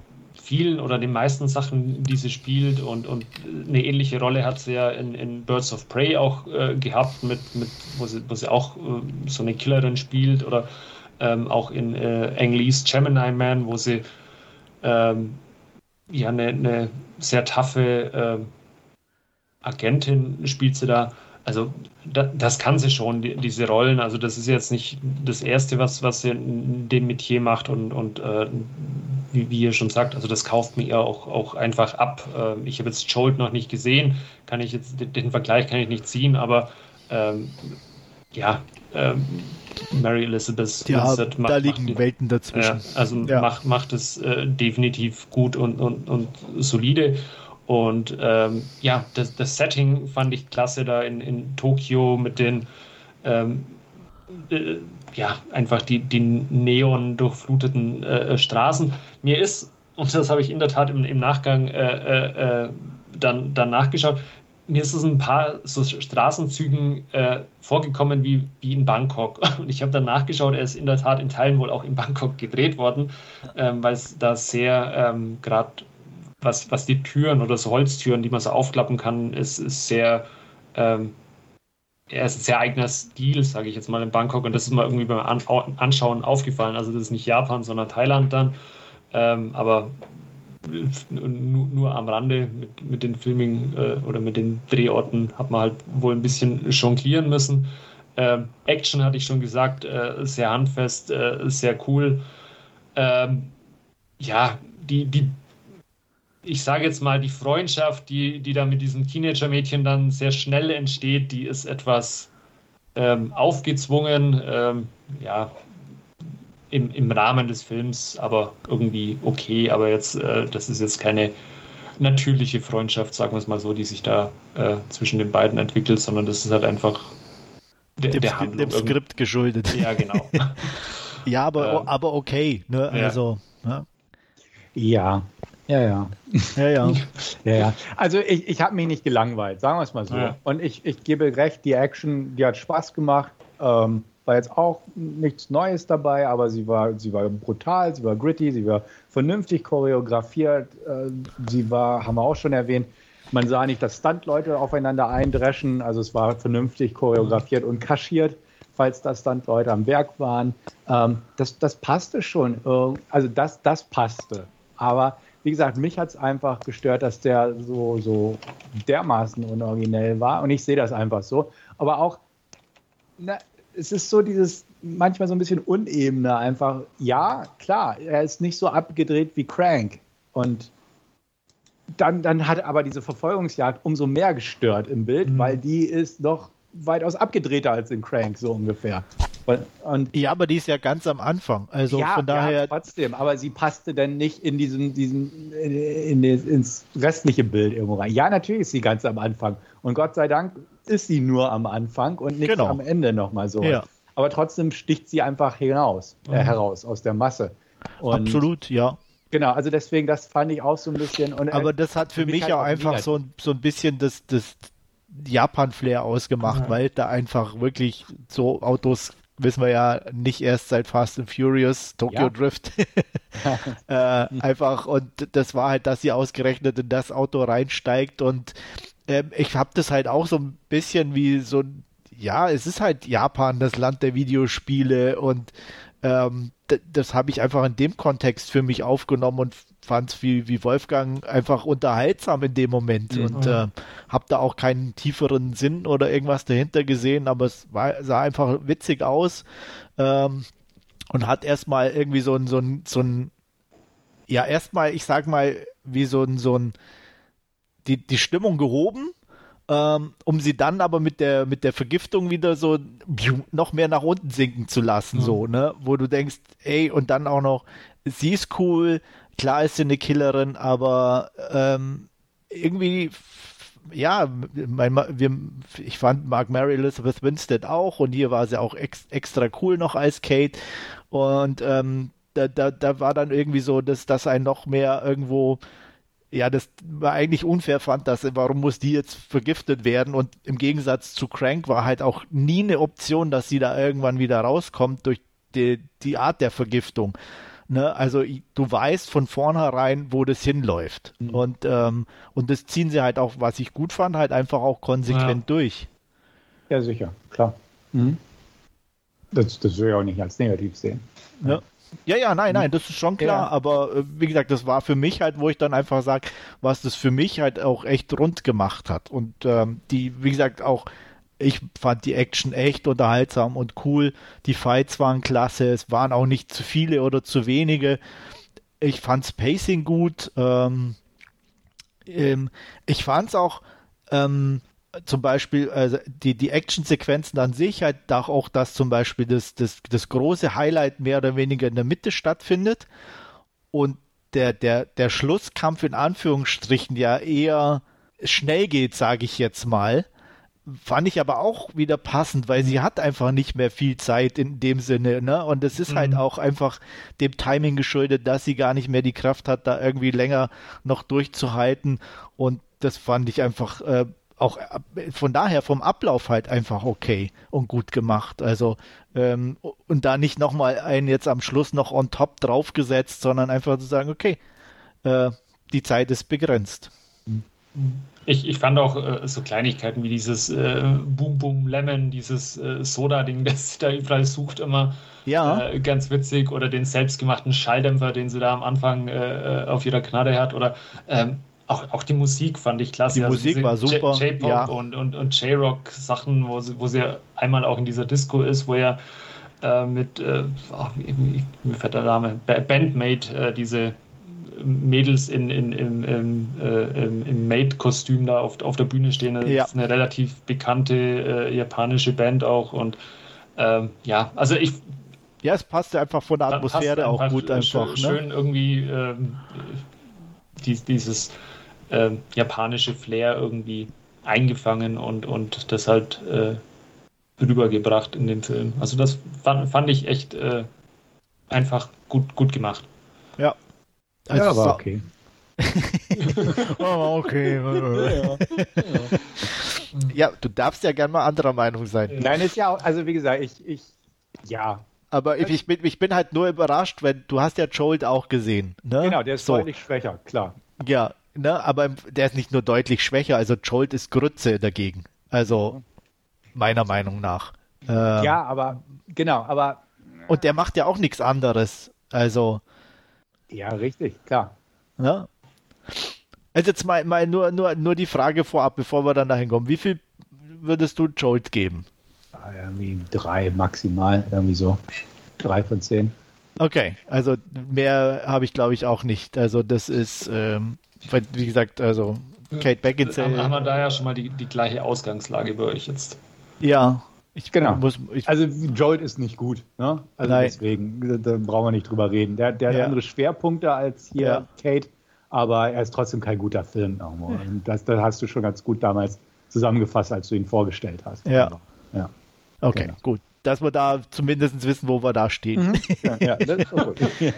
vielen oder den meisten Sachen, die sie spielt und, und eine ähnliche Rolle hat sie ja in, in Birds of Prey auch gehabt, mit, mit, wo, sie, wo sie auch so eine Killerin spielt oder ähm, auch in äh, Ang Gemini Man, wo sie ähm, ja eine, eine sehr taffe äh, Agentin spielt sie da. Also da, das kann sie schon, die, diese Rollen. Also das ist jetzt nicht das Erste, was, was sie in dem Metier macht und, und äh, wie, wie ihr schon sagt, also das kauft mir auch, auch einfach ab. Äh, ich habe jetzt Jolt noch nicht gesehen, kann ich jetzt den Vergleich kann ich nicht ziehen, aber ähm, ja, ähm, Mary Elizabeth ja, Winstead macht, da liegen macht, Welten dazwischen. Ja, also ja. macht, macht es äh, definitiv gut und, und, und solide. Und ähm, ja, das, das, Setting fand ich klasse da in, in Tokio mit den ähm, äh, ja, einfach die, die neon durchfluteten äh, Straßen. Mir ist, und das habe ich in der Tat im, im Nachgang äh, äh, äh, dann, dann nachgeschaut, mir ist es ein paar so Straßenzügen äh, vorgekommen wie, wie in Bangkok. Und ich habe dann nachgeschaut, er ist in der Tat in Teilen wohl auch in Bangkok gedreht worden, ähm, weil es da sehr ähm, gerade was, was die Türen oder so Holztüren, die man so aufklappen kann, ist, ist sehr ähm, er ist ein sehr eigener Stil, sage ich jetzt mal in Bangkok. Und das ist mir irgendwie beim Anschauen aufgefallen. Also das ist nicht Japan, sondern Thailand dann. Ähm, aber nur, am Rande mit, mit den Filming äh, oder mit den Drehorten hat man halt wohl ein bisschen jonglieren müssen. Äh, Action hatte ich schon gesagt, äh, sehr handfest, äh, sehr cool. Ähm, ja, die, die, ich sage jetzt mal, die Freundschaft, die, die da mit diesem Teenager-Mädchen dann sehr schnell entsteht, die ist etwas ähm, aufgezwungen. Ähm, ja, im, im Rahmen des Films, aber irgendwie okay. Aber jetzt, äh, das ist jetzt keine natürliche Freundschaft, sagen wir es mal so, die sich da äh, zwischen den beiden entwickelt, sondern das ist halt einfach der, dem, der Handlung. Dem Skript geschuldet. Ja, genau. ja, aber, ähm, aber okay. Ne? Also, ja. ja. Ja, ja. Ja, ja. ja, ja. Also ich, ich habe mich nicht gelangweilt, sagen wir es mal so. Ja. Und ich, ich gebe recht, die Action, die hat Spaß gemacht. Ähm, war jetzt auch nichts Neues dabei, aber sie war, sie war brutal, sie war gritty, sie war vernünftig choreografiert, äh, sie war, haben wir auch schon erwähnt, man sah nicht, dass Stuntleute aufeinander eindreschen, also es war vernünftig choreografiert und kaschiert, falls da Stuntleute am Werk waren. Ähm, das, das passte schon, also das, das passte. Aber wie gesagt, mich hat es einfach gestört, dass der so, so dermaßen unoriginell war und ich sehe das einfach so. Aber auch, na, es ist so dieses manchmal so ein bisschen unebene einfach. Ja, klar, er ist nicht so abgedreht wie Crank. Und dann, dann hat aber diese Verfolgungsjagd umso mehr gestört im Bild, mhm. weil die ist noch weitaus abgedrehter als in Crank, so ungefähr. Und ja, aber die ist ja ganz am Anfang. Also ja, von daher. Ja, trotzdem, aber sie passte dann nicht in diesen, diesen in, in, ins restliche Bild irgendwo rein. Ja, natürlich ist sie ganz am Anfang. Und Gott sei Dank ist sie nur am Anfang und nicht genau. am Ende nochmal so. Ja. Aber trotzdem sticht sie einfach hinaus, äh, mhm. heraus aus der Masse. Und Absolut, ja. Genau, also deswegen, das fand ich auch so ein bisschen. Und, äh, Aber das hat für, für mich, mich auch einfach so, so ein bisschen das, das Japan-Flair ausgemacht, mhm. weil da einfach wirklich so Autos wissen wir ja nicht erst seit Fast and Furious, Tokyo ja. Drift. äh, einfach, und das war halt, dass sie ausgerechnet in das Auto reinsteigt und ähm, ich habe das halt auch so ein bisschen wie so ja, es ist halt Japan, das Land der Videospiele und ähm, das habe ich einfach in dem Kontext für mich aufgenommen und fand es wie, wie Wolfgang einfach unterhaltsam in dem Moment mhm. und äh, habe da auch keinen tieferen Sinn oder irgendwas dahinter gesehen, aber es war, sah einfach witzig aus ähm, und hat erstmal irgendwie so ein, so ein, so ein, ja, erstmal, ich sag mal, wie so ein, so ein, die, die Stimmung gehoben, ähm, um sie dann aber mit der, mit der Vergiftung wieder so noch mehr nach unten sinken zu lassen, mhm. so, ne? Wo du denkst, ey, und dann auch noch, sie ist cool, klar ist sie eine Killerin, aber ähm, irgendwie ja, mein, wir, ich fand Mark Mary Elizabeth Winstead auch und hier war sie auch ex, extra cool noch als Kate und ähm, da, da, da war dann irgendwie so, dass das ein noch mehr irgendwo ja, das war eigentlich unfair fand, dass warum muss die jetzt vergiftet werden und im Gegensatz zu Crank war halt auch nie eine Option, dass sie da irgendwann wieder rauskommt durch die, die Art der Vergiftung. Ne? Also du weißt von vornherein, wo das hinläuft. Mhm. Und, ähm, und das ziehen sie halt auch, was ich gut fand, halt einfach auch konsequent ja. durch. Ja, sicher, klar. Mhm. Das, das will ich auch nicht als negativ sehen. Ja. Ja, ja, nein, nein, das ist schon klar, ja. aber äh, wie gesagt, das war für mich halt, wo ich dann einfach sage, was das für mich halt auch echt rund gemacht hat. Und ähm, die, wie gesagt, auch ich fand die Action echt unterhaltsam und cool. Die Fights waren klasse. Es waren auch nicht zu viele oder zu wenige. Ich fand's Pacing gut. Ähm, ähm, ich fand's auch ähm, zum Beispiel also die, die Actionsequenzen an sich, halt auch, dass zum Beispiel das, das, das große Highlight mehr oder weniger in der Mitte stattfindet und der, der, der Schlusskampf in Anführungsstrichen ja eher schnell geht, sage ich jetzt mal fand ich aber auch wieder passend, weil sie hat einfach nicht mehr viel Zeit in dem Sinne, ne? Und es ist halt mhm. halt auch einfach dem Timing geschuldet, dass sie gar nicht mehr die Kraft hat, da irgendwie länger noch durchzuhalten. Und das fand ich einfach äh, auch äh, von daher vom Ablauf halt einfach okay und gut gemacht. Also ähm, und da nicht nochmal einen jetzt am Schluss noch on top draufgesetzt, sondern einfach zu sagen, okay, äh, die Zeit ist begrenzt. Ich, ich fand auch äh, so Kleinigkeiten wie dieses äh, Boom Boom Lemon, dieses äh, Soda-Ding, das sie da überall sucht, immer ja. Äh, ganz witzig. Oder den selbstgemachten Schalldämpfer, den sie da am Anfang auf ihrer Knarre hat. Oder ähm, auch, auch die Musik fand ich klasse. Die also Musik war super. J-Pop ja. und, und, und J-Rock-Sachen, wo sie, wo sie einmal auch in dieser Disco ist, wo er mit, ach, mir fällt der Name, Bandmate, diese Mädels in, in, in, in äh, im Maid-Kostüm da auf, auf der Bühne stehen. Das ja. ist eine relativ bekannte äh, japanische Band auch. Und ähm, ja, also ich. Ja, es passte einfach von der Atmosphäre auch gut einfach. Schön, ne? schön irgendwie ähm, dies, dieses äh, japanische Flair irgendwie eingefangen und, und das halt äh, rübergebracht in dem Film. Also das fand, fand ich echt äh, einfach gut, gut gemacht. Ja, also ja, war okay. oh, okay. ja, ja. ja, du darfst ja gerne mal anderer Meinung sein. Nein, ist ja auch, also wie gesagt, ich, ich ja. Aber ich, ich, bin, ich bin halt nur überrascht, wenn du hast ja Joel auch gesehen. Ne? Genau, der ist so. deutlich schwächer, klar. Ja, ne, aber der ist nicht nur deutlich schwächer, also Joel ist Grütze dagegen. Also meiner Meinung nach. Ähm, ja, aber genau, aber und der macht ja auch nichts anderes. Also ja, richtig, klar. Ja. Also jetzt mal, mal nur, nur, nur die Frage vorab, bevor wir dann dahin kommen. Wie viel würdest du Jolt geben? Ah, irgendwie drei maximal, irgendwie so. Drei von zehn. Okay, also mehr habe ich glaube ich auch nicht. Also das ist, ähm, wie gesagt, also Kate Beckinsale. Haben, haben wir da ja schon mal die, die gleiche Ausgangslage bei euch jetzt. Ja, ich genau. Muss, ich, also Jolt ist nicht gut. Ne? Also Nein. deswegen, da brauchen wir nicht drüber reden. Der, der ja. hat andere Schwerpunkte als hier ja. Kate, aber er ist trotzdem kein guter Film irgendwo. Und das, das hast du schon ganz gut damals zusammengefasst, als du ihn vorgestellt hast. Ja. Also, ja. Okay, genau. gut. Dass wir da zumindest wissen, wo wir da stehen. Mhm. Ja, ja, das ist gut. ja.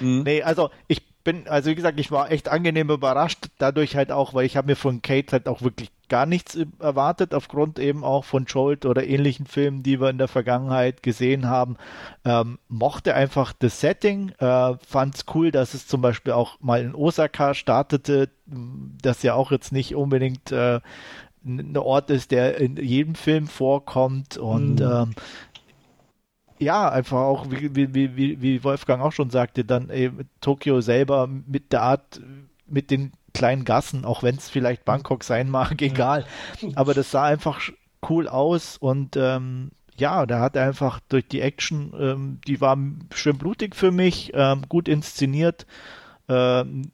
mhm. Nee, also ich bin, also wie gesagt, ich war echt angenehm überrascht, dadurch halt auch, weil ich habe mir von Kate halt auch wirklich gar nichts erwartet, aufgrund eben auch von Jolt oder ähnlichen Filmen, die wir in der Vergangenheit gesehen haben. Ähm, mochte einfach das Setting, äh, fand es cool, dass es zum Beispiel auch mal in Osaka startete, das ja auch jetzt nicht unbedingt äh, ein Ort ist, der in jedem Film vorkommt und mhm. ähm, ja, einfach auch, wie, wie, wie, wie Wolfgang auch schon sagte, dann eben Tokio selber mit der Art, mit den kleinen Gassen, auch wenn es vielleicht Bangkok sein mag, egal. Aber das sah einfach cool aus und ähm, ja, da hat er einfach durch die Action, ähm, die war schön blutig für mich, ähm, gut inszeniert, ähm,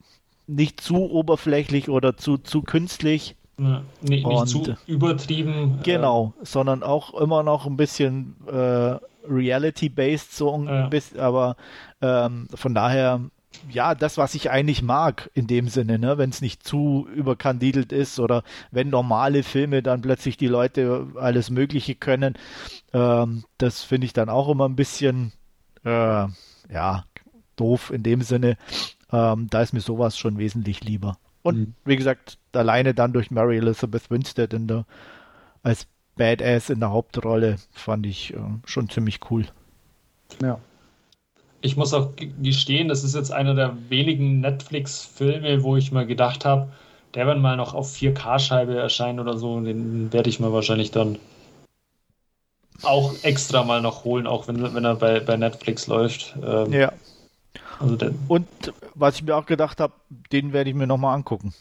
nicht zu oberflächlich oder zu, zu künstlich. Nicht, nicht zu übertrieben. Äh, genau, äh, sondern auch immer noch ein bisschen äh, reality-based so ein ja. bisschen, aber ähm, von daher ja, das, was ich eigentlich mag in dem Sinne, ne? wenn es nicht zu überkandidelt ist oder wenn normale Filme dann plötzlich die Leute alles Mögliche können. Ähm, das finde ich dann auch immer ein bisschen, äh, ja, doof in dem Sinne. Ähm, da ist mir sowas schon wesentlich lieber. Und mhm. wie gesagt, alleine dann durch Mary Elizabeth Winstead in der, als Badass in der Hauptrolle fand ich äh, schon ziemlich cool. Ja ich muss auch gestehen, das ist jetzt einer der wenigen Netflix-Filme, wo ich mal gedacht habe, der wird mal noch auf 4K-Scheibe erscheinen oder so, den werde ich mir wahrscheinlich dann auch extra mal noch holen, auch wenn, wenn er bei, bei Netflix läuft. Ähm, ja. Also Und was ich mir auch gedacht habe, den werde ich mir nochmal angucken.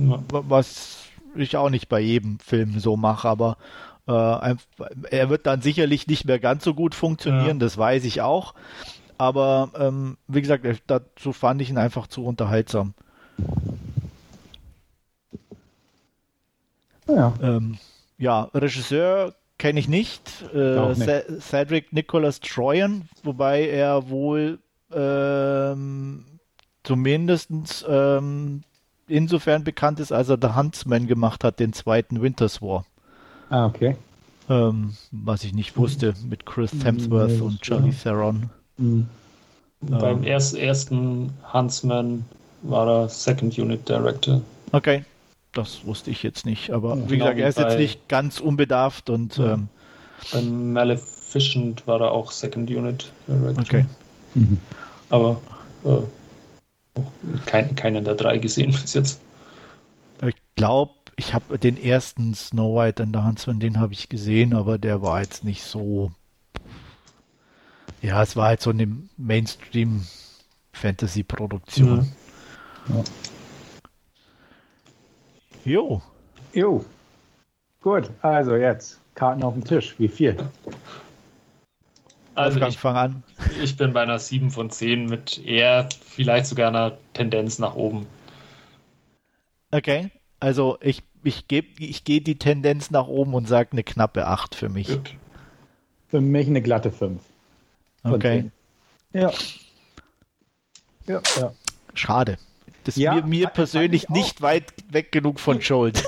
Ja. Was ich auch nicht bei jedem Film so mache, aber äh, er wird dann sicherlich nicht mehr ganz so gut funktionieren, ja. das weiß ich auch. Aber ähm, wie gesagt, dazu fand ich ihn einfach zu unterhaltsam. Ja, ähm, ja Regisseur kenne ich nicht. Äh, nicht. Cedric Nicholas Troyan, wobei er wohl ähm, zumindest ähm, insofern bekannt ist, als er The Huntsman gemacht hat, den zweiten Winters War. Ah, okay. Ähm, was ich nicht wusste, mit Chris Hemsworth und Charlie Theron. Mhm. Ähm. Beim erst, ersten Huntsman war er Second Unit Director. Okay, das wusste ich jetzt nicht. Aber ja, wie genau gesagt, er ist jetzt nicht ganz unbedarft und. Ja. Ähm, beim Maleficent war er auch Second Unit Director. Okay. Mhm. Aber äh, kein, keinen der drei gesehen bis jetzt. Ich glaube, ich habe den ersten Snow White and the Huntsman, den habe ich gesehen, aber der war jetzt nicht so ja, es war halt so eine Mainstream-Fantasy-Produktion. Ja. Jo. Jo. Gut, also jetzt Karten auf dem Tisch. Wie viel? Also ich, fang an. Ich bin bei einer 7 von 10 mit eher vielleicht sogar einer Tendenz nach oben. Okay, also ich, ich, ich gehe die Tendenz nach oben und sage eine knappe 8 für mich. Gut. Für mich eine glatte 5. Okay. Ja. Ja, ja. Schade. Das ist ja, mir, mir persönlich nicht weit weg genug von Schuld.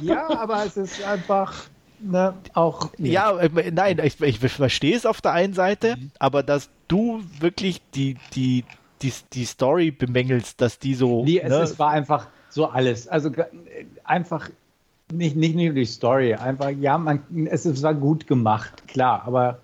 ja, aber es ist einfach ne, auch. Nee. Ja, äh, nein, ich, ich verstehe es auf der einen Seite, mhm. aber dass du wirklich die, die, die, die Story bemängelst, dass die so. Nee, ne, es, war einfach so alles. Also einfach nicht, nicht nur die Story, einfach, ja, man, es, es war gut gemacht, klar, aber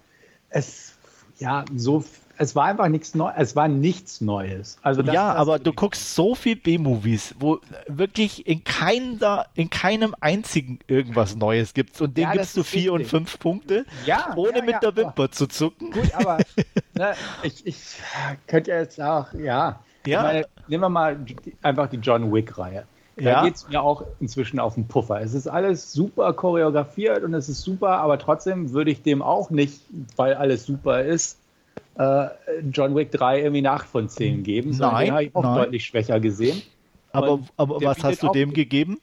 es ja, so, es war einfach nichts Neues, es war nichts Neues. Also das, ja, das aber du guckst so viel B-Movies, wo wirklich in, keiner, in keinem einzigen irgendwas Neues gibt und dem ja, gibst du vier richtig. und fünf Punkte, ja, ohne ja, mit der Wimper zu zucken. Gut, aber ne, ich, ich könnte jetzt auch, ja, ja. Meine, nehmen wir mal einfach die John Wick-Reihe. Da ja. geht es mir auch inzwischen auf den Puffer. Es ist alles super choreografiert und es ist super, aber trotzdem würde ich dem auch nicht, weil alles super ist, äh, John Wick 3 irgendwie eine 8 von 10 geben. Nein, den habe ich auch nein. deutlich schwächer gesehen. Aber, aber was hast du dem gegeben?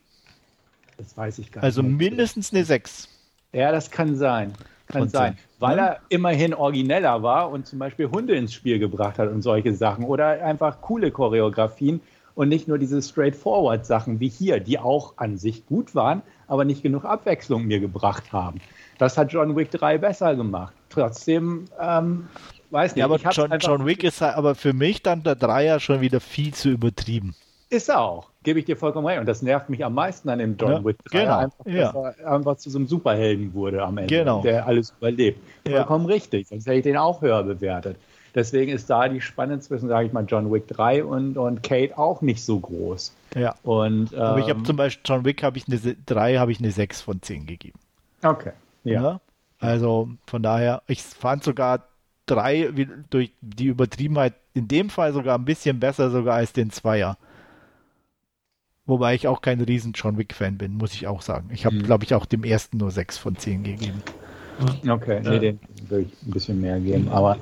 Das weiß ich gar also nicht. Also mindestens eine 6. Ja, das kann sein. Kann sein. Weil er immerhin origineller war und zum Beispiel Hunde ins Spiel gebracht hat und solche Sachen. Oder einfach coole Choreografien und nicht nur diese straightforward Sachen wie hier, die auch an sich gut waren, aber nicht genug Abwechslung mir gebracht haben. Das hat John Wick 3 besser gemacht. Trotzdem, ähm, weiß nicht. Ja, aber John, John, Wick ist aber für mich dann der Dreier schon wieder viel zu übertrieben. Ist er auch, gebe ich dir vollkommen recht. Und das nervt mich am meisten an dem John ja, Wick 3, genau, einfach, ja. dass er einfach zu so einem Superhelden wurde am Ende, genau. der alles überlebt. Vollkommen richtig, sonst hätte ich den auch höher bewertet. Deswegen ist da die Spanne zwischen, sage ich mal, John Wick 3 und, und Kate auch nicht so groß. Ja. Und, ähm, Aber ich habe zum Beispiel John Wick habe ich eine 3, habe ich eine 6 von 10 gegeben. Okay. Ja. ja. Also von daher, ich fand sogar 3 durch die Übertriebenheit in dem Fall sogar ein bisschen besser sogar als den Zweier. Wobei ich auch kein riesen John Wick-Fan bin, muss ich auch sagen. Ich habe, mhm. glaube ich, auch dem ersten nur 6 von 10 gegeben. Okay, nee, den würde ich ein bisschen mehr geben, aber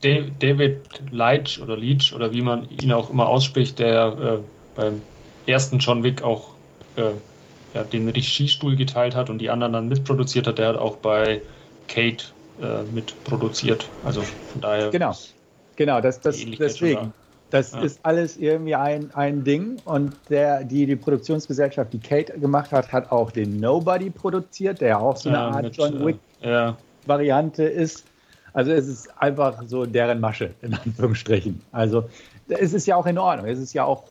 David Leitch oder Leach oder wie man ihn auch immer ausspricht, der äh, beim ersten John Wick auch äh, ja, den Regiestuhl geteilt hat und die anderen dann mitproduziert hat, der hat auch bei Kate äh, mitproduziert. Also von daher. Genau, genau, das, das, deswegen. Das ja. ist alles irgendwie ein, ein Ding. Und der, die, die Produktionsgesellschaft, die Kate gemacht hat, hat auch den Nobody produziert, der auch so eine ja, Art mit, John Wick-Variante ja. ist. Also es ist einfach so deren Masche, in Anführungsstrichen. Also es ist ja auch in Ordnung. Es ist ja auch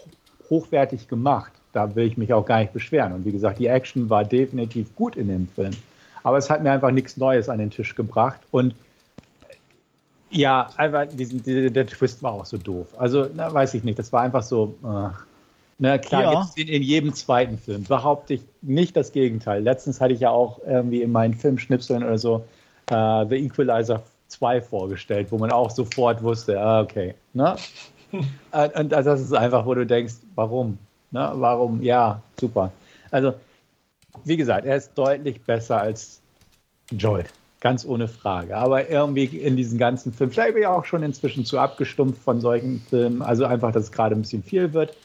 hochwertig gemacht. Da will ich mich auch gar nicht beschweren. Und wie gesagt, die Action war definitiv gut in dem Film. Aber es hat mir einfach nichts Neues an den Tisch gebracht. Und ja, einfach diesen, der, der Twist war auch so doof. Also, na, weiß ich nicht, das war einfach so. Äh, na klar, ja. jetzt in, in, jedem zweiten Film behaupte ich nicht das Gegenteil. Letztens hatte ich ja auch irgendwie in meinen Filmschnipseln oder so äh, The Equalizer 2 vorgestellt, wo man auch sofort wusste, ah, okay. Ne? und, und das ist einfach, wo du denkst, warum? Ne? Warum? Ja, super. Also, wie gesagt, er ist deutlich besser als Joel. Ganz ohne Frage. Aber irgendwie in diesen ganzen Filmen, vielleicht bin ich auch schon inzwischen zu abgestumpft von solchen Filmen, also einfach, dass es gerade ein bisschen viel wird.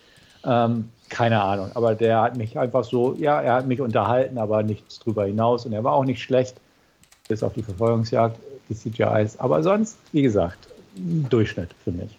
Ähm, keine Ahnung. Aber der hat mich einfach so, ja, er hat mich unterhalten, aber nichts drüber hinaus. Und er war auch nicht schlecht, bis auf die Verfolgungsjagd, die CGIs. Aber sonst, wie gesagt, Durchschnitt für mich.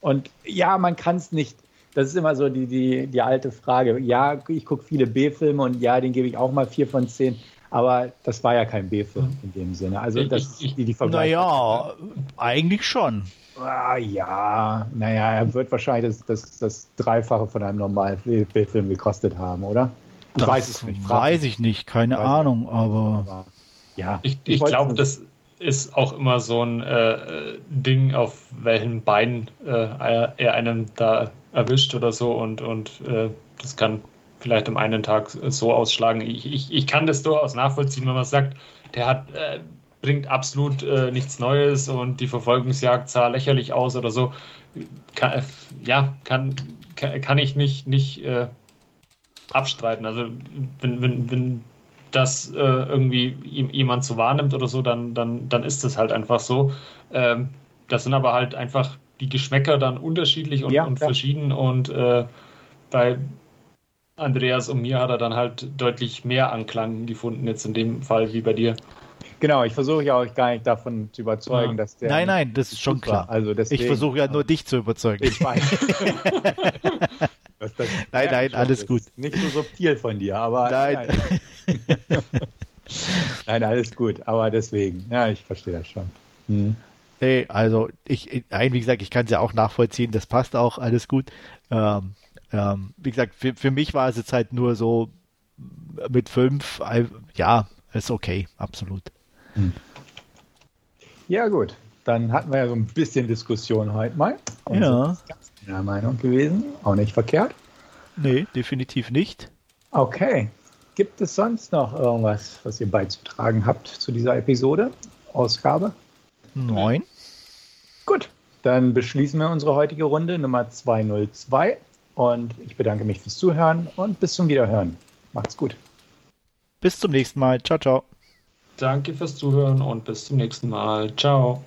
Und ja, man kann es nicht. Das ist immer so die, die, die alte Frage. Ja, ich gucke viele B-Filme und ja, den gebe ich auch mal vier von zehn. Aber das war ja kein B-Film in dem Sinne. Also das ich, die, die Naja, eigentlich schon. Ah, ja, naja, er wird wahrscheinlich das, das, das Dreifache von einem normalen B-Film gekostet haben, oder? Ich das weiß es nicht. Weiß ich nicht, keine Ahnung, aber, aber. ja. Ich, ich glaube, das ist auch immer so ein äh, Ding, auf welchen Beinen äh, er einen da erwischt oder so und, und äh, das kann vielleicht am einen Tag so ausschlagen. Ich, ich, ich kann das durchaus nachvollziehen, wenn man sagt, der hat, äh, bringt absolut äh, nichts Neues und die Verfolgungsjagd sah lächerlich aus oder so. Kann, ja, kann, kann, kann, ich nicht, nicht äh, abstreiten. Also wenn, wenn, wenn das äh, irgendwie jemand so wahrnimmt oder so, dann, dann, dann ist das halt einfach so. Ähm, das sind aber halt einfach die Geschmäcker dann unterschiedlich und, ja, und verschieden und äh, bei Andreas und mir hat er dann halt deutlich mehr Anklang gefunden, jetzt in dem Fall wie bei dir. Genau, ich versuche ja euch gar nicht davon zu überzeugen, ja. dass der. Nein, nein, das ist schon klar. Also deswegen, ich versuche ja nur dich zu überzeugen. Ich weiß. das, das nein, nein, alles gut. Nicht so subtil von dir, aber. Nein. Nein. nein, alles gut, aber deswegen. Ja, ich verstehe das schon. Hm. Nee, also ich, nein, wie gesagt, ich kann es ja auch nachvollziehen, das passt auch, alles gut. Ähm, ähm, wie gesagt, für, für mich war es jetzt halt nur so mit fünf, ja, ist okay, absolut. Hm. Ja, gut. Dann hatten wir ja so ein bisschen Diskussion heute mal. Und ja. Ganz meiner Meinung gewesen. Auch nicht verkehrt. Nee, definitiv nicht. Okay. Gibt es sonst noch irgendwas, was ihr beizutragen habt zu dieser Episode? Ausgabe? Neun. Gut. Dann beschließen wir unsere heutige Runde Nummer 202. Und ich bedanke mich fürs Zuhören und bis zum Wiederhören. Macht's gut. Bis zum nächsten Mal. Ciao, ciao. Danke fürs Zuhören und bis zum nächsten Mal. Ciao.